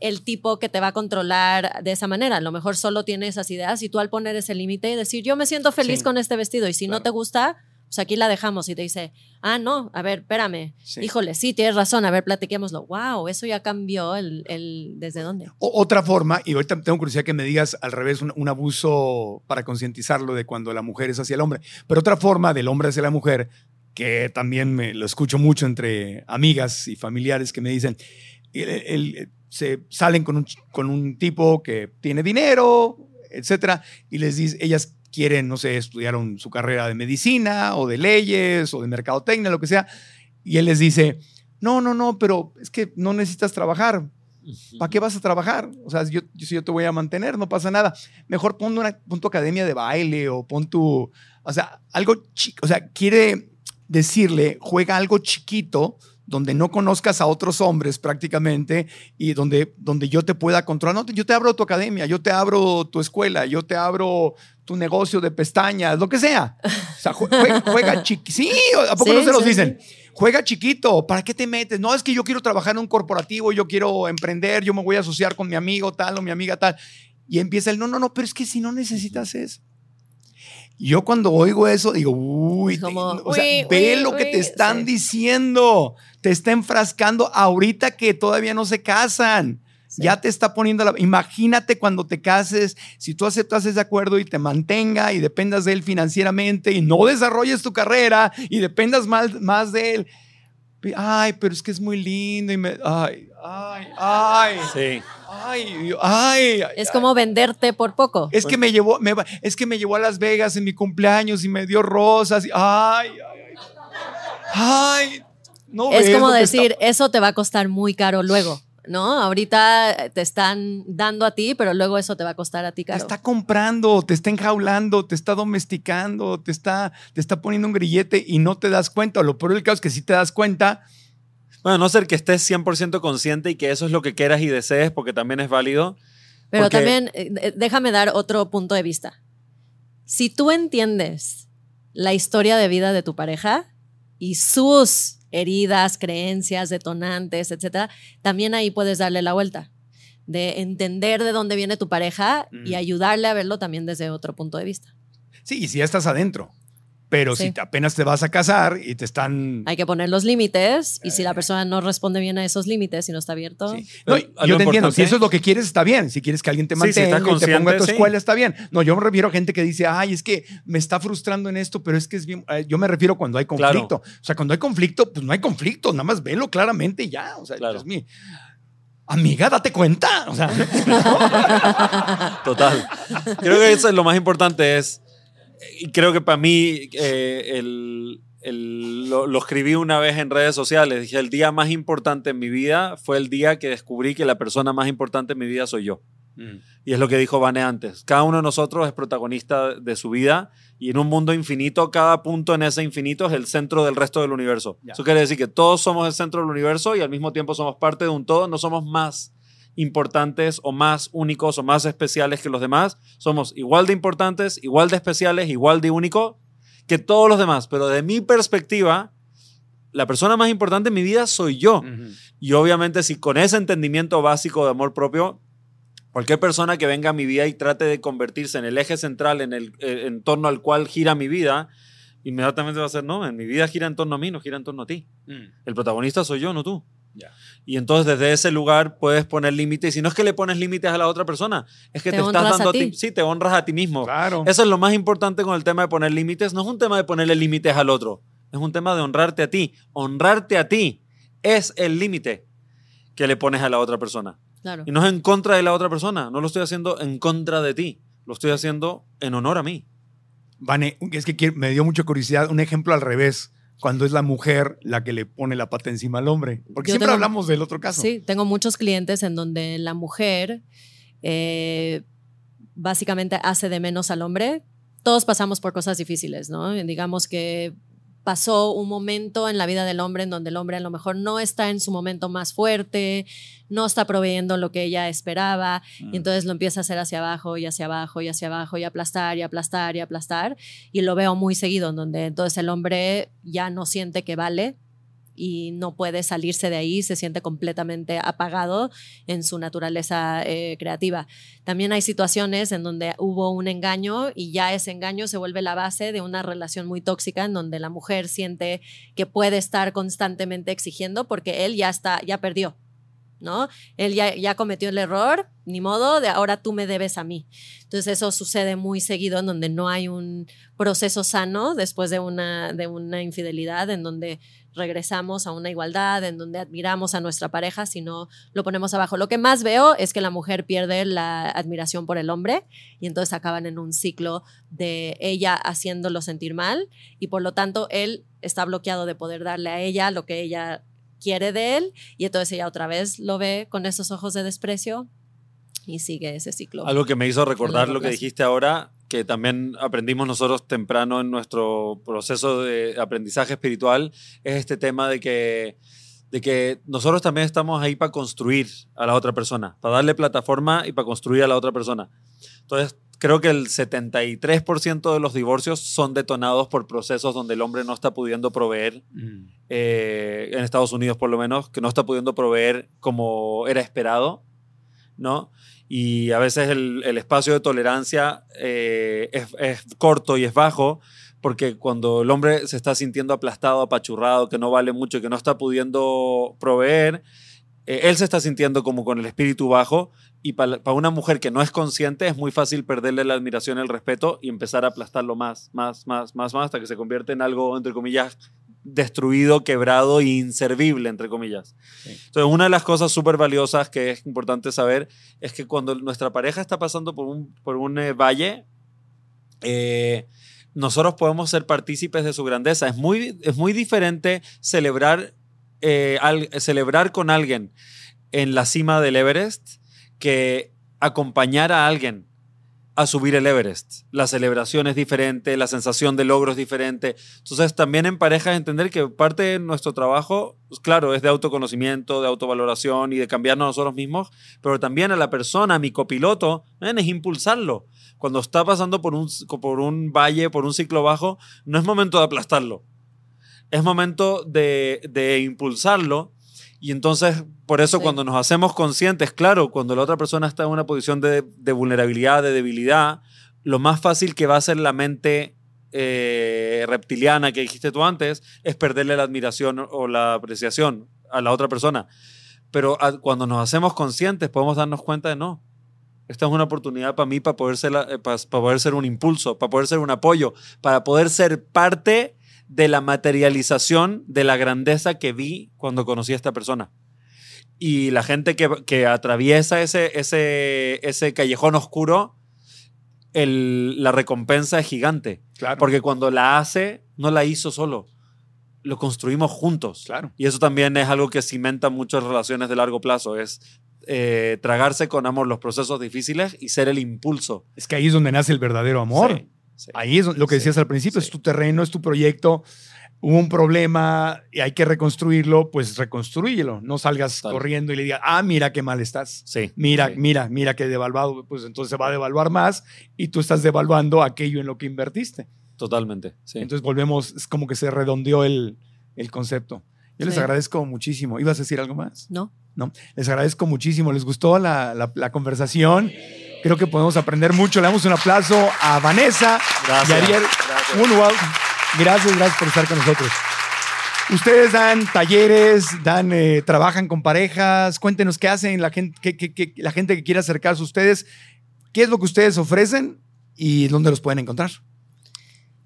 el tipo que te va a controlar de esa manera. A lo mejor solo tiene esas ideas y tú al poner ese límite y decir, yo me siento feliz con este vestido y si no te gusta, pues aquí la dejamos y te dice, ah, no, a ver, espérame, Sí. híjole, sí, tienes razón, a ver, platiquémoslo. Wow, eso ya cambió el, el ¿desde dónde? O- otra forma, y ahorita tengo curiosidad que me digas al revés, un, un abuso para concientizarlo de cuando la mujer es hacia el hombre, pero otra forma del hombre hacia la mujer, que también me lo escucho mucho entre amigas y familiares que me dicen, el- el- se salen con un, con un tipo que tiene dinero, etcétera, y les dice, ellas quieren, no sé, estudiaron su carrera de medicina o de leyes o de mercadotecnia, lo que sea, y él les dice, no, no, no, pero es que no necesitas trabajar. ¿Para qué vas a trabajar? O sea, yo, yo te voy a mantener, no pasa nada. Mejor pon, una, pon tu academia de baile o pon tu, o sea, algo chico. O sea, quiere decirle, juega algo chiquito donde no conozcas a otros hombres prácticamente y donde, donde yo te pueda controlar. No, yo te abro tu academia, yo te abro tu escuela, yo te abro tu negocio de pestañas, lo que sea. O sea, jue- juega, juega chiqui. Sí, ¿a poco Sí, no se los sí, dicen? Juega chiquito, ¿para qué te metes? No, es que yo quiero trabajar en un corporativo, yo quiero emprender, yo me voy a asociar con mi amigo tal o mi amiga tal. Y empieza el, no, no, no, pero es que si no necesitas eso. Yo cuando oigo eso digo, uy, Como, te- o sea, uy, ve uy, lo que te están sí. diciendo. Te está enfrascando ahorita que todavía no se casan. Ya te está poniendo la... Imagínate cuando te cases, si tú aceptas ese acuerdo y te mantenga y dependas de él financieramente y no desarrolles tu carrera y dependas más, más de él. Ay, pero es que es muy lindo y me... Ay, ay, ay. Sí. Ay, ay. Es como venderte por poco. Es que me llevó, me va- es que me llevó a Las Vegas en mi cumpleaños y me dio rosas. y- ay, ay, ay. Ay, no es ves como decir, está- eso te va a costar muy caro luego, ¿no? Ahorita te están dando a ti, pero luego eso te va a costar a ti Te caro. está comprando, te está enjaulando, te está domesticando, te está, te está poniendo un grillete y no te das cuenta. Lo peor del caso es que si te das cuenta, Bueno, a no ser que estés 100% consciente y que eso es lo que quieras y desees, porque también es válido. Pero Porque- también, eh, eh, déjame dar otro punto de vista. Si tú entiendes la historia de vida de tu pareja y sus heridas, creencias, detonantes, etcétera, también ahí puedes darle la vuelta. De entender de dónde viene tu pareja y ayudarle a verlo también desde otro punto de vista. sí, y si ya estás adentro. Pero Sí. si te- apenas te vas a casar y te están... Hay que poner los límites y si la persona no responde bien a esos límites y no está abierto, Sí. No, yo te entiendo. Si eso es lo que quieres, está bien. Si quieres que alguien te Sí, si mantenga y te ponga a tu escuela, está bien. No, yo me refiero a gente que dice, ay, es que me está frustrando en esto, pero es que es bien. eh, Yo me refiero cuando hay Claro. conflicto. O sea, cuando hay conflicto, pues no hay conflicto. Nada más velo claramente y ya. O sea, Claro. Dios mío. Amiga, date cuenta. O sea, (laughs) Total. Creo que eso es lo más importante es, creo que para mí eh, el- el- lo, lo escribí una vez en redes sociales, dije, el día más importante en mi vida fue el día que descubrí que la persona más importante en mi vida soy yo. Y es lo que dijo Vane antes. Cada uno de nosotros es protagonista de su vida y en un mundo infinito, cada punto en ese infinito es el centro del resto del universo. Eso quiere decir que todos somos el centro del universo y al mismo tiempo somos parte de un todo, no somos más importantes o más únicos o más especiales que los demás. Somos igual de importantes, igual de especiales, igual de únicos que todos los demás. Pero de mi perspectiva, la persona más importante en mi vida soy yo. Y obviamente si con ese entendimiento básico de amor propio, cualquier persona que venga a mi vida y trate de convertirse en el eje central en el eh, en torno al cual gira mi vida, inmediatamente va a ser, no, en mi vida gira en torno a mí, no gira en torno a ti. El protagonista soy yo, no tú. Ya. Y entonces desde ese lugar puedes poner límites. Y si no es que le pones límites a la otra persona, es que Te te, estás dando a ti. Sí, te honras a ti mismo. claro. Eso es lo más importante con el tema de poner límites. No es un tema de ponerle límites al otro. Es un tema de honrarte a ti. Honrarte a ti es el límite que le pones a la otra persona. claro. Y no es en contra de la otra persona. No lo estoy haciendo en contra de ti. Lo estoy haciendo en honor a mí. Vane, es que me dio mucha curiosidad. Un ejemplo al revés. Cuando es la mujer la que le pone la pata encima al hombre. Porque Yo siempre tengo- hablamos del otro caso. Sí, tengo muchos clientes en donde la mujer eh, básicamente hace de menos al hombre. Todos pasamos por cosas difíciles, ¿no? Digamos que pasó un momento en la vida del hombre en donde el hombre a lo mejor no está en su momento más fuerte, no está proveyendo lo que ella esperaba, y entonces lo empieza a hacer hacia abajo y hacia abajo y hacia abajo y aplastar y aplastar y aplastar, y lo veo muy seguido, en donde entonces el hombre ya no siente que vale y no puede salirse de ahí, se siente completamente apagado en su naturaleza eh, creativa. También hay situaciones en donde hubo un engaño y ya ese engaño se vuelve la base de una relación muy tóxica en donde la mujer siente que puede estar constantemente exigiendo porque él ya está, ya perdió. ¿no? Él ya, ya, cometió el error, ni modo, de ahora tú me debes a mí. Entonces eso sucede muy seguido en donde no hay un proceso sano después de una, de una infidelidad, en donde regresamos a una igualdad, en donde admiramos a nuestra pareja, sino lo ponemos abajo. Lo que más veo es que la mujer pierde la admiración por el hombre y entonces acaban en un ciclo de ella haciéndolo sentir mal y por lo tanto él está bloqueado de poder darle a ella lo que ella quiere de él y entonces ella otra vez lo ve con esos ojos de desprecio y sigue ese ciclo. Algo que me hizo recordar lo que dijiste ahora, que también aprendimos nosotros temprano en nuestro proceso de aprendizaje espiritual, es este tema de que, de que nosotros también estamos ahí para construir a la otra persona, para darle plataforma y para construir a la otra persona. Entonces, creo que el 73% de los divorcios son detonados por procesos donde el hombre no está pudiendo proveer, mm. eh, en Estados Unidos por lo menos, que no está pudiendo proveer como era esperado, ¿no? Y a veces el, espacio de tolerancia eh, es, corto y es bajo, porque cuando el hombre se está sintiendo aplastado, apachurrado, que no vale mucho, que no está pudiendo proveer, eh, él se está sintiendo como con el espíritu bajo y para, una mujer que no es consciente es muy fácil perderle la admiración, el respeto y empezar a aplastarlo más, más, más, más, más, hasta que se convierte en algo, entre comillas, destruido, quebrado e inservible, entre comillas. Entonces, una de las cosas súper valiosas que es importante saber es que cuando nuestra pareja está pasando por un, por un eh, valle, eh, nosotros podemos ser partícipes de su grandeza. Es muy, es muy diferente celebrar, eh, celebrar con alguien en la cima del Everest que acompañar a alguien a subir el Everest. La celebración es diferente, la sensación de logro es diferente. Entonces, también en pareja entender que parte de nuestro trabajo, pues, claro, es de autoconocimiento, de autovaloración y de cambiarnos nosotros mismos, pero también a la persona, a mi copiloto, es impulsarlo. Cuando está pasando por un, por un valle, por un ciclo bajo, no es momento de aplastarlo. Es momento de, de impulsarlo y entonces, por eso cuando nos hacemos conscientes, claro, cuando la otra persona está en una posición de, vulnerabilidad, de debilidad, lo más fácil que va a ser la mente eh, reptiliana que dijiste tú antes es perderle la admiración o la apreciación a la otra persona. Pero cuando nos hacemos conscientes podemos darnos cuenta de no. Esta es una oportunidad para mí para poder, ser eh, para poder ser un impulso, para poder ser un apoyo, para poder ser parte de la materialización de la grandeza que vi cuando conocí a esta persona. Y la gente que, atraviesa ese, ese, ese callejón oscuro, la recompensa es gigante. Porque cuando la hace, no la hizo solo. Lo construimos juntos. Claro. Y eso también es algo que cimenta muchas relaciones de largo plazo. Es eh, tragarse con amor los procesos difíciles y ser el impulso. Es que ahí es donde nace el verdadero amor. Ahí es lo que decías al principio, es tu terreno, es tu proyecto. Hubo un problema y hay que reconstruirlo, pues reconstruyelo. No salgas corriendo y le digas, ah, mira qué mal estás. Sí. Mira, mira, mira qué devaluado. Pues entonces se va a devaluar más y tú estás devaluando aquello en lo que invertiste. Totalmente. Sí. Entonces volvemos, es como que se redondeó el, el concepto. Yo les agradezco muchísimo. ¿Ibas a decir algo más? No. No. Les agradezco muchísimo. ¿Les gustó la, la, la conversación? Creo que podemos aprender mucho. Le damos un aplauso a Vanessa gracias, y Ariel gracias. Gracias, gracias por estar con nosotros. Ustedes dan talleres, dan, eh, trabajan con parejas. Cuéntenos qué hacen la gente, que, la gente que quiera acercarse a ustedes. ¿Qué es lo que ustedes ofrecen y dónde los pueden encontrar?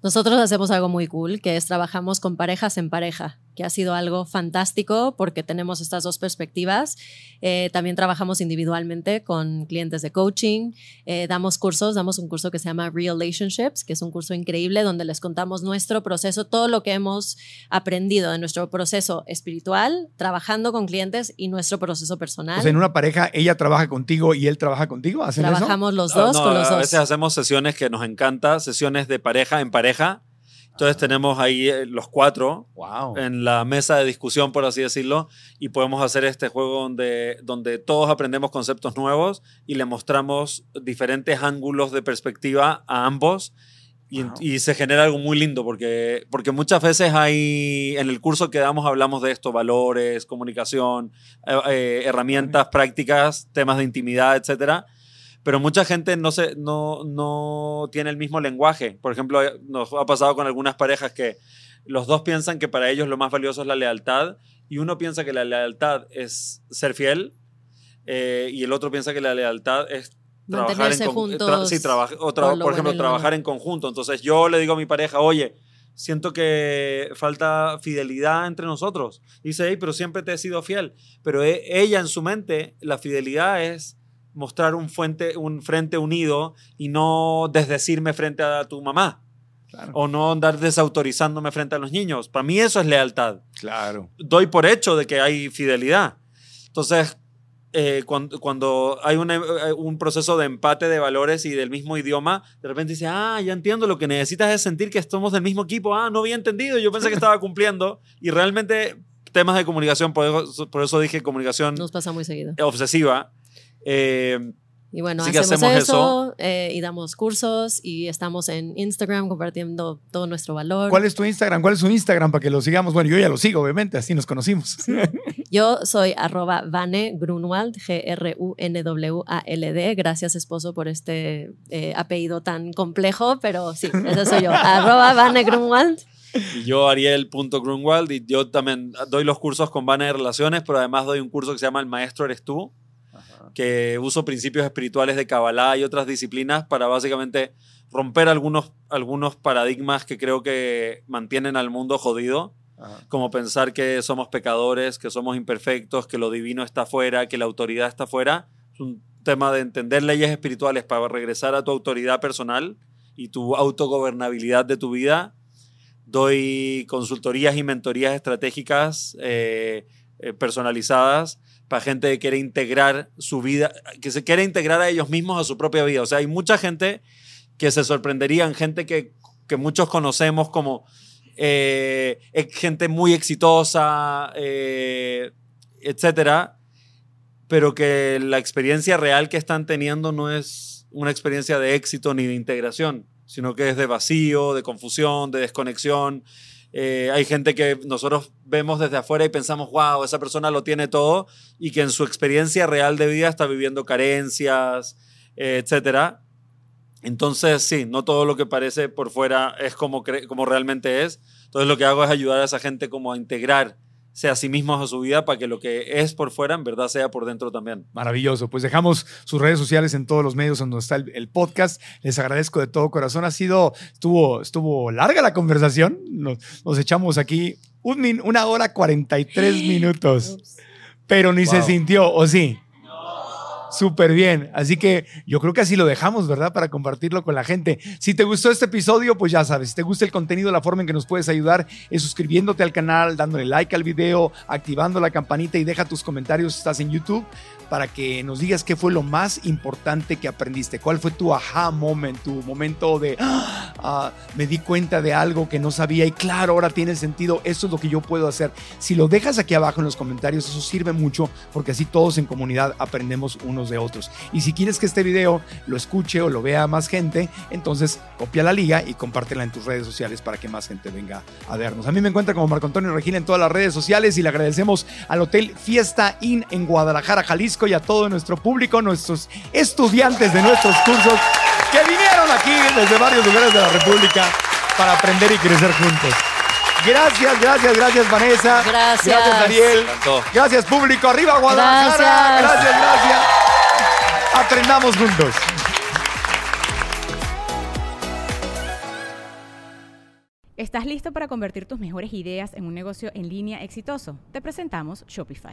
Nosotros hacemos algo muy cool, que es trabajamos con parejas en pareja que ha sido algo fantástico porque tenemos estas dos perspectivas. Eh, también trabajamos individualmente con clientes de coaching, eh, damos cursos, damos un curso que se llama Relationships, que es un curso increíble donde les contamos nuestro proceso, todo lo que hemos aprendido de nuestro proceso espiritual, trabajando con clientes y nuestro proceso personal. en una pareja, ella trabaja contigo y él trabaja contigo. ¿Hacen Trabajamos los dos con los dos. A veces hacemos sesiones que nos encanta, sesiones de pareja en pareja entonces tenemos ahí eh, los cuatro en la mesa de discusión, por así decirlo, y podemos hacer este juego donde, donde todos aprendemos conceptos nuevos y le mostramos diferentes ángulos de perspectiva a ambos Y, Wow. y se genera algo muy lindo porque, porque muchas veces hay, en el curso que damos hablamos de esto, valores, comunicación, eh, eh, herramientas prácticas, temas de intimidad, etcétera. Pero mucha gente no, se, no, no tiene el mismo lenguaje. Por ejemplo, eh, nos ha pasado con algunas parejas que los dos piensan que para ellos lo más valioso es la lealtad y uno piensa que la lealtad es ser fiel eh, y el otro piensa que la lealtad es trabajar en con- juntos tra- sí, o tra- por lo por bueno ejemplo, trabajar malo. en conjunto. Entonces yo le digo a mi pareja, oye, siento que falta fidelidad entre nosotros. Y dice, hey, pero siempre te he sido fiel. Pero e- ella en su mente, la fidelidad es mostrar un, fuente, un frente unido y no desdecirme frente a tu mamá. Claro. O no andar desautorizándome frente a los niños. Para mí eso es lealtad Claro. doy por hecho de que hay fidelidad. Entonces, eh, cuando, cuando hay una- eh, un proceso de empate de valores y del mismo idioma, de repente dice, ah, ya entiendo, lo que necesitas es sentir que estamos del mismo equipo. Ah, no había entendido, yo pensé que estaba (laughs) cumpliendo. Y realmente temas de comunicación, por eso, por eso dije comunicación Nos pasa muy seguido. obsesiva. Eh, Y bueno, Así que hacemos, hacemos eso, eh, y damos cursos y estamos en Instagram compartiendo todo nuestro valor. ¿Cuál es tu Instagram? ¿Cuál es su Instagram para que lo sigamos? Bueno, yo ya lo sigo, obviamente, así nos conocimos. Yo soy arroba Vane Grunwald, G-R-U-N-W-A-L-D. Gracias, esposo, por este eh, apellido tan complejo, pero sí, ese soy yo. (laughs) arroba Vane Grunwald. y yo, Ariel.grunwald, y yo también doy los cursos con Vana de Relaciones, pero además doy un curso que se llama El Maestro Eres Tú, que uso principios espirituales de Kabbalah y otras disciplinas para básicamente romper algunos, algunos paradigmas que creo que mantienen al mundo jodido, como pensar que somos pecadores, que somos imperfectos, que lo divino está fuera, que la autoridad está fuera. Es un tema de entender leyes espirituales para regresar a tu autoridad personal y tu autogobernabilidad de tu vida. Doy consultorías y mentorías estratégicas eh, eh, personalizadas para gente que quiere integrar su vida, que se quiere integrar a ellos mismos a su propia vida. O sea, hay mucha gente que se sorprenderían, gente que, que muchos conocemos como eh, gente muy exitosa, eh, etcétera, pero que la experiencia real que están teniendo no es una experiencia de éxito ni de integración, sino que es de vacío, de confusión, de desconexión. Eh, hay gente que nosotros vemos desde afuera y pensamos, wow, esa persona lo tiene todo, y que en su experiencia real de vida está viviendo carencias, eh, etcétera. Entonces, sí, no todo lo que parece por fuera es como, como realmente es. Entonces, lo que hago es ayudar a esa gente como a integrarse a sí mismos a su vida para que lo que es por fuera en verdad sea por dentro también. Maravilloso. Pues dejamos sus redes sociales en todos los medios donde está el, el podcast. Les agradezco de todo corazón. Ha sido, estuvo, estuvo larga la conversación. Nos, nos echamos aquí un min- una hora 43 (gasps) minutos, pero ni se sintió, ¿o sí? Súper bien. Así que yo creo que así lo dejamos, ¿verdad? Para compartirlo con la gente. Si te gustó este episodio, pues ya sabes, si te gusta el contenido, la forma en que nos puedes ayudar es suscribiéndote al canal, dándole like al video, activando la campanita y deja tus comentarios si estás en YouTube para que nos digas qué fue lo más importante que aprendiste. ¿Cuál fue tu aha moment, tu momento de "Ah, ah, me di cuenta de algo que no sabía y claro, ahora tiene sentido, esto es lo que yo puedo hacer. Si lo dejas aquí abajo en los comentarios, eso sirve mucho porque así todos en comunidad aprendemos unos de otros. Y si quieres que este video lo escuche o lo vea más gente, entonces copia la liga y compártela en tus redes sociales para que más gente venga a vernos. A mí me encuentra como Marco Antonio Regina en todas las redes sociales y le agradecemos al Hotel Fiesta Inn en Guadalajara, Jalisco y a todo nuestro público, nuestros estudiantes de nuestros cursos que vinieron aquí desde varios lugares de la República para aprender y crecer juntos. Gracias, gracias, gracias Vanessa. Gracias. Gracias Ariel. encantó. Gracias público. Arriba Guadalajara. Gracias. gracias. gracias. Aprendamos juntos. ¿Estás listo para convertir tus mejores ideas en un negocio en línea exitoso? Te presentamos Shopify.